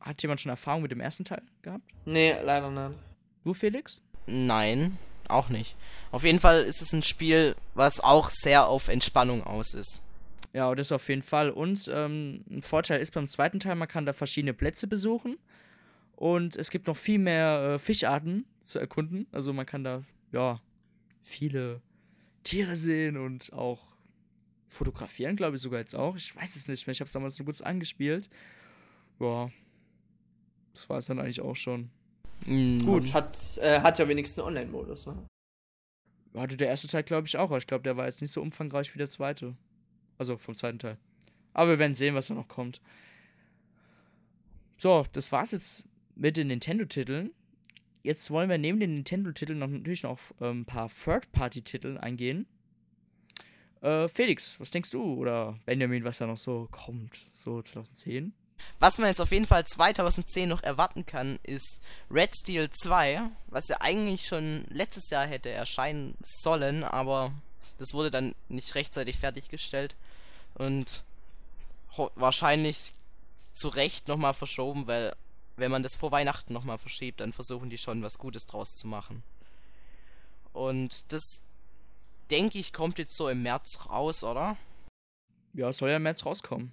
Hat jemand schon Erfahrung mit dem ersten Teil gehabt? Nee, leider nicht. Du, Felix? Nein, auch nicht. Auf jeden Fall ist es ein Spiel, was auch sehr auf Entspannung aus ist. Ja, das auf jeden Fall. Und ähm, ein Vorteil ist beim zweiten Teil, man kann da verschiedene Plätze besuchen. Und es gibt noch viel mehr äh, Fischarten zu erkunden. Also man kann da, ja, viele Tiere sehen und auch fotografieren, glaube ich sogar jetzt auch. Ich weiß es nicht mehr. Ich habe es damals nur kurz angespielt. Ja, das war es dann eigentlich auch schon. Mm, Gut, es hat, äh, hat ja wenigstens einen Online-Modus, ne? Hatte der erste Teil, glaube ich, auch. aber Ich glaube, der war jetzt nicht so umfangreich wie der zweite. Also vom zweiten Teil. Aber wir werden sehen, was da noch kommt. So, das war's jetzt mit den Nintendo-Titeln. Jetzt wollen wir neben den Nintendo-Titeln noch natürlich noch ähm, ein paar Third-Party-Titel eingehen. Äh, Felix, was denkst du? Oder Benjamin, was da noch so kommt? So 2010? Was man jetzt auf jeden Fall 2010 noch erwarten kann, ist Red Steel 2, was ja eigentlich schon letztes Jahr hätte erscheinen sollen, aber das wurde dann nicht rechtzeitig fertiggestellt und wahrscheinlich zu Recht nochmal verschoben, weil wenn man das vor Weihnachten nochmal verschiebt, dann versuchen die schon was Gutes draus zu machen. Und das denke ich kommt jetzt so im März raus, oder? Ja, soll ja im März rauskommen.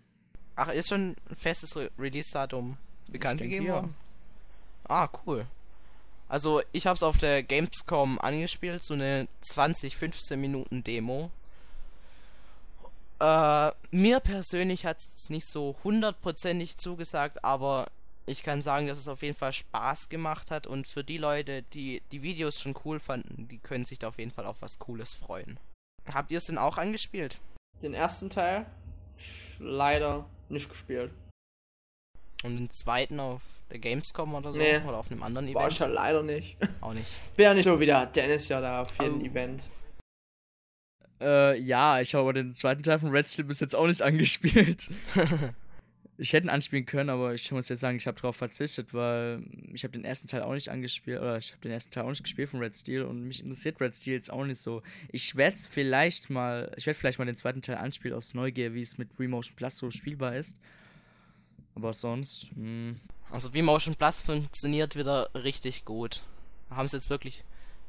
Ach, ist schon ein festes Re Release-Datum bekannt gegeben worden? Ah, cool. Also, ich hab's auf der Gamescom angespielt, so eine 20, 15 Minuten Demo. Äh, mir persönlich hat's nicht so hundertprozentig zugesagt, aber ich kann sagen, dass es auf jeden Fall Spaß gemacht hat und für die Leute, die die Videos schon cool fanden, die können sich da auf jeden Fall auf was Cooles freuen. Habt ihr es denn auch angespielt? Den ersten Teil leider nicht gespielt. Und den zweiten auf der Gamescom oder so? Nee. Oder auf einem anderen War Event? ich ja leider nicht. Auch nicht. Bin ja nicht so wie der Dennis ja da auf jedem Oh. Event. Äh, ja, ich habe aber den zweiten Teil von Red Steel bis jetzt auch nicht angespielt. ich hätte ihn anspielen können, aber ich muss jetzt sagen, ich habe darauf verzichtet, weil ich habe den ersten Teil auch nicht angespielt, oder ich habe den ersten Teil auch nicht gespielt von Red Steel und mich interessiert Red Steel jetzt auch nicht so. Ich werde vielleicht mal, ich werde vielleicht mal den zweiten Teil anspielen aus Neugier, wie es mit Remotion Plus so spielbar ist. Aber sonst, hm, Also wie Motion Plus funktioniert wieder richtig gut. Haben sie jetzt wirklich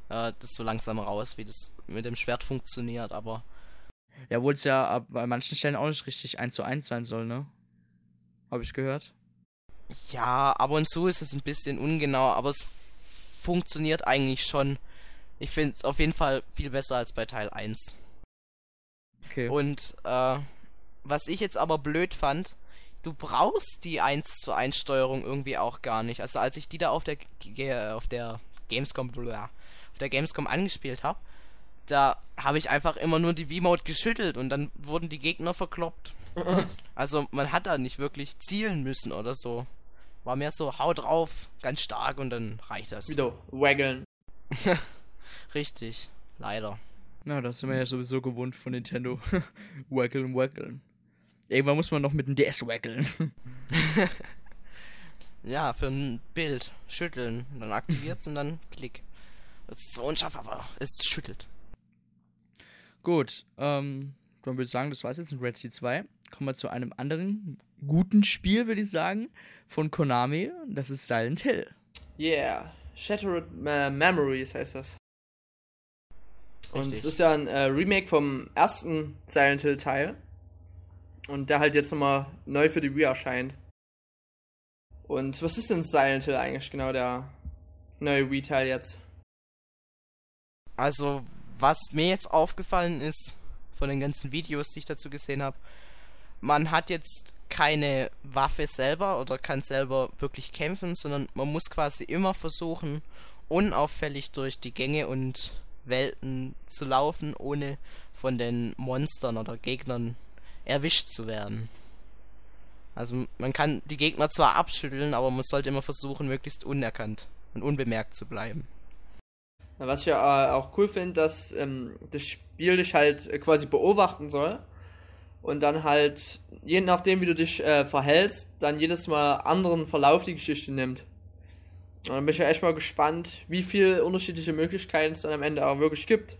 äh, das so langsam raus, wie das mit dem Schwert funktioniert, aber ja, obwohl es ja bei manchen Stellen auch nicht richtig 1 zu 1 sein soll, ne? Habe ich gehört. ja, ab und zu ist es ein bisschen ungenau, aber es funktioniert eigentlich schon. Ich finde es auf jeden Fall viel besser als bei Teil 1. Okay. Und äh, was ich jetzt aber blöd fand, du brauchst die 1 zu 1 Steuerung irgendwie auch gar nicht. Also als ich die da auf der G- auf der Gamescom bla, auf der Gamescom angespielt habe, da habe ich einfach immer nur die V-Mode geschüttelt und dann wurden die Gegner verkloppt. also man hat da nicht wirklich zielen müssen oder so. War mehr so, hau drauf, ganz stark und dann reicht das. Wieder waggeln. Richtig, leider. Na, das sind wir ja sowieso gewohnt von Nintendo. waggeln, waggeln. Irgendwann muss man noch mit dem DS waggeln. ja, für ein Bild schütteln. Dann aktiviert's und dann klick. Das ist zwar unscharf, aber es schüttelt. Gut, ähm, dann würde ich sagen, das war's jetzt mit Red Sea 2. Kommen wir zu einem anderen guten Spiel, würde ich sagen, von Konami. Das ist Silent Hill. Yeah, Shattered uh, Memories heißt das. Und es ist ja ein äh, Remake vom ersten Silent Hill Teil. Und der halt jetzt nochmal neu für die Wii erscheint. Und was ist denn Silent Hill eigentlich genau, der neue Wii-Teil jetzt? Also, was mir jetzt aufgefallen ist, von den ganzen Videos, die ich dazu gesehen habe, man hat jetzt keine Waffe selber oder kann selber wirklich kämpfen, sondern man muss quasi immer versuchen, unauffällig durch die Gänge und Welten zu laufen, ohne von den Monstern oder Gegnern erwischt zu werden. Also man kann die Gegner zwar abschütteln, aber man sollte immer versuchen, möglichst unerkannt und unbemerkt zu bleiben. Was ich ja äh, auch cool finde, dass ähm, das Spiel dich halt äh, quasi beobachten soll und dann halt, je nachdem wie du dich äh, verhältst, dann jedes Mal anderen Verlauf die Geschichte nimmt. Und dann bin ich ja echt mal gespannt, wie viele unterschiedliche Möglichkeiten es dann am Ende auch wirklich gibt.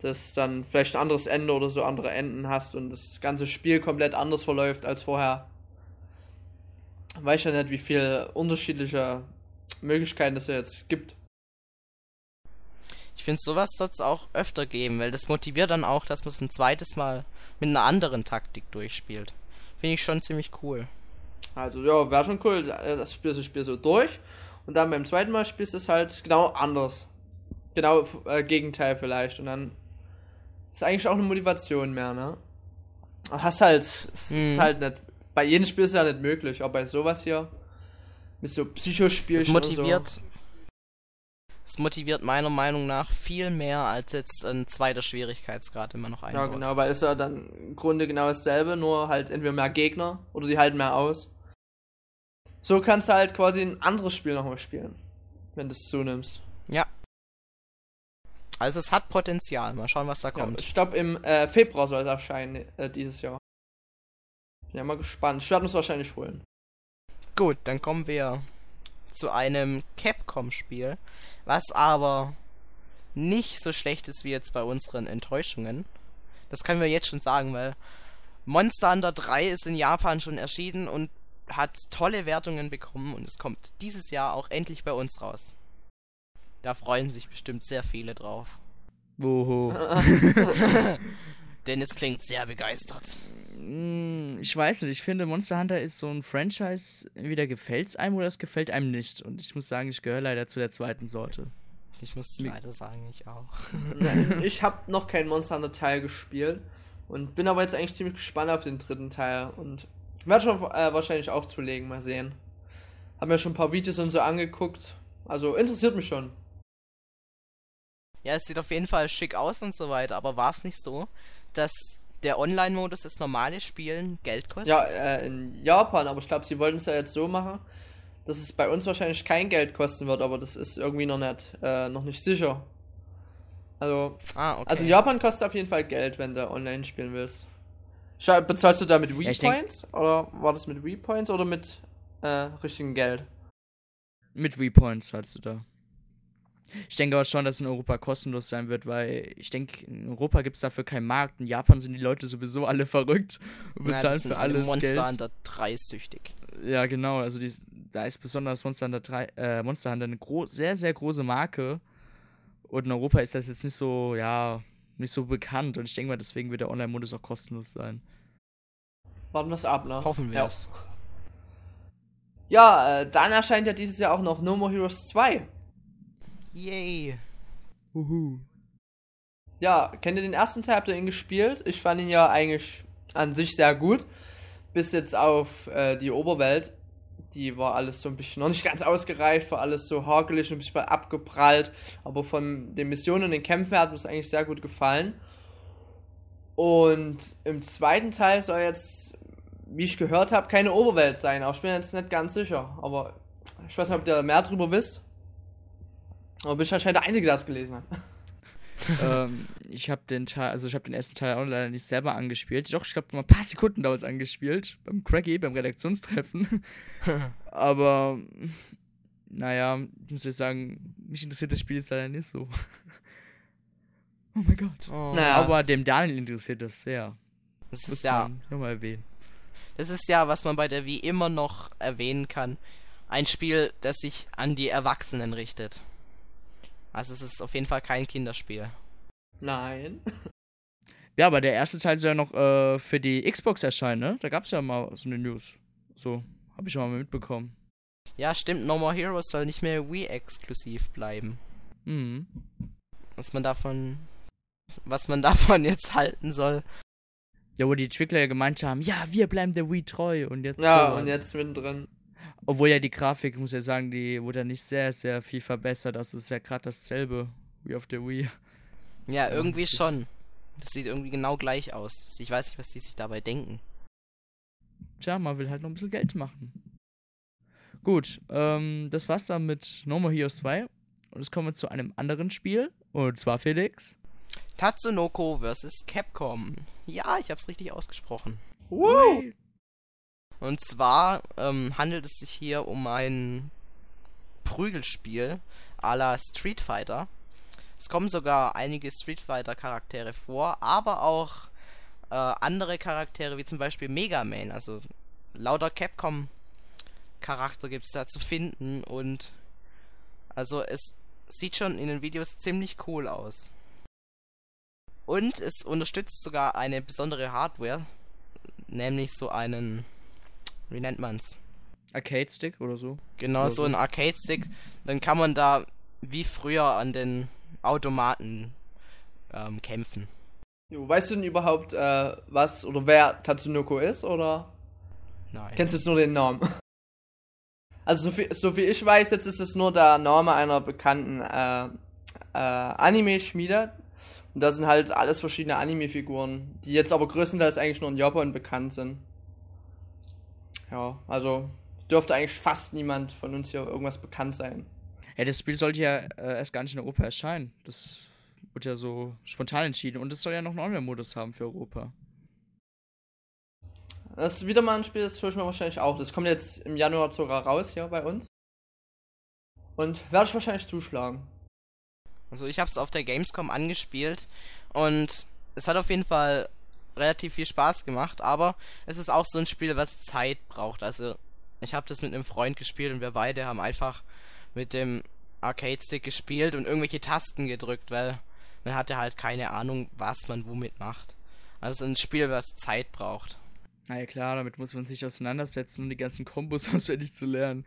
Dass dann vielleicht ein anderes Ende oder so andere Enden hast und das ganze Spiel komplett anders verläuft als vorher. Weiß ja nicht, wie viele unterschiedliche Möglichkeiten es jetzt gibt. Ich finde, sowas soll es auch öfter geben, weil das motiviert dann auch, dass man es ein zweites Mal mit einer anderen Taktik durchspielt. Finde ich schon ziemlich cool. Also ja, wäre schon cool, das spielst du Spiel so durch und dann beim zweiten Mal spielst du es halt genau anders. Genau äh, Gegenteil vielleicht und dann ist eigentlich auch eine Motivation mehr, ne? Hast halt, es mhm. ist halt nicht, bei jedem Spiel ist es ja nicht möglich, aber bei sowas hier, mit so Psychospielchen. Es motiviert, so. Es motiviert meiner Meinung nach viel mehr als jetzt ein zweiter Schwierigkeitsgrad immer noch einbaut. Ja, genau, weil es ja dann im Grunde genau dasselbe, nur halt entweder mehr Gegner oder die halten mehr aus. So kannst du halt quasi ein anderes Spiel nochmal spielen, wenn du es zunimmst. Ja. Also es hat Potenzial. Mal schauen, was da kommt. Ja, ich glaube, im äh, Februar soll es erscheinen äh, dieses Jahr. Bin ja mal gespannt. Ich werde es wahrscheinlich holen. Gut, dann kommen wir zu einem Capcom-Spiel, was aber nicht so schlecht ist wie jetzt bei unseren Enttäuschungen. Das können wir jetzt schon sagen, weil Monster Hunter 3 ist in Japan schon erschienen und hat tolle Wertungen bekommen und es kommt dieses Jahr auch endlich bei uns raus. Da freuen sich bestimmt sehr viele drauf. Woho. Denn es klingt sehr begeistert. Mm, ich weiß nicht, ich finde Monster Hunter ist so ein Franchise, entweder gefällt es einem oder es gefällt einem nicht. Und ich muss sagen, ich gehöre leider zu der zweiten Sorte. Ich muss leider sagen, ich auch. ich habe noch keinen Monster Hunter Teil gespielt und bin aber jetzt eigentlich ziemlich gespannt auf den dritten Teil und werde schon äh, wahrscheinlich auch zulegen, mal sehen. Hab mir schon ein paar Videos und so angeguckt. Also interessiert mich schon. Ja, es sieht auf jeden Fall schick aus und so weiter, aber war es nicht so, dass der Online-Modus das normale Spielen Geld kostet? Ja, äh, in Japan, aber ich glaube, sie wollten es ja jetzt so machen, dass es bei uns wahrscheinlich kein Geld kosten wird, aber das ist irgendwie noch nicht, äh, noch nicht sicher. Also, ah, okay. also Japan kostet auf jeden Fall Geld, wenn du online spielen willst. Bezahlst du da mit Wii Points? Oder war das mit Wii Points oder mit äh, richtigem Geld? Mit Wii Points zahlst du da. Ich denke aber schon, dass in Europa kostenlos sein wird, weil ich denke, in Europa gibt es dafür keinen Markt. In Japan sind die Leute sowieso alle verrückt und bezahlen ja, für alles Monster Geld. Monster Hunter 3 süchtig. Ja, genau. Also die, da ist besonders Monster Hunter 3, äh, Monster Hunter eine sehr, sehr große Marke. Und in Europa ist das jetzt nicht so, ja, nicht so bekannt. Und ich denke mal, deswegen wird der Online-Modus auch kostenlos sein. Warten wir es ab, ne? Hoffen wir es. Ja, äh, dann erscheint ja dieses Jahr auch noch No More Heroes 2. Yay. Uhu. Ja, kennt ihr den ersten Teil? Habt ihr ihn gespielt? Ich fand ihn ja eigentlich an sich sehr gut. Bis jetzt auf äh, die Oberwelt. die war alles so ein bisschen noch nicht ganz ausgereift, war alles so hakelig und ein bisschen abgeprallt. Aber von den Missionen und den Kämpfen hat mir es eigentlich sehr gut gefallen. Und im zweiten Teil soll jetzt, wie ich gehört habe, keine Oberwelt sein. Aber ich bin jetzt nicht ganz sicher. Aber ich weiß nicht, ob ihr mehr drüber wisst. Aber bin ich anscheinend der Einzige, der das gelesen hat. ähm, ich habe den Teil, also ich habe den ersten Teil auch leider nicht selber angespielt. Doch, ich glaube, mal ein paar Sekunden damals angespielt. Beim Craggy, beim Redaktionstreffen. Aber, naja, muss ich sagen, mich interessiert das Spiel jetzt leider nicht so. oh mein Gott. Oh. Naja. Aber dem Daniel interessiert das sehr. Das ist ja, nochmal erwähnen. das ist ja, was man bei der Wii immer noch erwähnen kann. Ein Spiel, das sich an die Erwachsenen richtet. Also es ist auf jeden Fall kein Kinderspiel. Nein. Ja, aber der erste Teil soll ja noch äh, für die Xbox erscheinen, ne? Da gab es ja mal so eine News. So, habe ich schon mal mitbekommen. Ja, stimmt, No More Heroes soll nicht mehr Wii-exklusiv bleiben. Mhm. Was man davon. Was man davon jetzt halten soll. Ja, wo die Entwickler ja gemeint haben, ja, wir bleiben der Wii treu und jetzt Ja, sowas. und jetzt mittendrin. Obwohl ja die Grafik, muss ja sagen, die wurde ja nicht sehr, sehr viel verbessert. Das ist ja gerade dasselbe wie auf der Wii. Ja, irgendwie das schon. Das sieht irgendwie genau gleich aus. Ich weiß nicht, was die sich dabei denken. Tja, man will halt noch ein bisschen Geld machen. Gut, ähm, das war's dann mit No More Heroes 2. Und jetzt kommen wir zu einem anderen Spiel. Und zwar Felix. Tatsunoko vs. Capcom. Ja, ich hab's richtig ausgesprochen. Woo! Und zwar ähm, handelt es sich hier um ein Prügelspiel à la Street Fighter. Es kommen sogar einige Street Fighter Charaktere vor, aber auch äh, andere Charaktere wie zum Beispiel Mega Man. Also lauter Capcom Charakter gibt es da zu finden und also es sieht schon in den Videos ziemlich cool aus. Und es unterstützt sogar eine besondere Hardware, nämlich so einen, wie nennt man's? Arcade-Stick oder so. Genau, Oder so so. ein Arcade-Stick. Dann kann man da wie früher an den Automaten ähm, kämpfen. Jo, weißt du denn überhaupt, äh, was oder wer Tatsunoko ist? Oder Nein. kennst du jetzt nur den Namen? Also, so viel, so viel ich weiß, jetzt ist es nur der Name einer bekannten äh, äh, Anime-Schmiede. Und da sind halt alles verschiedene Anime-Figuren, die jetzt aber größtenteils eigentlich nur in Japan bekannt sind. Ja, also dürfte eigentlich fast niemand von uns hier irgendwas bekannt sein. Ja, das Spiel sollte ja äh, erst gar nicht in Europa erscheinen. Das wurde ja so spontan entschieden. Und es soll ja noch einen Online-Modus haben für Europa. Das ist wieder mal ein Spiel, das hole ich mir wahrscheinlich auch. Das kommt jetzt im Januar sogar raus hier bei uns. Und werde ich wahrscheinlich zuschlagen. Also ich habe es auf der Gamescom angespielt und es hat auf jeden Fall relativ viel Spaß gemacht, aber es ist auch so ein Spiel, was Zeit braucht. Also ich habe das mit einem Freund gespielt und wir beide haben einfach mit dem Arcade-Stick gespielt und irgendwelche Tasten gedrückt, weil man hatte halt keine Ahnung, was man womit macht. Also ein Spiel, was Zeit braucht. Na ja, klar, damit muss man sich auseinandersetzen, um die ganzen Kombos auswendig zu lernen.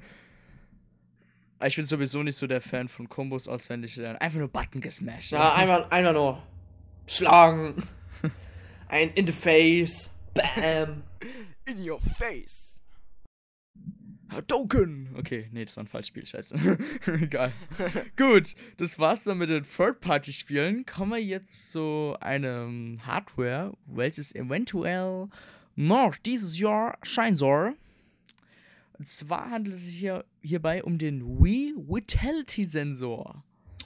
Aber ich bin sowieso nicht so der Fan von Kombos auswendig lernen. Einfach nur Button gesmashed. Ja, einmal, einmal nur schlagen. Ein in the face. Bam. In your face! Hadouken! Okay, nee, das war ein Falschspiel, scheiße. Egal. Gut, das war's dann mit den Third-Party-Spielen. Kommen wir jetzt zu einem Hardware, welches eventuell noch dieses Jahr scheinen soll. Und zwar handelt es sich hier, hierbei um den Wii Vitality Sensor.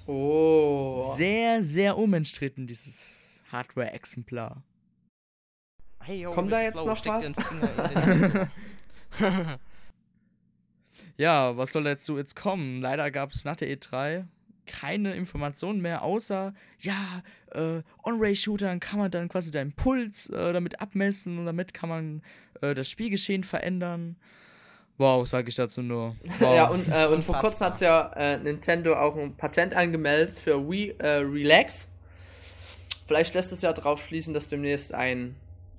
Oh. Sehr, sehr umstritten, dieses Hardware-Exemplar. Hey, yo, Kommt da jetzt Flow, noch was? Ja, was soll dazu jetzt kommen? Leider gab es nach der E3 keine Informationen mehr, außer, ja, äh, On-Ray-Shootern kann man dann quasi deinen Puls äh, damit abmessen und damit kann man äh, das Spielgeschehen verändern. Wow, sage ich dazu nur. Wow. Ja, und, äh, und vor kurzem hat ja äh, Nintendo auch ein Patent angemeldet für Wii äh, Relax. Vielleicht lässt es ja drauf schließen, dass demnächst ein,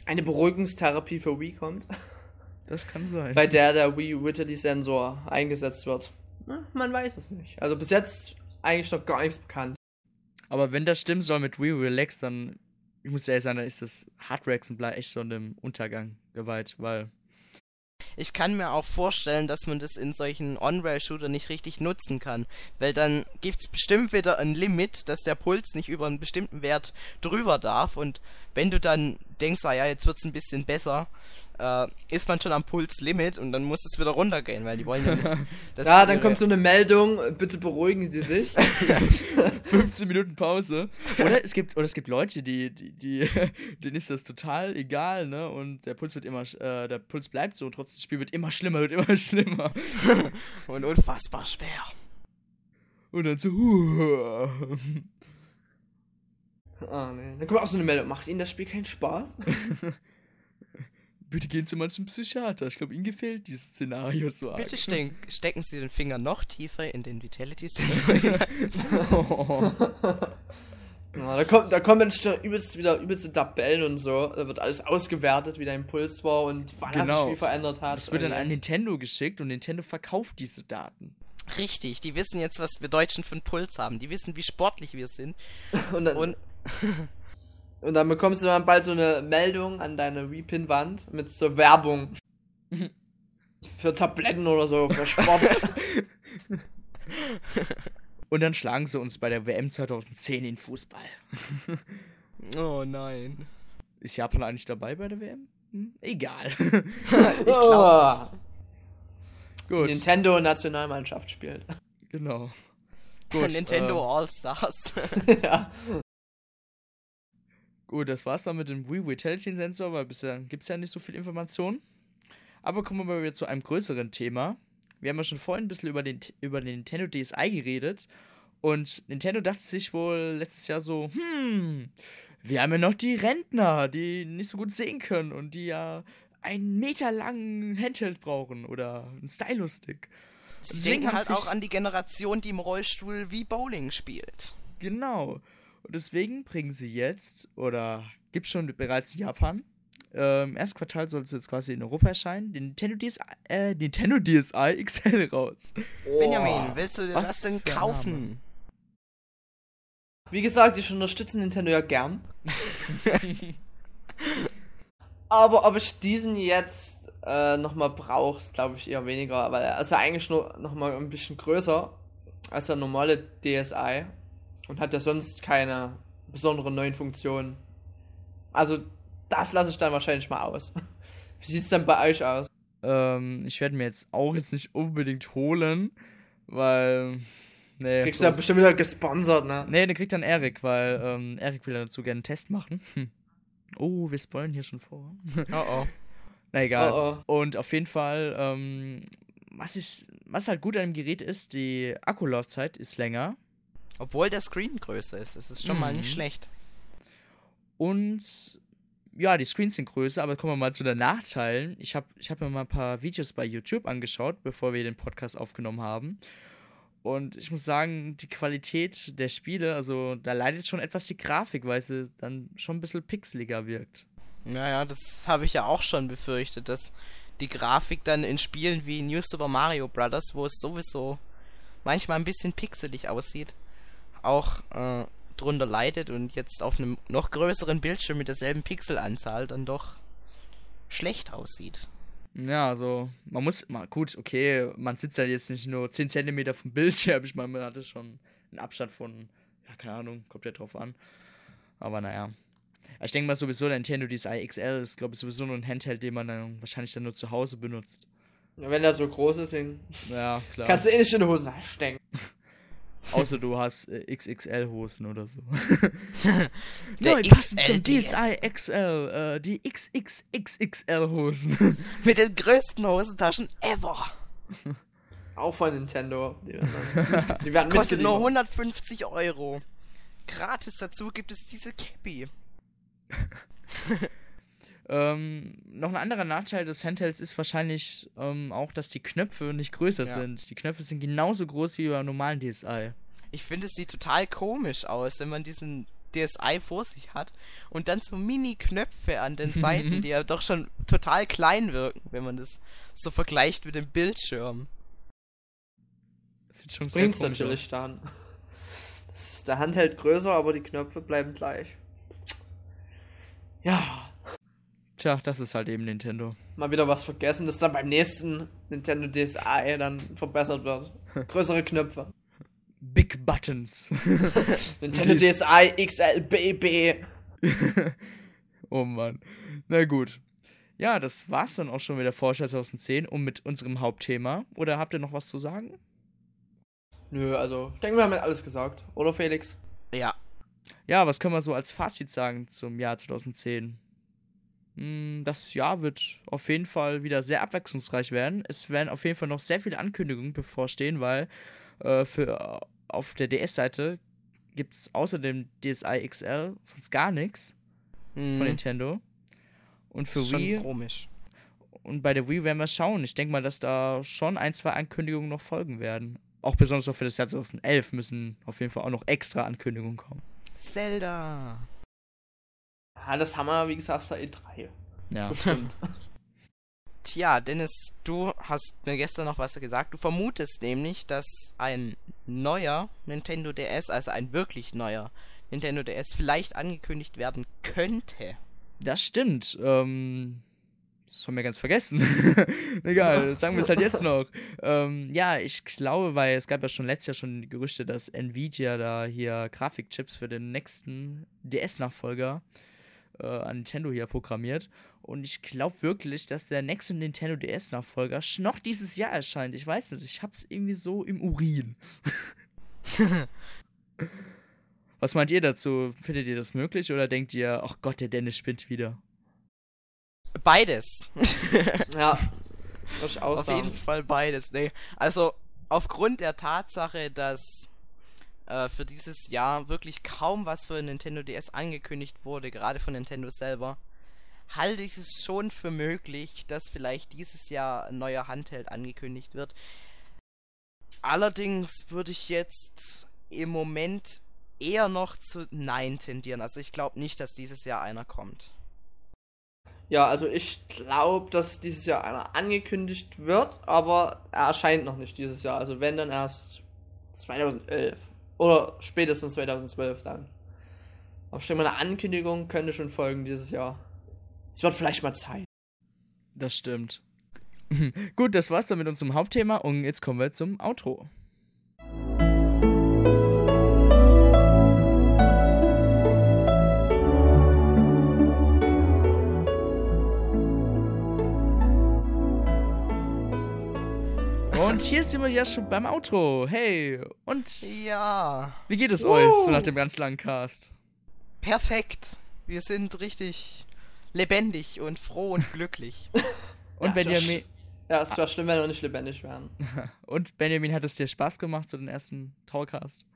eine Beruhigungstherapie für Wii kommt, das kann sein. bei der der Wii Vitality Sensor eingesetzt wird. Na, man weiß es nicht. Also bis jetzt eigentlich noch gar nichts bekannt. Aber wenn das stimmen soll mit Wii Relax, dann, ich muss ehrlich sagen, dann ist das Hardware-Exemplar echt schon dem Untergang geweiht, weil ich kann mir auch vorstellen, dass man das in solchen On-Rail-Shooter nicht richtig nutzen kann. Weil dann gibt es bestimmt wieder ein Limit, dass der Puls nicht über einen bestimmten Wert drüber darf. Und wenn du dann denkst, ah ja, jetzt wird es ein bisschen besser, äh, ist man schon am Pulslimit und dann muss es wieder runtergehen, weil die wollen ja nicht. dass Ja, dann kommt so eine Meldung, bitte beruhigen Sie sich. 15 Minuten Pause. Oder es gibt, oder es gibt Leute, die, die, die, denen ist das total egal, ne? Und der Puls wird immer, sch- äh, der Puls bleibt so, trotz das Spiel wird immer schlimmer, wird immer schlimmer. und unfassbar schwer. Und dann so, huh. Ah, nee. Dann kommt auch so eine Meldung, macht Ihnen das Spiel keinen Spaß? bitte gehen Sie mal zum Psychiater. Ich glaube, Ihnen gefällt dieses Szenario so arg. Bitte stecken, stecken Sie den Finger noch tiefer in den Vitality-Sensor hinein. Ja, da kommt, da kommen dann übelst wieder übelste Tabellen und so. Da wird alles ausgewertet, wie dein Puls war und wann das Genau. Spiel verändert hat. Das wird dann an Nintendo geschickt und Nintendo verkauft diese Daten. Richtig, die wissen jetzt, was wir Deutschen für einen Puls haben. Die wissen, wie sportlich wir sind. und, dann, Und und dann bekommst du dann bald so eine Meldung an deine Repin-Wand mit so Werbung. für Tabletten oder so, für Sport. Und dann schlagen sie uns bei der WM 2010 in Fußball. oh nein. Ist Japan eigentlich dabei bei der WM? Hm? Egal. oh, die Gut, Nintendo-Nationalmannschaft spielt. genau. Gut, Nintendo äh, All-Stars. ja. Gut, das war's dann mit dem Wii Vitality Sensor, weil bisher gibt's ja nicht so viel Information. Aber kommen wir mal wieder zu einem größeren Thema. Wir haben ja schon vorhin ein bisschen über den, über den Nintendo DSi geredet. Und Nintendo dachte sich wohl letztes Jahr so, hm, wir haben ja noch die Rentner, die nicht so gut sehen können und die ja einen Meter langen Handheld brauchen oder einen Stylus-Stick. Sie denken halt auch an die Generation, die im Rollstuhl wie Bowling spielt. Genau. Und deswegen bringen sie jetzt, oder gibt schon bereits in Japan, ähm, erstes Quartal soll es jetzt quasi in Europa erscheinen, den Nintendo DSi, äh, Nintendo DSi XL raus. Benjamin, willst du dir was das denn kaufen? Wie gesagt, ich unterstütze Nintendo ja gern. Aber ob ich diesen jetzt äh, nochmal brauche, glaube ich eher weniger, weil er ist ja eigentlich nur nochmal ein bisschen größer als der normale DSi und hat ja sonst keine besonderen neuen Funktionen. Also, das lasse ich dann wahrscheinlich mal aus. Wie sieht's denn bei euch aus? ähm, ich werde mir jetzt auch jetzt nicht unbedingt holen, weil. Nee, Kriegst du ja bestimmt wieder gesponsert, ne? Nee, den kriegt dann Erik, weil ähm, Erik will dazu gerne einen Test machen. Hm. Oh, wir spoilen hier schon vor. Oh oh. Na egal. Oh, Und auf jeden Fall, ähm, was, ich, was halt gut an dem Gerät ist, die Akkulaufzeit ist länger. Obwohl der Screen größer ist, das ist schon mal nicht Mhm. schlecht. Und ja, die Screens sind größer, aber kommen wir mal zu den Nachteilen. Ich habe ich hab mir mal ein paar Videos bei YouTube angeschaut, bevor wir den Podcast aufgenommen haben. Und ich muss sagen, die Qualität der Spiele, also da leidet schon etwas die Grafik, weil sie dann schon ein bisschen pixeliger wirkt. Naja, das habe ich ja auch schon befürchtet, dass die Grafik dann in Spielen wie New Super Mario Bros., wo es sowieso manchmal ein bisschen pixelig aussieht, auch äh, drunter leidet und jetzt auf einem noch größeren Bildschirm mit derselben Pixelanzahl dann doch schlecht aussieht. Ja, also man muss, mal gut, okay, man sitzt ja jetzt nicht nur 10 cm vom Bildschirm, ich meine, man hatte schon einen Abstand von, ja, keine Ahnung, kommt ja drauf an. Aber naja. Ich denke mal sowieso, der Nintendo DSi XL ist, glaube ich, sowieso nur ein Handheld, den man dann wahrscheinlich dann nur zu Hause benutzt. Wenn er so groß ist, dann Ja, klar. kannst du eh nicht in die Hosen stecken. Außer du hast äh, XXL-Hosen oder so. Neu passend zum. DSi XL, äh, die XXXXL-Hosen. Mit den größten Hosentaschen ever. Auch von Nintendo. Die werden, dann, die werden Kostet nur mitgeliefert. 150 Euro. Gratis dazu gibt es diese Cappy. Ähm, noch ein anderer Nachteil des Handhelds ist wahrscheinlich ähm, auch, dass die Knöpfe nicht größer Ja. sind. Die Knöpfe sind genauso groß wie beim normalen DSi. Ich finde, es sieht total komisch aus, wenn man diesen DSi vor sich hat und dann so Mini-Knöpfe an den Seiten, die ja doch schon total klein wirken, wenn man das so vergleicht mit dem Bildschirm. Das sieht schon komisch natürlich dann. Das ist der Handheld größer, aber die Knöpfe bleiben gleich. Ja. Tja, das ist halt eben Nintendo. Mal wieder was vergessen, das dann beim nächsten Nintendo DSi dann verbessert wird. Größere Knöpfe. Big Buttons. Nintendo DSi XL BB. oh Mann. Na gut. Ja, das war's dann auch schon mit der Vorschau 2010 und mit unserem Hauptthema. Oder habt ihr noch was zu sagen? Nö, also, ich denke, wir haben jetzt alles gesagt. Oder, Felix? Ja. Ja, was können wir so als Fazit sagen zum Jahr 2010? Hm, Das Jahr wird auf jeden Fall wieder sehr abwechslungsreich werden. Es werden auf jeden Fall noch sehr viele Ankündigungen bevorstehen, weil äh, für, auf der DS-Seite gibt es außer dem DSi XL sonst gar nichts Mhm. von Nintendo. Und für schon Wii komisch. und bei der Wii werden wir schauen. Ich denke mal, dass da schon ein, zwei Ankündigungen noch folgen werden. Auch besonders auch für das Jahr 2011 müssen auf jeden Fall auch noch extra Ankündigungen kommen. Zelda. Ja, das haben wir, wie gesagt, auf der E3. Ja. Bestimmt. Tja, Dennis, du hast mir gestern noch was gesagt. Du vermutest nämlich, dass ein neuer Nintendo DS, also ein wirklich neuer Nintendo DS, vielleicht angekündigt werden könnte. Das stimmt. Ähm, das haben wir ganz vergessen. Egal, sagen wir es halt jetzt noch. Ähm, ja, ich glaube, weil es gab ja schon letztes Jahr schon die Gerüchte, dass Nvidia da hier Grafikchips für den nächsten DS-Nachfolger äh, an Nintendo hier programmiert. Und ich glaube wirklich, dass der nächste Nintendo DS-Nachfolger noch dieses Jahr erscheint. Ich weiß nicht, ich hab's irgendwie so im Urin. Was meint ihr dazu? Findet ihr das möglich oder denkt ihr, ach Gott, der Dennis spinnt wieder? Beides. ja. Auf jeden Fall beides. Nee. Also aufgrund der Tatsache, dass äh, für dieses Jahr wirklich kaum was für Nintendo DS angekündigt wurde, gerade von Nintendo selber, halte ich es schon für möglich, dass vielleicht dieses Jahr ein neuer Handheld angekündigt wird. Allerdings würde ich jetzt im Moment eher noch zu Nein tendieren. Also ich glaube nicht, dass dieses Jahr einer kommt. Ja, also ich glaube, dass dieses Jahr einer angekündigt wird, aber er erscheint noch nicht dieses Jahr. Also wenn dann erst 2011 oder spätestens 2012 dann. Aber mal, eine Ankündigung könnte schon folgen dieses Jahr. Es wird vielleicht mal Zeit. Das stimmt. Gut, das war's dann mit unserem Hauptthema und jetzt kommen wir zum Outro. Und hier sind wir ja schon beim Outro. Hey, und Ja. wie geht es euch so nach dem ganz langen Cast? perfekt. Wir sind richtig lebendig und froh und glücklich. Und Ja, Benjamin, Ja, es wäre schlimm, wenn wir nicht lebendig wären. und Benjamin, hat es dir Spaß gemacht, so den ersten Towercast?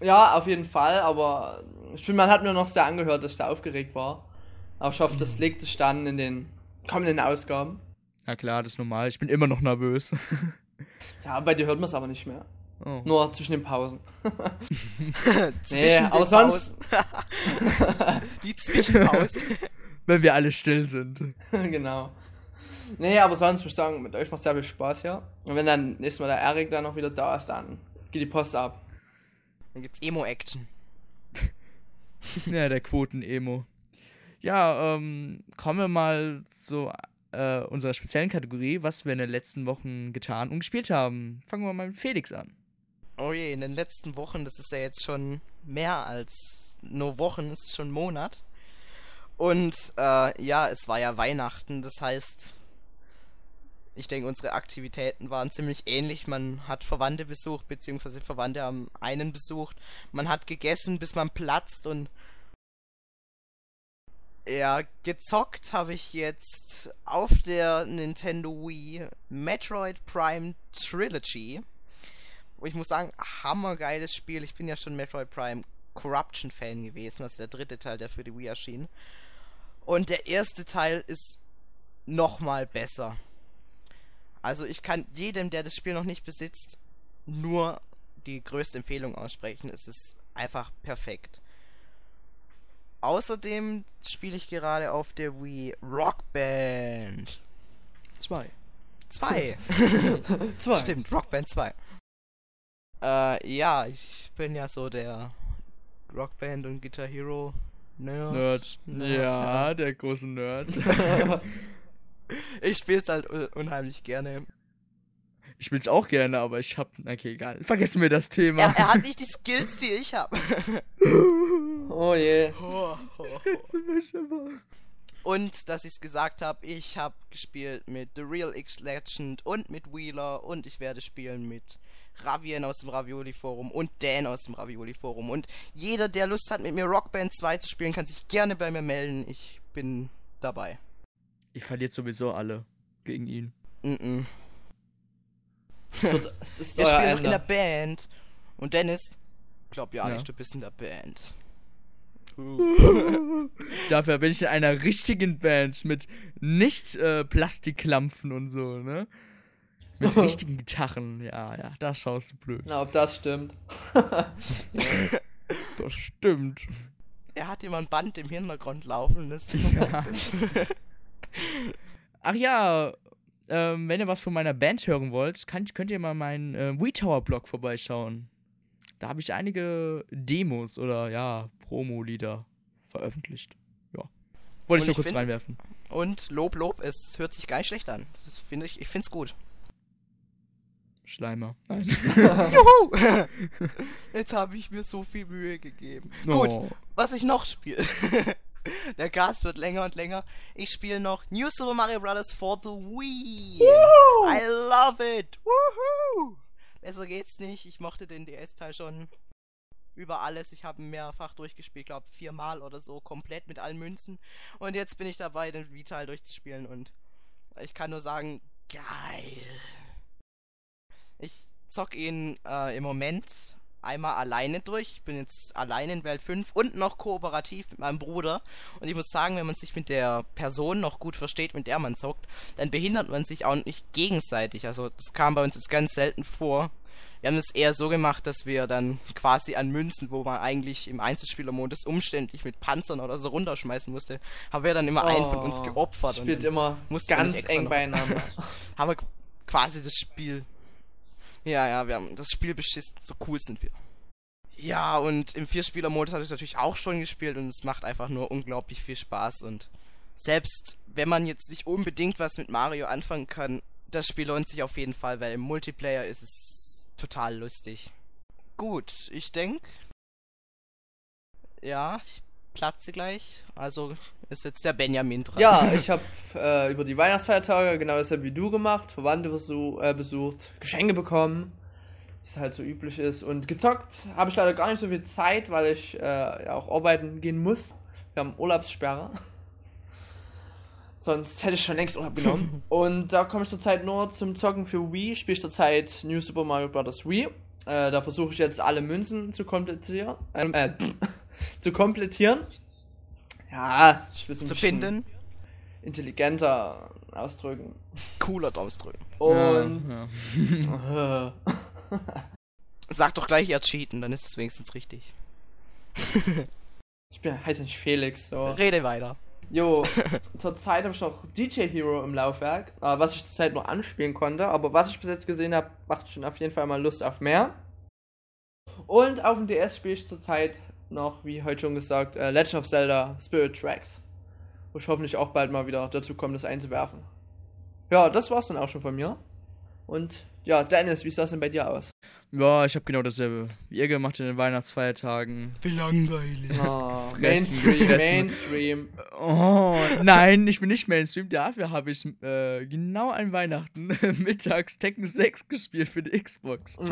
Ja, auf jeden Fall, aber ich finde, man hat mir noch sehr angehört, dass ich sehr aufgeregt war. Aber ich hoffe, das legt sich dann in den kommenden Ausgaben. Na klar, das ist normal. Ich bin immer noch nervös. Ja, bei dir hört man es aber nicht mehr. Oh. Nur zwischen den Pausen. Zwischen Nee, den aber sonst-. Die Zwischenpause. Wenn wir alle still sind. genau. Nee, aber sonst muss ich sagen, mit euch macht sehr viel Spaß hier. Und wenn dann nächstes Mal der Erik dann noch wieder da ist, dann geht die Post ab. Dann gibt's Emo-Action. Ja, der Quoten-Emo. Ja, ähm, kommen wir mal zu äh, unserer speziellen Kategorie, was wir in den letzten Wochen getan und gespielt haben. Fangen wir mal mit Felix an. Oh je, in den letzten Wochen, das ist ja jetzt schon mehr als nur Wochen, es ist schon Monat. Und äh, ja, es war ja Weihnachten, das heißt, ich denke, unsere Aktivitäten waren ziemlich ähnlich. Man hat Verwandte besucht, beziehungsweise Verwandte haben einen besucht. Man hat gegessen, bis man platzt und ja, gezockt habe ich jetzt auf der Nintendo Wii Metroid Prime Trilogy. Und ich muss sagen, hammergeiles Spiel. Ich bin ja schon Metroid Prime Corruption Fan gewesen, also der dritte Teil, der für die Wii erschien. Und der erste Teil ist nochmal besser. Also ich kann jedem, der das Spiel noch nicht besitzt, nur die größte Empfehlung aussprechen. Es ist einfach perfekt. Außerdem spiele ich gerade auf der Wii Rock Band Zwei. 2. Zwei. Stimmt, Rock Band 2. Äh, ja, ich bin ja so der Rockband und Guitar Hero Nerd. Ja, der große Nerd. Ich spiel's halt un unheimlich gerne. Ich will's auch gerne, aber ich hab. Okay, egal. Vergessen wir das Thema. Er, er hat nicht die Skills, die ich habe. Oh je. Und, dass ich's gesagt habe, ich habe gespielt mit The Real X Legend und mit Wheeler und ich werde spielen mit Ravien aus dem Ravioli Forum und Dan aus dem Ravioli Forum. Und jeder, der Lust hat, mit mir Rockband 2 zu spielen, kann sich gerne bei mir melden. Ich bin dabei. Ich verliere sowieso alle gegen ihn. Mm -mm. Es, es ist Wir spielen noch in der Band. Und Dennis, glaub ja, Ja. nicht, du bist in der Band. Dafür bin ich in einer richtigen Band mit nicht äh, Plastiklampfen und so, ne? Mit richtigen Gitarren. Ja, ja, da schaust du blöd. Na, ob das stimmt. Das stimmt. Er hat immer ein Band im Hintergrund laufen. Das Ach ja, ähm, wenn ihr was von meiner Band hören wollt, kann, könnt ihr mal meinen äh, WeTower-Blog vorbeischauen. Da habe ich einige Demos oder ja, Promo-Lieder veröffentlicht. Ja. Wollte ich Und nur ich kurz find- reinwerfen. Und Lob, Lob, es hört sich gar nicht schlecht an. Das finde ich, ich find's gut. Schleimer. Nein. Juhu! Jetzt habe ich mir so viel Mühe gegeben. Gut, Oh. was ich noch spiele. Der Cast wird länger und länger. Ich spiele noch New Super Mario Bros. for the Wii. I love it. Woohoo! Besser geht's nicht. Ich mochte den DS-Teil schon über alles. Ich habe ihn mehrfach durchgespielt, glaube viermal oder so, komplett mit allen Münzen. Und jetzt bin ich dabei, den Wii-Teil durchzuspielen und ich kann nur sagen, geil. Ich zock ihn äh, im Moment einmal alleine durch. Ich bin jetzt alleine in Welt 5 und noch kooperativ mit meinem Bruder. Und ich muss sagen, wenn man sich mit der Person noch gut versteht, mit der man zockt, dann behindert man sich auch nicht gegenseitig. Also das kam bei uns jetzt ganz selten vor. Wir haben es eher so gemacht, dass wir dann quasi an Münzen, wo man eigentlich im Einzelspielermodus umständlich mit Panzern oder so runterschmeißen musste, haben wir dann immer einen von uns Oh, geopfert. Spielt immer ganz eng beieinander. haben wir quasi das Spiel. Ja, ja, wir haben das Spiel beschissen. So cool sind wir. Ja, und im Vierspieler-Modus hatte ich natürlich auch schon gespielt und es macht einfach nur unglaublich viel Spaß. Und selbst wenn man jetzt nicht unbedingt was mit Mario anfangen kann, das Spiel lohnt sich auf jeden Fall, weil im Multiplayer ist es total lustig. Gut, ich denke. Ja, ich platze gleich. Also ist jetzt der Benjamin dran. Ja, ich habe äh, über die Weihnachtsfeiertage genau dasselbe wie du gemacht, Verwandte besuch, äh, besucht, Geschenke bekommen, wie es halt so üblich ist. Und gezockt habe ich leider gar nicht so viel Zeit, weil ich äh, ja auch arbeiten gehen muss. Wir haben Urlaubssperre. Sonst hätte ich schon längst Urlaub genommen. Und da komme ich zurzeit nur zum Zocken für Wii. Spiele ich zurzeit New Super Mario Bros. Wii. Äh, da versuche ich jetzt alle Münzen zu komplettieren. Ähm, äh, zu komplettieren. Ja, ich will ein zu finden. intelligenter ausdrücken. Cooler ausdrücken. Und Ja, ja. Sag doch gleich, ihr cheaten, dann ist es wenigstens richtig. ich bin heiße nicht Felix, so. Rede weiter. Jo, zurzeit habe ich noch DJ Hero im Laufwerk, äh, was ich zurzeit nur anspielen konnte, aber was ich bis jetzt gesehen habe, macht schon auf jeden Fall mal Lust auf mehr. Und auf dem DS spiele ich zurzeit noch, wie heute schon gesagt, äh, Legend of Zelda Spirit Tracks. Wo ich hoffentlich auch bald mal wieder dazu komme, das einzuwerfen. Ja, das war's dann auch schon von mir. Und ja, Dennis, wie sah es denn bei dir aus? Ja, ich habe genau dasselbe wie ihr gemacht in den Weihnachtsfeiertagen. Wie langweilig. Oh, Fressen, Mainstream. Mainstream. Oh, nein, ich bin nicht Mainstream. Dafür habe ich äh, genau an Weihnachten mittags Tekken 6 gespielt für die Xbox. Oh.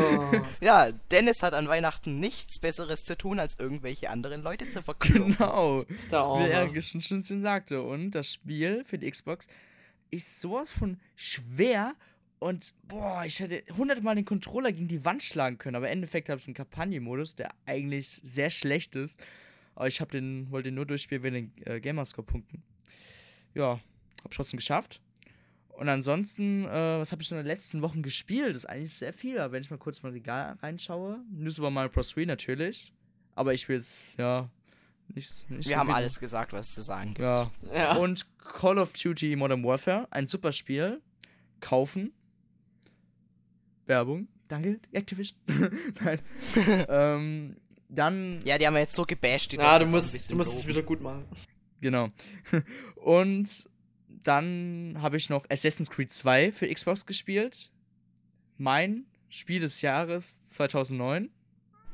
Ja, Dennis hat an Weihnachten nichts Besseres zu tun, als irgendwelche anderen Leute zu verkloppen. Genau, wie er schon schon sagte. Und das Spiel für die Xbox ist sowas von schwer. Und boah, ich hätte hundertmal den Controller gegen die Wand schlagen können. Aber im Endeffekt habe ich einen Kampagnenmodus, der eigentlich sehr schlecht ist. Aber ich den, wollte den nur durchspielen wegen den äh, Gamerscore-Punkten. Ja, hab trotzdem geschafft. Und ansonsten, äh, was habe ich in den letzten Wochen gespielt? Das ist eigentlich sehr viel. Aber wenn ich mal kurz mal Regal reinschaue, New Super Mario Bros. 3 natürlich. Aber ich will es, ja, nicht, nicht Wir so haben viel- alles gesagt, was zu sagen gibt. Ja. Ja. Und Call of Duty Modern Warfare, ein super Spiel. Kaufen. Werbung. Danke, Activision. Nein. ähm, Dann, Ja, die haben wir jetzt so gebasht. die Ja, du musst, du musst es wieder gut machen. genau. Und dann habe ich noch Assassin's Creed 2 für Xbox gespielt. Mein Spiel des Jahres 2009.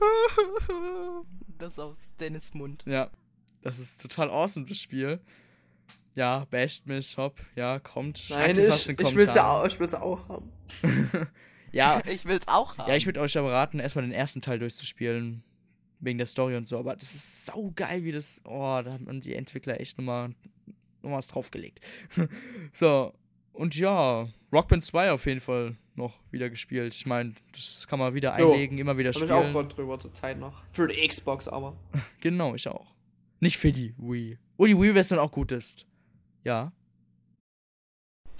Das aus Dennis Mund. Ja, das ist total awesome, das Spiel. Ja, basht mich, hopp, ja, kommt. Nein, ich, was in den ich will es ja auch, ich will's auch haben. Ja, Ich will's auch haben. ja, ich würde euch aber raten, erstmal den ersten Teil durchzuspielen. Wegen der Story und so. Aber das ist sau geil, wie das. Oh, da haben die Entwickler echt nochmal noch was draufgelegt. so, und ja, Rockband 2 auf jeden Fall noch wieder gespielt. Ich meine, das kann man wieder Jo, einlegen, immer wieder Hab ich auch spielen. gerade drüber zur Zeit noch. Für die Xbox aber. Genau, ich auch. Nicht für die Wii. Wo die Wii-Version auch gut ist. Ja.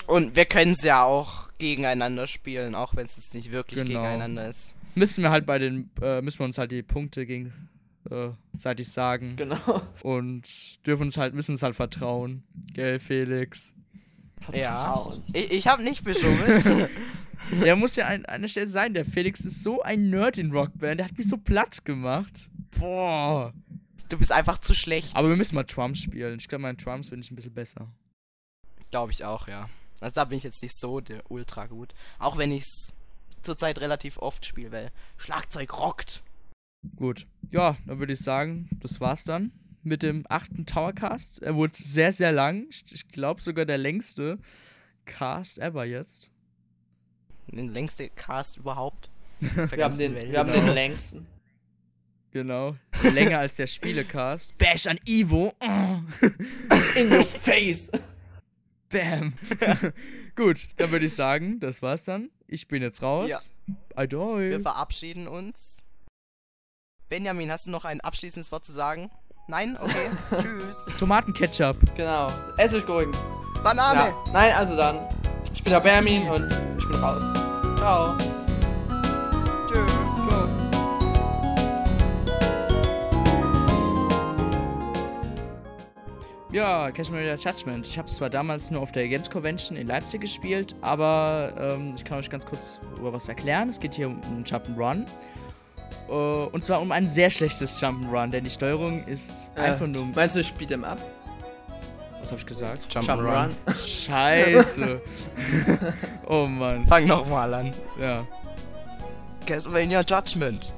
Und wir können es ja auch gegeneinander spielen, auch wenn es jetzt nicht wirklich Genau. gegeneinander ist. Müssen wir halt bei den, äh, müssen wir uns halt die Punkte gegenseitig sagen. Genau. Und dürfen uns halt, müssen uns halt vertrauen. Gell, Felix? Ja. Vertrauen. Ich, ich habe nicht beschummelt. Der muss ja an einer Stelle sein. Der Felix ist so ein Nerd in Rockband. Der hat mich so platt gemacht. Boah. du bist einfach zu schlecht. Aber wir müssen mal Trumps spielen. Ich glaube, mein Trumps bin ich ein bisschen besser. Glaube ich auch, ja. Also da bin ich jetzt nicht so der ultra gut. Auch wenn ich es zurzeit relativ oft spiele, weil Schlagzeug rockt. Gut. Ja, dann würde ich sagen, das war's dann mit dem achten Towercast. Er wurde sehr, sehr lang. Ich, glaube sogar der längste Cast ever jetzt. Den längste Cast überhaupt. Wir haben, den, Welt. wir haben Genau. den längsten. Genau. Länger als der Spielecast. Bash an Ivo. Oh. In your face. Bam. Gut, dann würde ich sagen, das war's dann. Ich bin jetzt raus. Wir Adoi. verabschieden uns. Benjamin, hast du noch ein abschließendes Wort zu sagen? Nein? Okay. Tschüss. Tomatenketchup. Genau. Essiggurken. Banane. Ja. Nein, also dann. Ich bin der Bermin und ich bin raus. Ciao. Ja, Cashmere Judgment. Ich habe es zwar damals nur auf der Games Convention in Leipzig gespielt, aber ähm, ich kann euch ganz kurz über was erklären. Es geht hier um einen Jump'n'Run. Äh, und zwar um ein sehr schlechtes Jump'n'Run, denn die Steuerung ist einfach nur. Meinst du Speed 'em Up? Was habe ich gesagt? Jump'n'Run. Scheiße. oh Mann. Fang nochmal an. Ja. Castlevania Judgment.